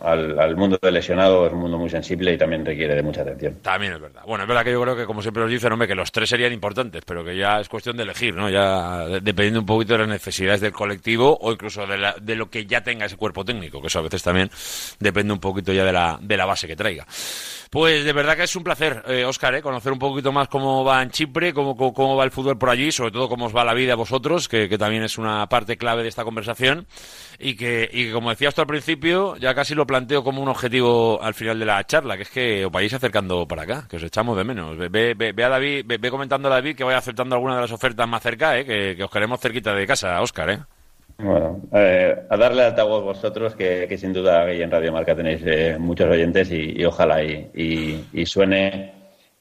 al, al mundo del lesionado es un mundo muy sensible y también requiere de mucha atención. también es verdad. Bueno, es verdad que yo creo que, como siempre nos dicen, hombre, que los tres serían importantes, pero que ya es cuestión de elegir, ¿no? Ya de- dependiendo un poquito de las necesidades del colectivo o incluso de, la- de lo que ya tenga ese cuerpo técnico, que eso a veces también depende un poquito ya de la, de la base que traiga. Pues de verdad que es un placer, eh, Óscar, eh, conocer un poquito más cómo va en Chipre, cómo, cómo, cómo va el fútbol por allí, sobre todo cómo os va la vida a vosotros, que, que también es una parte clave de esta conversación. Y que, y como decías tú al principio, ya casi lo planteo como un objetivo al final de la charla, que es que os vayáis acercando para acá, que os echamos de menos. Ve, ve, ve- a David, ve, comentando a David que vaya aceptando alguna de las ofertas más cerca, eh, que, que os queremos cerquita de casa, Óscar, ¿eh? Bueno, eh, a darle altavoz vosotros, que, que sin duda ahí en Radio Marca tenéis eh, muchos oyentes y, y ojalá y, y- y suene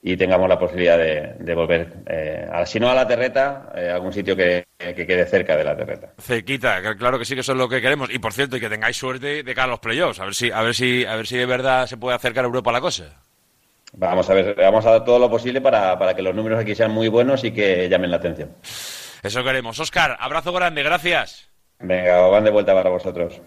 y tengamos la posibilidad de, de volver, eh, a- si no a la terreta, eh, a algún sitio que, que quede cerca de la terreta. Cerquita, claro que sí que eso es lo que queremos. Y por cierto, y que tengáis suerte de cara a los playoffs. A ver si, a ver si, a ver si de verdad se puede acercar a Europa la cosa. Vamos a ver, vamos a dar todo lo posible para, para que los números aquí sean muy buenos y que llamen la atención. Eso queremos. Oscar, abrazo grande, gracias. Venga, van de vuelta para vosotros.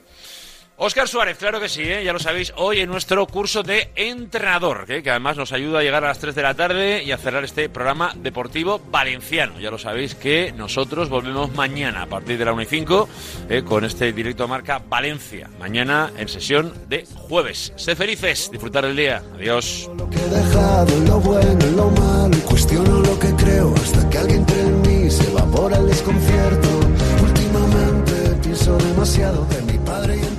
Óscar Suárez, claro que sí, ¿eh? ya lo sabéis, hoy en nuestro curso de entrenador, ¿eh? que además nos ayuda a llegar a las 3 de la tarde y a cerrar este programa deportivo valenciano. Ya lo sabéis que nosotros volvemos mañana a partir de la 1 y 5 ¿eh? con este directo a marca Valencia. Mañana en sesión de jueves. Sé felices, disfrutar el día. Adiós. Lo que he dejado, lo bueno, lo malo, cuestiono lo que creo hasta que alguien entre en mí se evapora el desconcierto demasiado de mi padre y